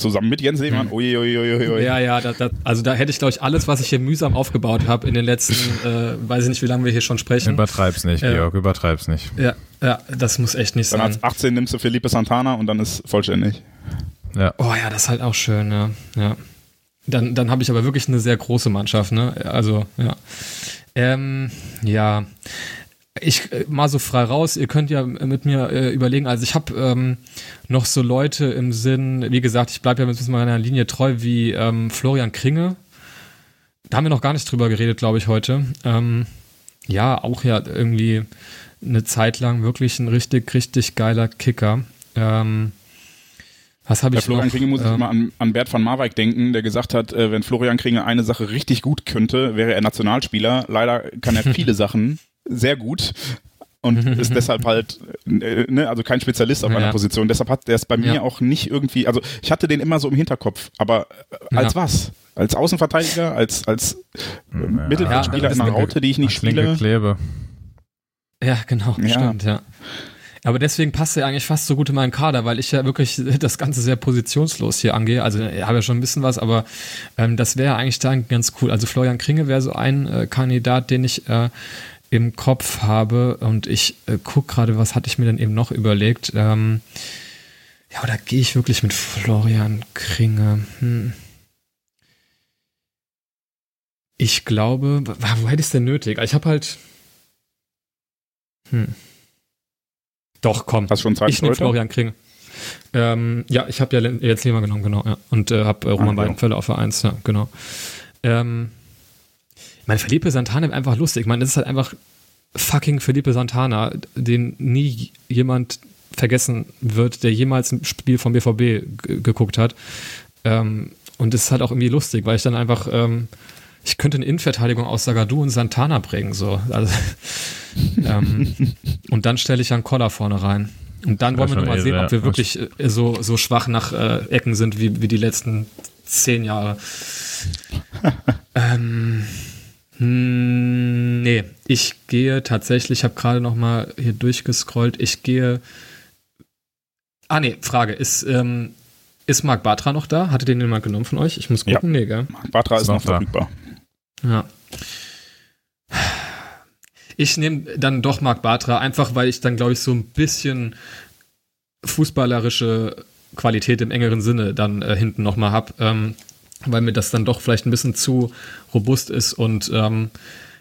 Zusammen mit Jens Lehmann. Hm. Ui, ui, ui, ui, ja, ja, da, da, also da hätte ich, glaube ich, alles, was ich hier mühsam aufgebaut habe in den letzten, äh, weiß ich nicht, wie lange wir hier schon sprechen. Übertreib's nicht, Ja. Georg, übertreib's nicht. Ja, ja, das muss echt nicht Dann sein. als 18 nimmst du Felipe Santana und dann ist vollständig. Ja. Oh ja, das ist halt auch schön, ja. ja. Dann, dann habe ich aber wirklich eine sehr große Mannschaft, ne? Also, ja. Ähm, ja. Ich äh, mal so frei raus, ihr könnt ja mit mir äh, überlegen, also ich habe ähm, noch so Leute im Sinn, wie gesagt, ich bleibe ja mit meiner Linie treu, wie ähm, Florian Kringe. Da haben wir noch gar nicht drüber geredet, glaube ich, heute. Ähm, ja, auch ja irgendwie eine Zeit lang wirklich ein richtig, richtig geiler Kicker. Ähm, was habe ich Florian noch? Kringe muss ich Ähm, immer an, an Bert van Marwijk denken, der gesagt hat, äh, wenn Florian Kringe eine Sache richtig gut könnte, wäre er Nationalspieler. Leider kann er viele Sachen sehr gut und ist deshalb halt, äh, ne, also kein Spezialist auf Ja. einer Position. Deshalb hat der es bei mir Ja. auch nicht irgendwie, also ich hatte den immer so im Hinterkopf, aber äh, als Ja. was? Als Außenverteidiger, als, als äh, Mittelfeldspieler Ja, in einer Raute, die ich nicht spiele. Klebe. Ja, genau, Ja. stimmt, ja. Aber deswegen passt er eigentlich fast so gut in meinen Kader, weil ich ja wirklich das Ganze sehr positionslos hier angehe. Also ich habe ja schon ein bisschen was, aber ähm, das wäre eigentlich dann ganz cool. Also Florian Kringe wäre so ein äh, Kandidat, den ich äh, im Kopf habe und ich äh, gucke gerade, was hatte ich mir denn eben noch überlegt. Ähm, ja, oder gehe ich wirklich mit Florian Kringe? Hm. Ich glaube, wo hätte ich es denn nötig? Ich habe halt. Hm. Doch, komm. Hast du schon Zeit Ich nehme? Florian Kringe. Ähm, ja, ich habe ja jetzt Lehmann genommen, genau. Ja. Und äh, habe äh, Roman Ah, ja. Weidenfeller auf der 1, ja, genau. Ähm, ich meine, Felipe Santana wäre einfach lustig. Ich meine, das ist halt einfach fucking Felipe Santana, den nie jemand vergessen wird, der jemals ein Spiel vom BVB geguckt hat. Ähm, und es ist halt auch irgendwie lustig, weil ich dann einfach, ähm, ich könnte eine Innenverteidigung aus Sagadu und Santana bringen, so. Also, ähm, und dann stelle ich Jan Koller vorne rein. Und dann wollen wir nochmal irre, sehen, ob wir wirklich äh, so, so schwach nach äh, Ecken sind wie, wie die letzten zehn Jahre. ähm, hm, nee, ich gehe tatsächlich, ich habe gerade noch mal hier durchgescrollt, ich gehe. Ah nee, Frage, ist, ähm, ist Marc Bartra noch da? Hatte den jemand genommen von euch? Ich muss Ja. gucken, nee, gell? Batra ist Ist noch verfügbar. Ja. Ich nehme dann doch Marc Bartra, einfach weil ich dann, glaube ich, so ein bisschen fußballerische Qualität im engeren Sinne dann äh, hinten nochmal habe, ähm, weil mir das dann doch vielleicht ein bisschen zu robust ist und ähm,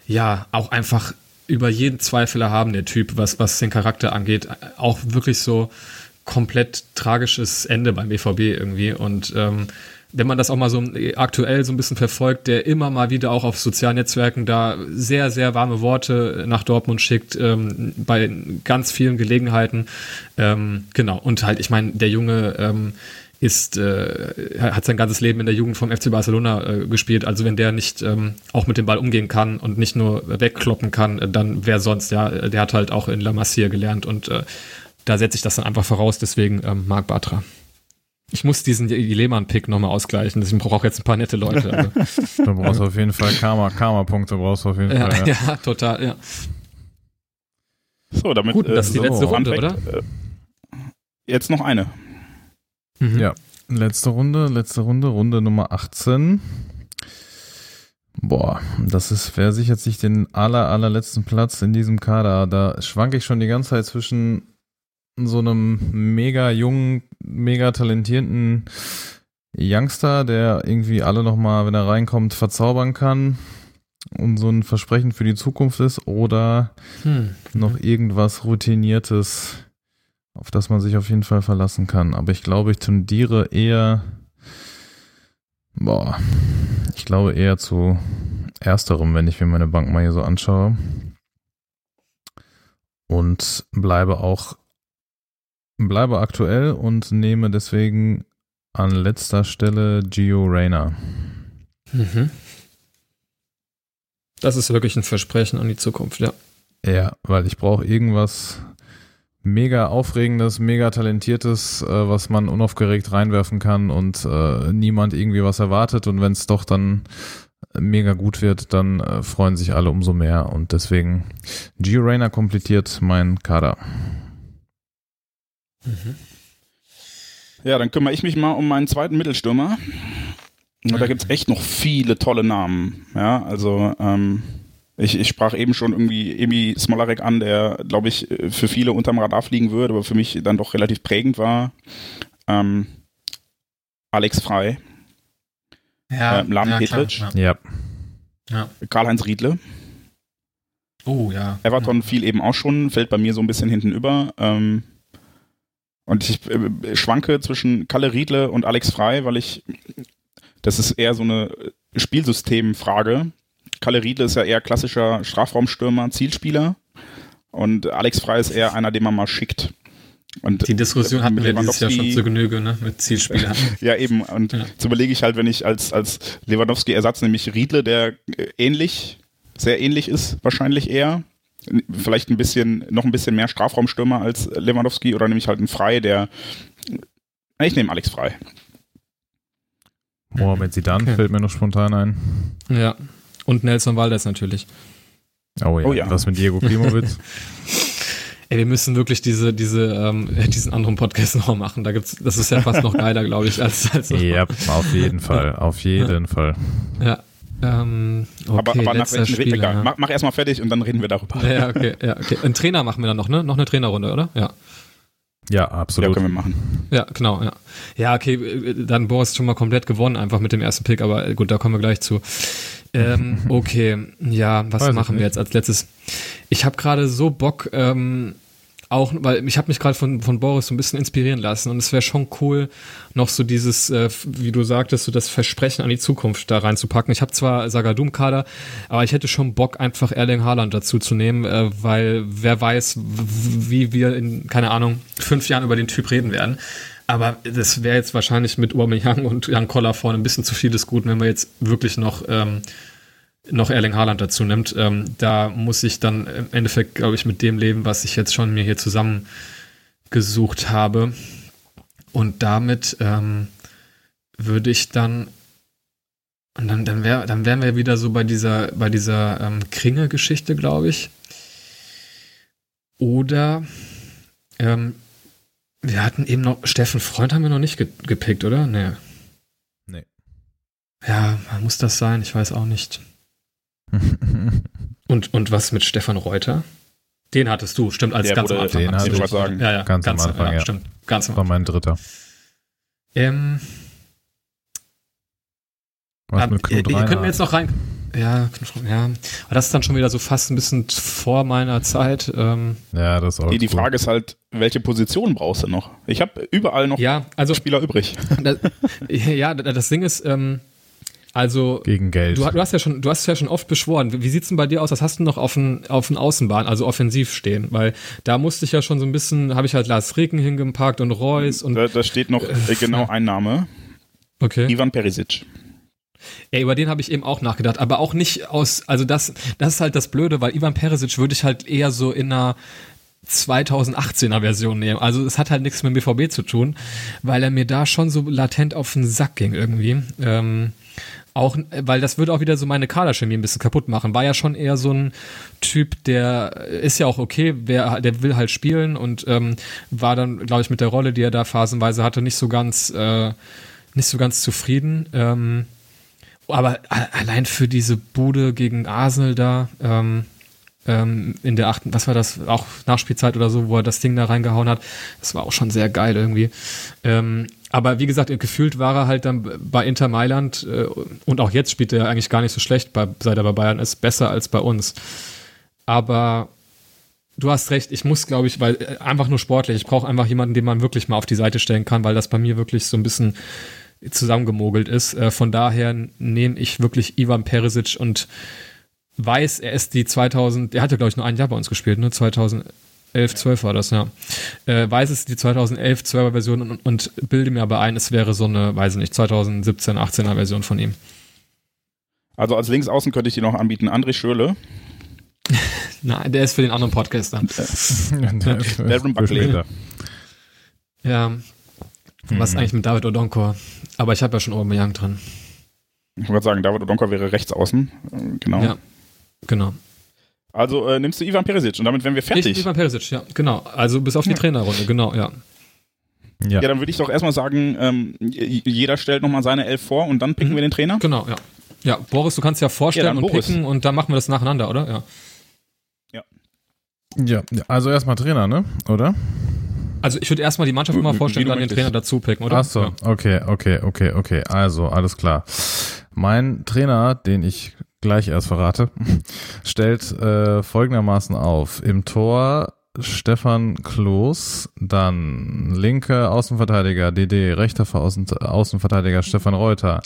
ja, auch einfach über jeden Zweifel erhaben, der Typ, was, was den Charakter angeht. Auch wirklich so komplett tragisches Ende beim BVB irgendwie. Und ähm, wenn man das auch mal so aktuell so ein bisschen verfolgt, der immer mal wieder auch auf sozialen Netzwerken da sehr, sehr warme Worte nach Dortmund schickt, ähm, bei ganz vielen Gelegenheiten. Ähm, genau. Und halt, ich meine, der Junge ähm, ist, äh, hat sein ganzes Leben in der Jugend vom FC Barcelona äh, gespielt. Also wenn der nicht ähm, auch mit dem Ball umgehen kann und nicht nur wegkloppen kann, äh, dann wer sonst, ja, der hat halt auch in La Masia gelernt und äh, da setze ich das dann einfach voraus, deswegen ähm, Marc Bartra. Ich muss diesen Lehmann-Pick nochmal ausgleichen, deswegen brauche ich jetzt ein paar nette Leute. Also, Du brauchst auf jeden Fall Karma, Karma-Punkte brauchst du auf jeden ja, Fall. Ja. ja, total, ja. So, damit Gut, das ist die so, letzte Fun Runde, Fact, Äh, jetzt noch eine. Mhm. Ja. Letzte Runde, letzte Runde, Runde Nummer 18. Boah, das ist, wer sichert sich den aller, allerletzten Platz in diesem Kader? Da schwanke ich schon die ganze Zeit zwischen so einem mega jungen, mega talentierten Youngster, der irgendwie alle nochmal, wenn er reinkommt, verzaubern kann und so ein Versprechen für die Zukunft ist oder hm. noch irgendwas Routiniertes, auf das man sich auf jeden Fall verlassen kann. Aber ich glaube, ich tendiere eher, boah, ich glaube eher zu ersterem, wenn ich mir meine Bank mal hier so anschaue. Und bleibe auch, bleibe aktuell und nehme deswegen an letzter Stelle Gio Reyna. Mhm. Das ist wirklich ein Versprechen an die Zukunft, ja. Ja, weil ich brauche irgendwas mega aufregendes, mega talentiertes, äh, was man unaufgeregt reinwerfen kann und äh, niemand irgendwie was erwartet und wenn es doch dann mega gut wird, dann äh, freuen sich alle umso mehr und deswegen Gio Reyna komplettiert mein Kader. Mhm. Ja, dann kümmere ich mich mal um meinen zweiten Mittelstürmer. Und da gibt's echt noch viele tolle Namen. Ja, also ähm, ich, ich sprach eben schon irgendwie Emi Smolarek an, der, glaube ich, für viele unterm Radar fliegen würde, aber für mich dann doch relativ prägend war. Ähm, Alex Frei. Ja, äh, Lam ja, Petric. Ja. ja. Karl-Heinz Riedle. Oh, ja. Everton ja. fiel eben auch schon, fällt bei mir so ein bisschen hinten über. Ähm, und ich äh, schwanke zwischen Kalle Riedle und Alex Frei, weil ich das ist eher so eine Spielsystemfrage. Kalle Riedle ist ja eher klassischer Strafraumstürmer, Zielspieler. Und Alex Frey ist eher einer, den man mal schickt. Und die Diskussion hatten wir dieses Jahr schon zu Genüge, ne, mit Zielspielern. ja, eben. Und ja. jetzt überlege ich halt, wenn ich als, als Lewandowski-Ersatz, nämlich Riedle, der ähnlich, sehr ähnlich ist, wahrscheinlich eher. Vielleicht ein bisschen, noch ein bisschen mehr Strafraumstürmer als Lewandowski oder nämlich halt ein Frei, der, ich nehme Alex Frei. Mohamed Zidane okay. fällt mir noch spontan ein. Ja. Und Nelson Valdez natürlich. Oh ja. Oh ja. Was mit Diego Klimowitz? Ey, wir müssen wirklich diese, diese, ähm, diesen anderen Podcast noch machen. Da gibt's, das ist ja fast noch geiler, glaube ich, als, als Ja, auf jeden Fall, auf jeden. Fall. Ja. Ähm, okay, aber, aber nach welchen Spieler, egal. Ja. Mach, mach erstmal fertig und dann reden wir darüber. Ja, okay, ja, okay. Ein Trainer machen wir dann noch, ne? Noch eine Trainerrunde, oder? Ja. Ja, absolut. Ja, können wir machen. Ja, genau, ja. Ja, okay, dann Boris schon mal komplett gewonnen, einfach mit dem ersten Pick, aber gut, da kommen wir gleich zu. Ähm, okay, ja, was Weiß machen wir jetzt als letztes? Ich habe gerade so Bock, ähm, auch, weil ich habe mich gerade von, von Boris so ein bisschen inspirieren lassen und es wäre schon cool, noch so dieses, äh, wie du sagtest, so das Versprechen an die Zukunft da reinzupacken. Ich habe zwar Sagadum-Kader, aber ich hätte schon Bock, einfach Erling Haaland dazu zu nehmen, äh, weil wer weiß, wie wir in, keine Ahnung, fünf Jahren über den Typ reden werden. Aber das wäre jetzt wahrscheinlich mit Aubameyang und Jan Koller vorne ein bisschen zu viel des Guten, wenn wir jetzt wirklich noch ähm, noch Erling Haaland dazu nimmt. Ähm, da muss ich dann im Endeffekt, glaube ich, mit dem leben, was ich jetzt schon mir hier zusammengesucht habe. Und damit ähm, würde ich dann und dann, dann, wär, dann wären wir wieder so bei dieser, bei dieser ähm, Kringe-Geschichte, glaube ich. Oder ähm, wir hatten eben noch, Steffen Freund haben wir noch nicht ge gepickt, oder? Nee. Nee. Ja, muss das sein? Ich weiß auch nicht und, und was mit Stefan Reuter? Den hattest du, stimmt, als Der ganz am Anfang. Den hatte ich sagen. Ja, ja, ganz, ganz am Anfang, ja, ja. Stimmt, ganz am Anfang. war mein dritter. Ähm, was mit Knut ihr, ihr könnt mir jetzt noch rein. Ja, ja. Aber das ist dann schon wieder so fast ein bisschen vor meiner Zeit. Ähm, ja, das ist auch. Die, die Frage ist halt, welche Position brauchst du noch? Ich habe überall noch ja, also, Spieler übrig. Das, ja, das Ding ist, ähm, also gegen Geld. Du, du, hast ja schon, du hast ja schon oft beschworen. Wie sieht's denn bei dir aus? Was hast du noch auf den auf den Außenbahn, also offensiv stehen? Weil da musste ich ja schon so ein bisschen, habe ich halt Lars Regen hingepackt und Reus und. Da, da steht noch äh, genau ein Name. Okay. Ivan Perisic. Ja, über den habe ich eben auch nachgedacht, aber auch nicht aus, also das, das ist halt das Blöde, weil Ivan Perisic würde ich halt eher so in einer 2018er Version nehmen. Also es hat halt nichts mit BVB zu tun, weil er mir da schon so latent auf den Sack ging irgendwie. Ähm, auch, weil das würde auch wieder so meine Kaderchemie ein bisschen kaputt machen. War ja schon eher so ein Typ, der ist ja auch okay, wer, der will halt spielen und ähm, war dann, glaube ich, mit der Rolle, die er da phasenweise hatte, nicht so ganz, äh, nicht so ganz zufrieden. Ähm, aber allein für diese Bude gegen Arsenal da, ähm, ähm, in der achten, was war das, auch Nachspielzeit oder so, wo er das Ding da reingehauen hat. Das war auch schon sehr geil irgendwie. Ähm, aber wie gesagt, gefühlt war er halt dann bei Inter Mailand äh, und auch jetzt spielt er eigentlich gar nicht so schlecht, bei, seit er bei Bayern ist, besser als bei uns. Aber du hast recht, ich muss, glaube ich, weil äh, einfach nur sportlich, ich brauche einfach jemanden, den man wirklich mal auf die Seite stellen kann, weil das bei mir wirklich so ein bisschen zusammengemogelt ist. Äh, von daher nehme ich wirklich Ivan Perisic und weiß, er ist die 2000, er hat ja, glaube ich, nur ein Jahr bei uns gespielt, ne? 2011, 12 war das, ja. Äh, weiß es die 2011, 12er Version und, und bilde mir aber ein, es wäre so eine, weiß ich nicht, 2017, 18er Version von ihm. Also als Linksaußen könnte ich dir noch anbieten, André Schöle. Nein, der ist für den anderen Podcast dann. Darren Buckley. Ja. Was ist eigentlich mit David Odonkor? Aber ich habe ja schon Aubameyang drin. Ich würde sagen, David Odonkor wäre rechts außen. Genau. Ja, genau. Also äh, nimmst du Ivan Perisic und damit wären wir fertig. Ich Ivan Perisic, ja, genau. Also bis auf die Ja. Trainerrunde, genau, ja. Ja, dann würde ich doch erstmal sagen, ähm, jeder stellt nochmal seine Elf vor und dann picken Mhm. wir den Trainer. Genau, ja. Ja, Boris, du kannst ja vorstellen Ja, und Boris. picken und dann machen wir das nacheinander, oder? Ja. Ja, also erstmal Trainer, ne? Oder? Also ich würde erstmal die Mannschaft mal vorstellen, dann den. Trainer dazu picken, oder? Ach so, Ja. okay, okay, okay, okay. Also, alles klar. Mein Trainer, den ich gleich erst verrate, stellt äh, folgendermaßen auf. Im Tor Stefan Kloß, dann linke Außenverteidiger DD, rechter Außen Außenverteidiger Stefan Reuter,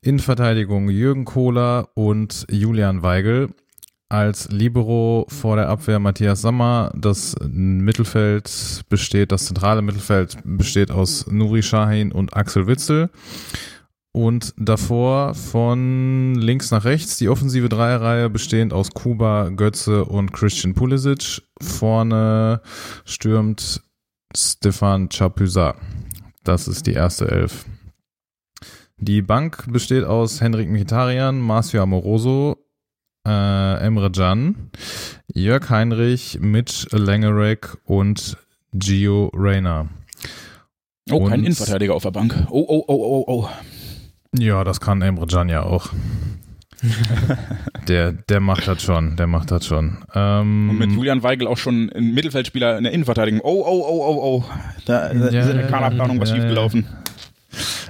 Innenverteidigung Jürgen Kohler und Julian Weigel. Als Libero vor der Abwehr Matthias Sammer. Das Mittelfeld besteht, das zentrale Mittelfeld besteht aus Nuri Sahin und Axel Witzel. Und davor von links nach rechts die offensive Dreierreihe bestehend aus Kuba, Götze und Christian Pulisic. Vorne stürmt Stefan Chapuisat. Das ist die erste Elf. Die Bank besteht aus Henrik Mkhitaryan, Marcio Amoroso, äh, Emre Can, Jörg Heinrich, Mitch Langerek und Gio Reyna. Oh, kein Und- Innenverteidiger auf der Bank. Oh, oh, oh, oh, oh. Ja, das kann Emre Can ja auch. der, der macht das schon, der macht das schon. Ähm, Und mit Julian Weigel auch schon ein Mittelfeldspieler in der Innenverteidigung. Oh, oh, oh, oh, oh. Da, da Ja, ist in der ja, Kaderplanung was ja, ja.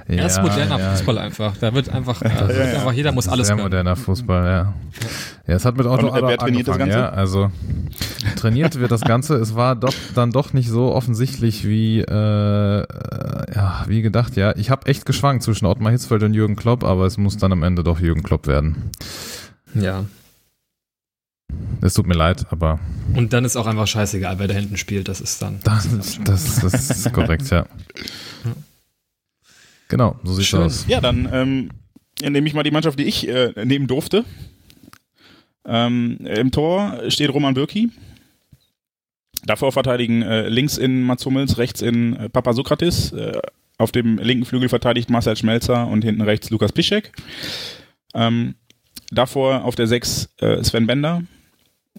Schiefgelaufen. Er ist ja, moderner ja, Fußball einfach. Da wird einfach, da wird ja, ja. einfach jeder muss alles Sehr können. moderner Fußball, ja. Ja, es hat mit Otto Und, wer trainiert das angefangen, Ganze? ja. Also trainiert wird das Ganze. Es war doch dann doch nicht so offensichtlich wie äh, äh, ja wie gedacht. Ja, ich habe echt geschwankt zwischen Ottmar Hitzfeld und Jürgen Klopp, aber es muss dann am Ende doch Jürgen Klopp werden. Ja. Es tut mir leid, aber Und dann ist auch einfach scheißegal, wer da hinten spielt. Das ist dann. das, das, das ist korrekt, ja. Genau, so sieht's Schön. aus. Ja, dann ähm, nehme ich mal die Mannschaft, die ich äh, nehmen durfte. Ähm, Im Tor steht Roman Bürki. Davor verteidigen äh, links in Mats Hummels, rechts in äh, Papa Sokratis. Äh, auf dem linken Flügel verteidigt Marcel Schmelzer und hinten rechts Lukas Piszek. Ähm, davor auf der 6 äh, Sven Bender.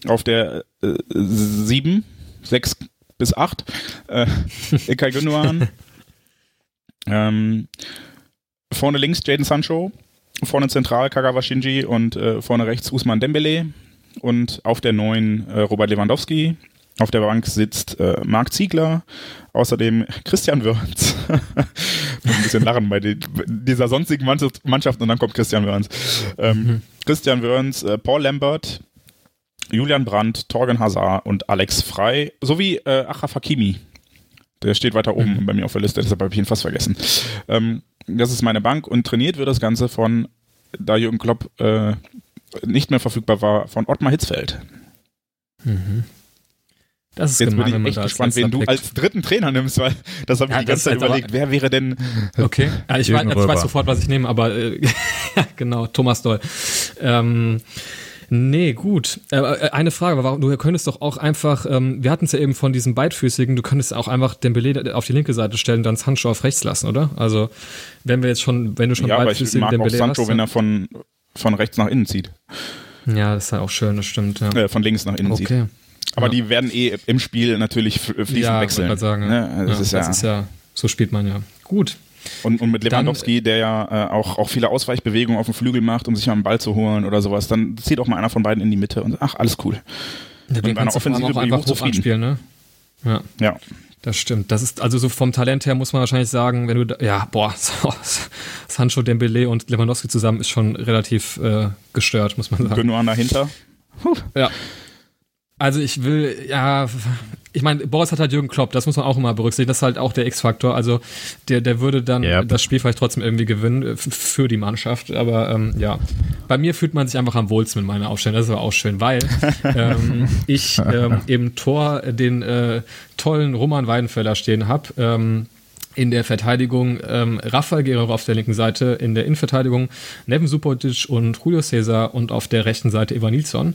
Auf der äh, 7, 6 bis 8 äh, Ilkay Gündogan. ähm, vorne links Jaden Sancho. Vorne zentral Kagawa Shinji und äh, vorne rechts Usman Dembele. Und auf der 9 äh, Robert Lewandowski. Auf der Bank sitzt äh, Marc Ziegler, außerdem Christian Wörns. ein bisschen lachen bei den, dieser sonstigen Mannschaft, und dann kommt Christian Wörns. Ähm, Christian Wörns, äh, Paul Lambert, Julian Brandt, Torgen Hazard und Alex Frei sowie äh, Achraf Hakimi. Der steht weiter oben bei mir auf der Liste, deshalb habe ich ihn fast vergessen. Ähm, das ist meine Bank und trainiert wird das Ganze von, da Jürgen Klopp äh, nicht mehr verfügbar war, von Ottmar Hitzfeld. Mhm. Das ist Jetzt gemein, bin ich echt gespannt, wen du als dritten Trainer nimmst, weil das habe ich Ja, die ganze Zeit überlegt. Wer wäre denn Okay. Ja, ich, weiß, ich weiß sofort, was ich nehme, aber äh, ja, genau, Thomas Doll. Ähm, nee, gut. Äh, äh, eine Frage, warum, du könntest doch auch einfach, ähm, wir hatten es ja eben von diesem beidfüßigen, du könntest auch einfach Dembele auf die linke Seite stellen dann Sancho auf rechts lassen, oder? Also, wenn wir jetzt schon, wenn du schon Ja, aber ich beidfüßigen mag auch Sancho, hast, wenn er von, von rechts nach innen zieht. Ja, das ist ja auch schön, das stimmt, ja. Äh, von links nach innen zieht. Okay. Aber Ja. die werden eh im Spiel natürlich fließend ja, wechseln. sagen, ja. Ne? Das, ja, ist ja, das ist ja, so spielt man ja. Gut. Und, und mit Lewandowski, dann, der ja äh, auch, auch viele Ausweichbewegungen auf dem Flügel macht, um sich mal einen Ball zu holen oder sowas, dann zieht auch mal einer von beiden in die Mitte und ach, alles cool. Ja, den kannst du auch einfach hoch anspielen, ne? Ja. ja. Das stimmt. Das ist also so vom Talent her muss man wahrscheinlich sagen, wenn du da, ja, boah, Sancho, Dembele und Lewandowski zusammen ist schon relativ äh, gestört, muss man sagen. Gündogan dahinter. Puh. Ja. Also ich will, ja, ich meine, Boris hat halt Jürgen Klopp, das muss man auch immer berücksichtigen. Das ist halt auch der X-Faktor. Also der, der würde dann yep. das Spiel vielleicht trotzdem irgendwie gewinnen äh, für die Mannschaft. Aber ähm, ja, bei mir fühlt man sich einfach am wohlsten mit meiner Aufstellung. Das ist aber auch schön, weil ähm, ich ähm, im Tor den äh, tollen Roman Weidenfeller stehen habe. Ähm, in der Verteidigung ähm, Rafael Guerrero auf der linken Seite, in der Innenverteidigung Neven Supotic und Julio Cesar und auf der rechten Seite Ivan Nilsson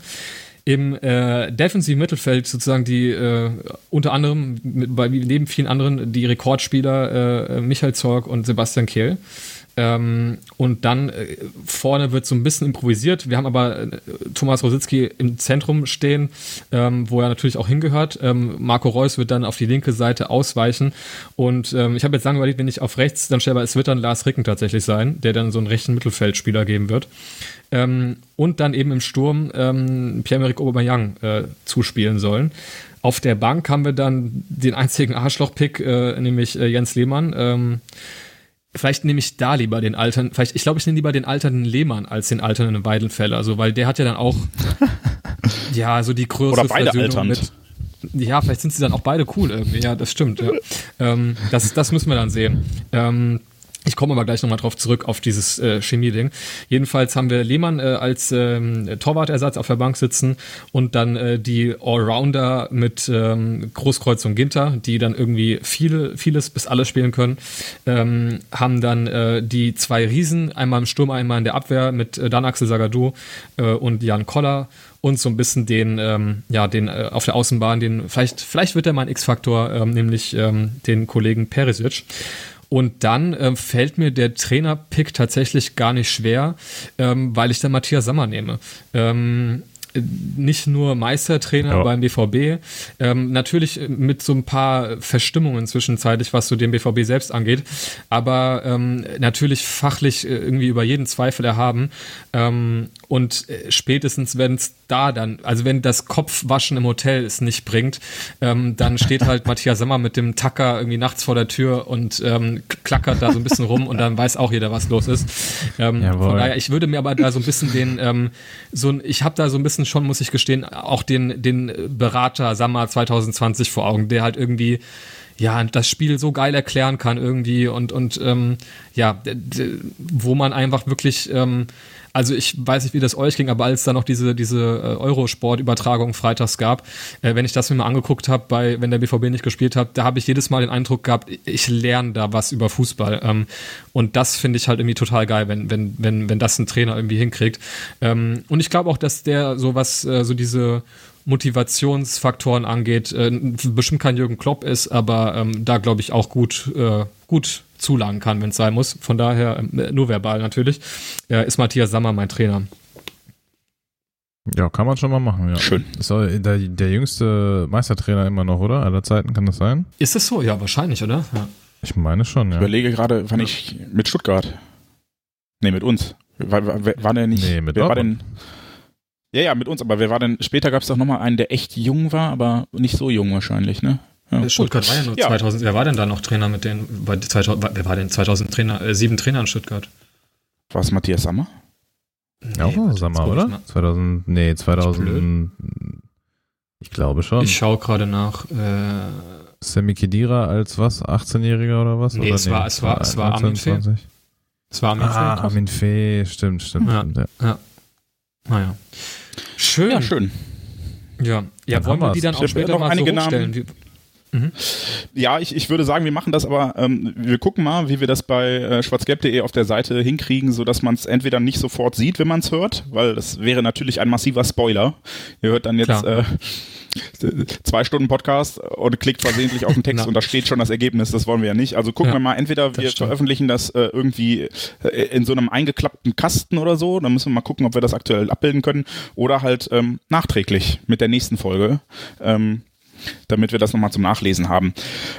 im äh, defensiven Mittelfeld sozusagen die äh, unter anderem mit, bei, neben vielen anderen die Rekordspieler äh, Michael Zorg und Sebastian Kehl. Ähm, und dann äh, vorne wird so ein bisschen improvisiert. Wir haben aber äh, Thomas Rositzky im Zentrum stehen, ähm, wo er natürlich auch hingehört. Ähm, Marco Reus wird dann auf die linke Seite ausweichen. Und ähm, ich habe jetzt lange überlegt, wenn ich auf rechts dann stelle, es wird dann Lars Ricken tatsächlich sein, der dann so einen rechten Mittelfeldspieler geben wird. Ähm, und dann eben im Sturm ähm, Pierre-Emerick Aubameyang äh, zuspielen sollen. Auf der Bank haben wir dann den einzigen Arschloch-Pick, äh, nämlich äh, Jens Lehmann. Vielleicht nehme ich da lieber den alten, vielleicht, ich glaube, ich nehme lieber den alternden Lehmann als den alternden Weidenfeller, also, weil der hat ja dann auch, ja, so die größere Oder beide Versöhnung alternd. mit. Ja, vielleicht sind sie dann auch beide cool irgendwie. Ja, das stimmt. Ja. ähm, das, das müssen wir dann sehen. Ähm, ich komme aber gleich nochmal drauf zurück auf dieses äh, Chemie-Ding. Jedenfalls haben wir Lehmann äh, als ähm, Torwartersatz auf der Bank sitzen und dann äh, die Allrounder mit ähm, Großkreuz und Ginter, die dann irgendwie viele, vieles bis alles spielen können. Ähm, haben dann äh, die zwei Riesen, einmal im Sturm, einmal in der Abwehr mit äh, Dan Axel Sagadou äh, und Jan Koller und so ein bisschen den, ähm, ja, den äh, auf der Außenbahn, den, vielleicht, vielleicht wird er mal ein X-Faktor, ähm, nämlich ähm, den Kollegen Perisic. Und dann äh, fällt mir der Trainer-Pick tatsächlich gar nicht schwer, ähm, weil ich dann Matthias Sammer nehme. Ähm, nicht nur Meistertrainer ja. beim BVB, ähm, natürlich mit so ein paar Verstimmungen zwischenzeitlich, was so den BVB selbst angeht, aber ähm, natürlich fachlich äh, irgendwie über jeden Zweifel erhaben. Ähm, und äh, spätestens, wenn es da dann, also wenn das Kopfwaschen im Hotel es nicht bringt, ähm, dann steht halt Matthias Sommer mit dem Tacker irgendwie nachts vor der Tür und ähm, klackert da so ein bisschen rum und dann weiß auch jeder, was los ist. Ähm, von daher, ich würde mir aber da so ein bisschen den, so ein, ich habe da so ein bisschen schon, muss ich gestehen, auch den, den Berater Sammer 2020 vor Augen, der halt irgendwie ja, das Spiel so geil erklären kann irgendwie und, und ähm, ja, wo man einfach wirklich ähm, also ich weiß nicht, wie das euch ging, aber als da noch diese, diese äh, Eurosport-Übertragung freitags gab, äh, wenn ich das mir mal angeguckt habe, bei wenn der BVB nicht gespielt hat, da habe ich jedes Mal den Eindruck gehabt, ich lerne da was über Fußball. Ähm, und das finde ich halt irgendwie total geil, wenn, wenn, wenn, wenn das ein Trainer irgendwie hinkriegt. Ähm, und ich glaube auch, dass der sowas, äh, so diese Motivationsfaktoren angeht, äh, bestimmt kein Jürgen Klopp ist, aber ähm, da glaube ich auch gut, äh, gut zulagen kann, wenn es sein muss. Von daher, äh, nur verbal natürlich, äh, ist Matthias Sammer mein Trainer. Ja, kann man schon mal machen, ja. Schön. Ist der, der jüngste Meistertrainer immer noch, oder? Aller Zeiten, kann das sein? Ist es so? Ja, wahrscheinlich, oder? Ja. Ich meine schon, ja. Ich überlege gerade, wann ich mit Stuttgart. Nee, mit uns. War, war, war der nicht. Nee, mit wer war denn, Ja, ja, mit uns, aber wer war denn. Später gab es doch nochmal einen, der echt jung war, aber nicht so jung wahrscheinlich, ne? Ja, Stuttgart war ja nur ja. 2000. Wer war denn da noch Trainer mit den, bei 2000, wer war denn 2000 Trainer, äh, sieben Trainer in Stuttgart? War es Matthias Sammer? Nee, ja, auch Sammer, oder? 2000, nee, 2000, ich glaube schon. Ich schaue gerade nach. Äh, Sammy Kedira als was? 18-Jähriger oder was? Nee, oder es, war, es war, es war Armin Fee. Es war Armin ah, Fee. Armin Fee, stimmt, stimmt. Ja, stimmt, ja. ja. Naja. Schön. Ja, schön. Ja, ja wollen wir die dann auch später mal so hochstellen? Namen. Mhm. Ja, ich, ich würde sagen, wir machen das aber, ähm, wir gucken mal, wie wir das bei äh, schwarzgelb.de auf der Seite hinkriegen, so dass man es entweder nicht sofort sieht, wenn man es hört, weil das wäre natürlich ein massiver Spoiler. Ihr hört dann jetzt äh, zwei Stunden Podcast und klickt versehentlich auf den Text und da steht schon das Ergebnis, das wollen wir ja nicht. Also gucken ja, wir mal, entweder wir veröffentlichen das äh, irgendwie äh, in so einem eingeklappten Kasten oder so, dann müssen wir mal gucken, ob wir das aktuell abbilden können, oder halt ähm, nachträglich mit der nächsten Folge. Ähm, damit wir das nochmal zum Nachlesen haben.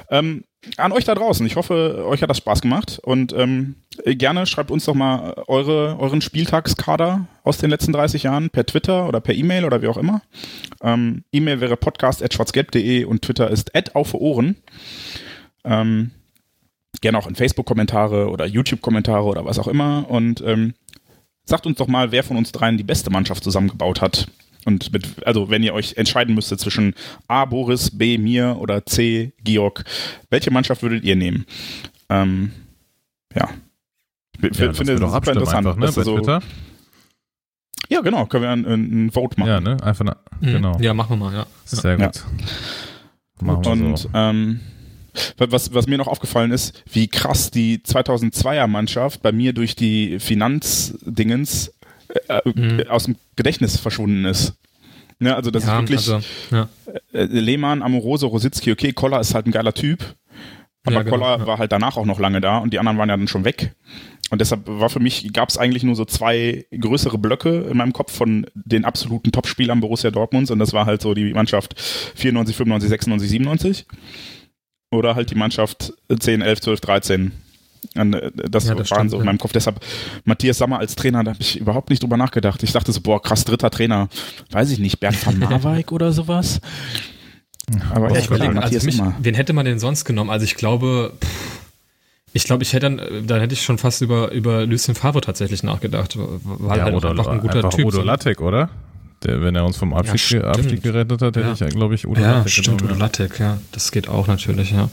Ähm, an euch da draußen, ich hoffe, euch hat das Spaß gemacht und ähm, gerne schreibt uns doch mal eure, euren Spieltagskader aus den letzten 30 Jahren per Twitter oder per E-Mail oder wie auch immer. Ähm, E-Mail wäre podcast.schwarzgelb.de und Twitter ist auf Ohren. Ähm, gerne auch in Facebook-Kommentare oder YouTube-Kommentare oder was auch immer und ähm, sagt uns doch mal, wer von uns dreien die beste Mannschaft zusammengebaut hat. Und mit, also wenn ihr euch entscheiden müsstet zwischen A, Boris, B, mir oder C, Georg, welche Mannschaft würdet ihr nehmen? Ähm, ja. Ich ja, finde das super interessant. Einfach, ne, bei so, Twitter. Ja, genau, können wir ein, ein Vote machen. Ja, ne? Einfach, eine, mhm. genau. Ja, machen wir mal, ja. Sehr gut. Ja. Machen wir Und, so. ähm, was, was mir noch aufgefallen ist, wie krass die 2002er Mannschaft bei mir durch die Finanzdingens äh, mhm. aus dem Gedächtnis verschwunden ist. Ja, also das ja, ist wirklich also, ja. äh, Lehmann, Amoroso, Rositzky, okay, Koller ist halt ein geiler Typ, aber ja, genau, Koller war halt danach auch noch lange da und die anderen waren ja dann schon weg. Und deshalb war für mich, gab es eigentlich nur so zwei größere Blöcke in meinem Kopf von den absoluten Topspielern Borussia Dortmunds und das war halt so die Mannschaft 94, 95, 96, 97 oder halt die Mannschaft 10, 11, 12, 13 äh, das, ja, das waren so in meinem Kopf. Deshalb Matthias Sammer als Trainer, da habe ich überhaupt nicht drüber nachgedacht. Ich dachte so, boah, krass, dritter Trainer, weiß ich nicht, Bernd van Marwijk oder sowas. Aber ja, ich überlege, also mich, wen hätte man denn sonst genommen? Also ich glaube, ich glaube, ich hätte dann, dann hätte ich schon fast über, über Lucien Favre tatsächlich nachgedacht, weil ja, halt oder einfach ein guter einfach Typ. Udo Lattek, oder? Der, wenn er uns vom Abstieg, ja, Abstieg gerettet hat, hätte ja. ich, glaube ich, Udo ja, Lattek stimmt, genommen. Udo Lattek, ja. Das geht auch natürlich, ja.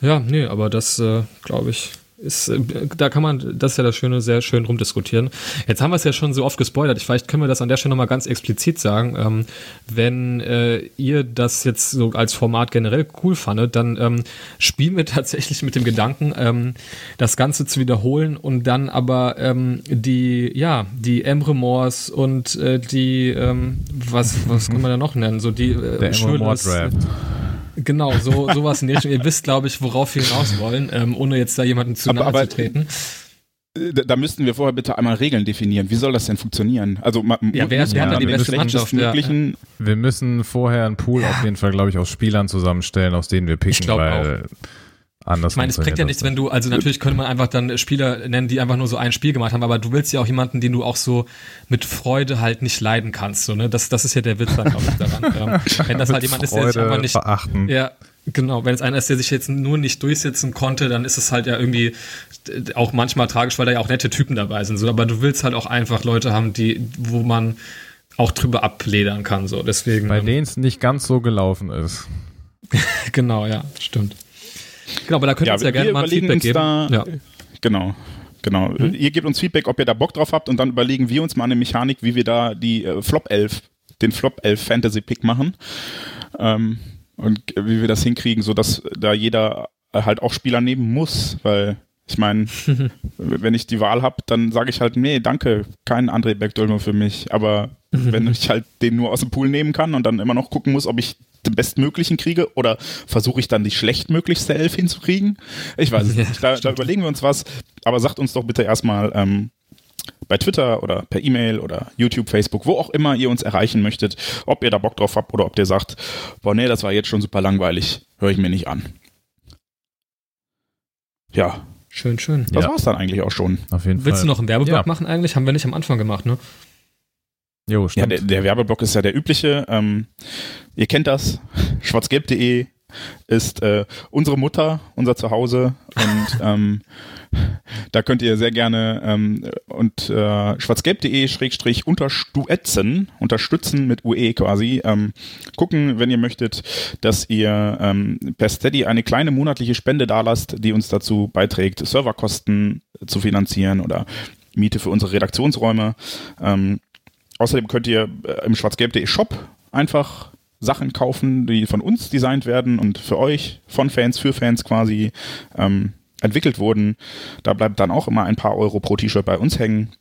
Ja, nee, aber das, äh, glaube ich, ist, äh, da kann man, das ist ja das Schöne, sehr schön rumdiskutieren. Jetzt haben wir es ja schon so oft gespoilert. Vielleicht können wir das an der Stelle nochmal ganz explizit sagen. Ähm, wenn äh, ihr das jetzt so als Format generell cool fandet, dann ähm, spielen wir tatsächlich mit dem Gedanken, ähm, das Ganze zu wiederholen und dann aber ähm, die, ja, die Emre Moors und äh, die, ähm, was, was kann man da noch nennen? So die äh, Der Emre Moore Draft. Genau, so sowas in der Richtung. Ihr wisst, glaube ich, worauf wir hinaus wollen, ähm, ohne jetzt da jemanden zu nahe zu treten. Äh, da müssten wir vorher bitte einmal Regeln definieren. Wie soll das denn funktionieren? Also ja, wer, wer hat denn die beste Mannschaft? Möglichen ja. Wir müssen vorher einen Pool ja. auf jeden Fall, glaube ich, aus Spielern zusammenstellen, aus denen wir picken, weil auch anders. Ich meine, es bringt ja nichts, wenn du, also natürlich könnte man einfach dann Spieler nennen, die einfach nur so ein Spiel gemacht haben, aber du willst ja auch jemanden, den du auch so mit Freude halt nicht leiden kannst. So, ne? das, das ist ja der Witz dann, glaube ich, daran. ähm, wenn das halt jemand ist, der sich einfach nicht. Verachten. Ja, Genau, wenn es einer ist, der sich jetzt nur nicht durchsetzen konnte, dann ist es halt ja irgendwie auch manchmal tragisch, weil da ja auch nette Typen dabei sind. So, aber du willst halt auch einfach Leute haben, die, wo man auch drüber abledern kann. So, deswegen. Bei denen es nicht ganz so gelaufen ist. genau, ja, stimmt. Genau, aber da könnt ihr ja, uns ja gerne mal Feedback geben. Da, ja. Genau. Genau. Hm? Ihr gebt uns Feedback, ob ihr da Bock drauf habt und dann überlegen wir uns mal eine Mechanik, wie wir da die äh, Flop 11, den Flop 11 Fantasy Pick machen. Ähm, und wie wir das hinkriegen, sodass da jeder halt auch Spieler nehmen muss, weil ich meine, wenn ich die Wahl habe, dann sage ich halt, nee, danke, kein André Beckdolmer für mich. Aber wenn ich halt den nur aus dem Pool nehmen kann und dann immer noch gucken muss, ob ich den bestmöglichen kriege oder versuche ich dann die schlechtmöglichste Elf hinzukriegen? Ich weiß es nicht. Da, da, überlegen wir uns was. Aber sagt uns doch bitte erstmal ähm, bei Twitter oder per E-Mail oder YouTube, Facebook, wo auch immer ihr uns erreichen möchtet, ob ihr da Bock drauf habt oder ob ihr sagt, boah, nee, das war jetzt schon super langweilig, höre ich mir nicht an. Ja. Schön, schön. Das ja. war's dann eigentlich auch schon. Auf jeden Willst Fall. du noch einen Werbeblock ja. machen eigentlich? Haben wir nicht am Anfang gemacht, ne? Jo, stimmt. Ja, der, der Werbeblock ist ja der übliche. Ähm, ihr kennt das. Schwarzgelb.de ist äh, unsere Mutter, unser Zuhause und ähm, da könnt ihr sehr gerne ähm, und äh, schwarzgelb.de schrägstrich unterstuetzen, unterstützen mit UE quasi, ähm, gucken, wenn ihr möchtet, dass ihr ähm, per Steady eine kleine monatliche Spende dalasst, die uns dazu beiträgt, Serverkosten zu finanzieren oder Miete für unsere Redaktionsräume. Ähm, Außerdem könnt ihr äh, im schwarzgelb.de Shop einfach Sachen kaufen, die von uns designt werden und für euch, von Fans, für Fans quasi ähm, entwickelt wurden. Da bleibt dann auch immer ein paar Euro pro T-Shirt bei uns hängen.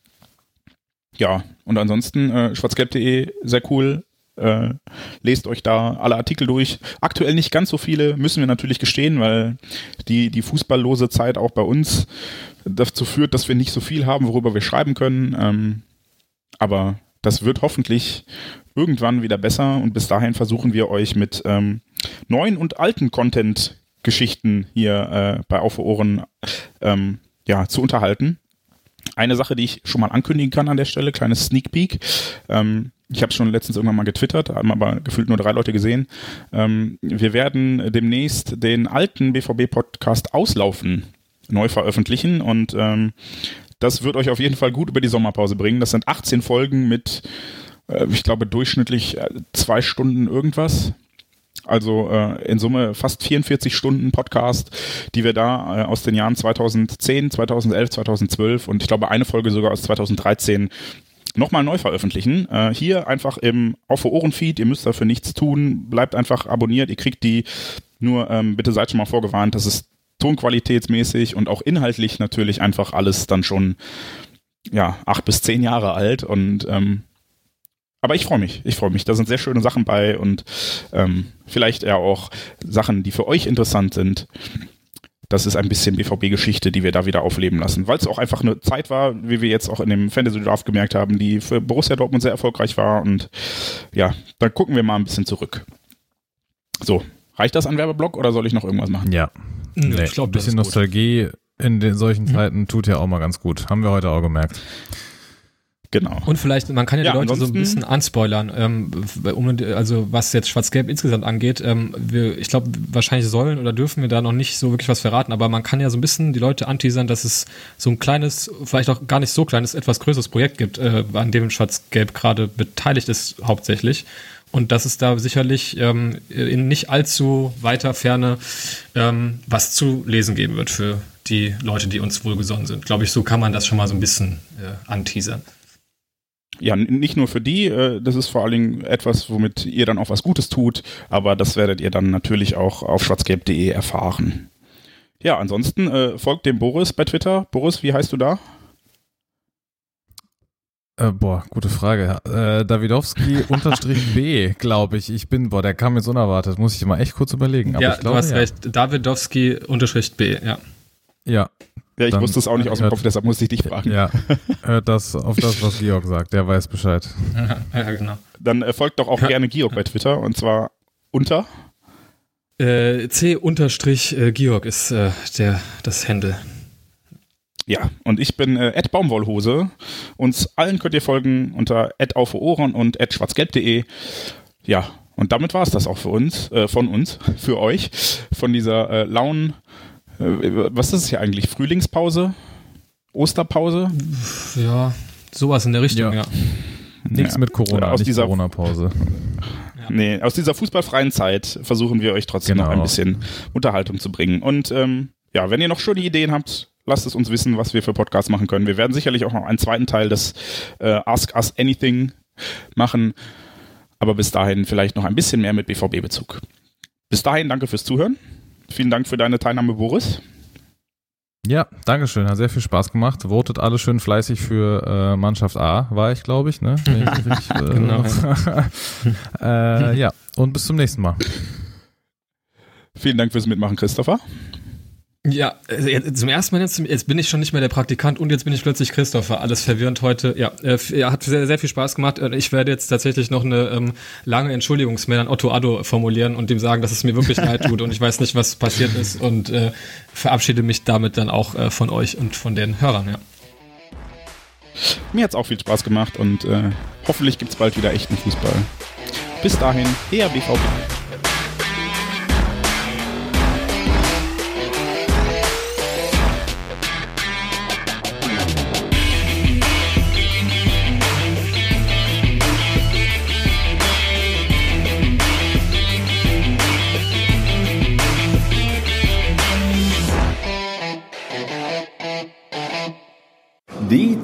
Ja, und ansonsten äh, schwarzgelb.de, sehr cool. Äh, lest euch da alle Artikel durch. Aktuell nicht ganz so viele, müssen wir natürlich gestehen, weil die, die fußballlose Zeit auch bei uns dazu führt, dass wir nicht so viel haben, worüber wir schreiben können. Ähm, aber das wird hoffentlich irgendwann wieder besser und bis dahin versuchen wir euch mit ähm, neuen und alten Content-Geschichten hier äh, bei Auf Ohren ähm, ja, zu unterhalten. Eine Sache, die ich schon mal ankündigen kann an der Stelle, kleines Sneak Peek. Ähm, ich habe schon letztens irgendwann mal getwittert, haben aber gefühlt nur drei Leute gesehen. Ähm, wir werden demnächst den alten BVB-Podcast Auslaufen neu veröffentlichen und ähm, das wird euch auf jeden Fall gut über die Sommerpause bringen. Das sind 18 Folgen mit, äh, ich glaube, durchschnittlich äh, zwei Stunden irgendwas. Also äh, in Summe fast 44 Stunden Podcast, die wir da äh, aus den Jahren 2010, 2011, 2012 und ich glaube eine Folge sogar aus 2013 nochmal neu veröffentlichen. Äh, hier einfach im Auf Ohren-Feed, ihr müsst dafür nichts tun, bleibt einfach abonniert, ihr kriegt die nur, ähm, bitte seid schon mal vorgewarnt, das ist tonqualitätsmäßig und auch inhaltlich natürlich einfach alles dann schon ja, acht bis zehn Jahre alt und ähm, aber ich freue mich, ich freue mich. Da sind sehr schöne Sachen bei und ähm, vielleicht ja auch Sachen, die für euch interessant sind. Das ist ein bisschen BVB-Geschichte, die wir da wieder aufleben lassen, weil es auch einfach eine Zeit war, wie wir jetzt auch in dem Fantasy Draft gemerkt haben, die für Borussia Dortmund sehr erfolgreich war und ja, dann gucken wir mal ein bisschen zurück. So, reicht das an Werbeblock oder soll ich noch irgendwas machen? Ja. Nee, ich glaube, ein bisschen Nostalgie in den solchen mhm. Zeiten tut ja auch mal ganz gut. Haben wir heute auch gemerkt. Genau. Und vielleicht, man kann ja, ja die Leute so ein bisschen anspoilern, ähm, um, also was jetzt Schwarz-Gelb insgesamt angeht. Ähm, wir, ich glaube, wahrscheinlich sollen oder dürfen wir da noch nicht so wirklich was verraten, aber man kann ja so ein bisschen die Leute anteasern, dass es so ein kleines, vielleicht auch gar nicht so kleines, etwas größeres Projekt gibt, äh, an dem Schwarz-Gelb gerade beteiligt ist hauptsächlich. Und dass es da sicherlich ähm, in nicht allzu weiter Ferne ähm, was zu lesen geben wird für die Leute, die uns wohlgesonnen sind. Glaube ich, so kann man das schon mal so ein bisschen äh, anteasern ja, nicht nur für die, äh, das ist vor allen Dingen etwas, womit ihr dann auch was Gutes tut, aber das werdet ihr dann natürlich auch auf schwarzgelb.de erfahren. Ja, ansonsten äh, folgt dem Boris bei Twitter. Boris, wie heißt du da? Äh, boah, gute Frage. Äh, Davidowski unterstrich B, glaube ich. Ich bin, boah, der kam jetzt unerwartet. Muss ich mal echt kurz überlegen. Aber ja, glaube, du hast ja. recht. Davidowski unterstrich B, ja. Ja, ja, ich dann, wusste es auch nicht aus dem Kopf, deshalb musste ich dich fragen. Ja, hört das auf das, was Georg sagt. Der weiß Bescheid. Ja, genau. Dann äh, folgt doch auch ja. gerne Georg bei Twitter und zwar unter äh, C-Georg ist äh, der, das Handle. Ja, und ich bin äh, Baumwollhose. Uns allen könnt ihr folgen unter auf Ohren und schwarzgelb.de. Ja, und damit war es das auch für uns, äh, von uns, für euch, von dieser äh, lauen äh, was ist es hier eigentlich? Frühlingspause? Osterpause? Ja, sowas in der Richtung, ja. ja. Nichts ja. mit Corona, aus dieser Corona-Pause. Ja. Nee, aus dieser fußballfreien Zeit versuchen wir euch trotzdem genau. noch ein bisschen Unterhaltung zu bringen. Und ähm, ja, wenn ihr noch schöne Ideen habt, lasst es uns wissen, was wir für Podcasts machen können. Wir werden sicherlich auch noch einen zweiten Teil des äh, Ask Us Anything machen, aber bis dahin vielleicht noch ein bisschen mehr mit BVB-Bezug. Bis dahin danke fürs Zuhören. Vielen Dank für deine Teilnahme, Boris. Ja, Dankeschön. Hat sehr viel Spaß gemacht. Votet alle schön fleißig für äh, Mannschaft A, war ich, glaube ich. Ne? ich richtig, äh, genau. äh, ja, und bis zum nächsten Mal. Vielen Dank fürs Mitmachen, Christopher. Ja, also zum ersten Mal jetzt, jetzt bin ich schon nicht mehr der Praktikant und jetzt bin ich plötzlich Christopher. Alles verwirrend heute. Ja, äh, hat sehr, sehr viel Spaß gemacht. Äh, ich werde jetzt tatsächlich noch eine ähm, lange Entschuldigungsmail an Otto Addo formulieren und ihm sagen, dass es mir wirklich leid tut und ich weiß nicht, was passiert ist und äh, verabschiede mich damit dann auch äh, von euch und von den Hörern, ja. Mir hat's auch viel Spaß gemacht und äh, hoffentlich gibt's bald wieder echten Fußball. Bis dahin, eher BVB.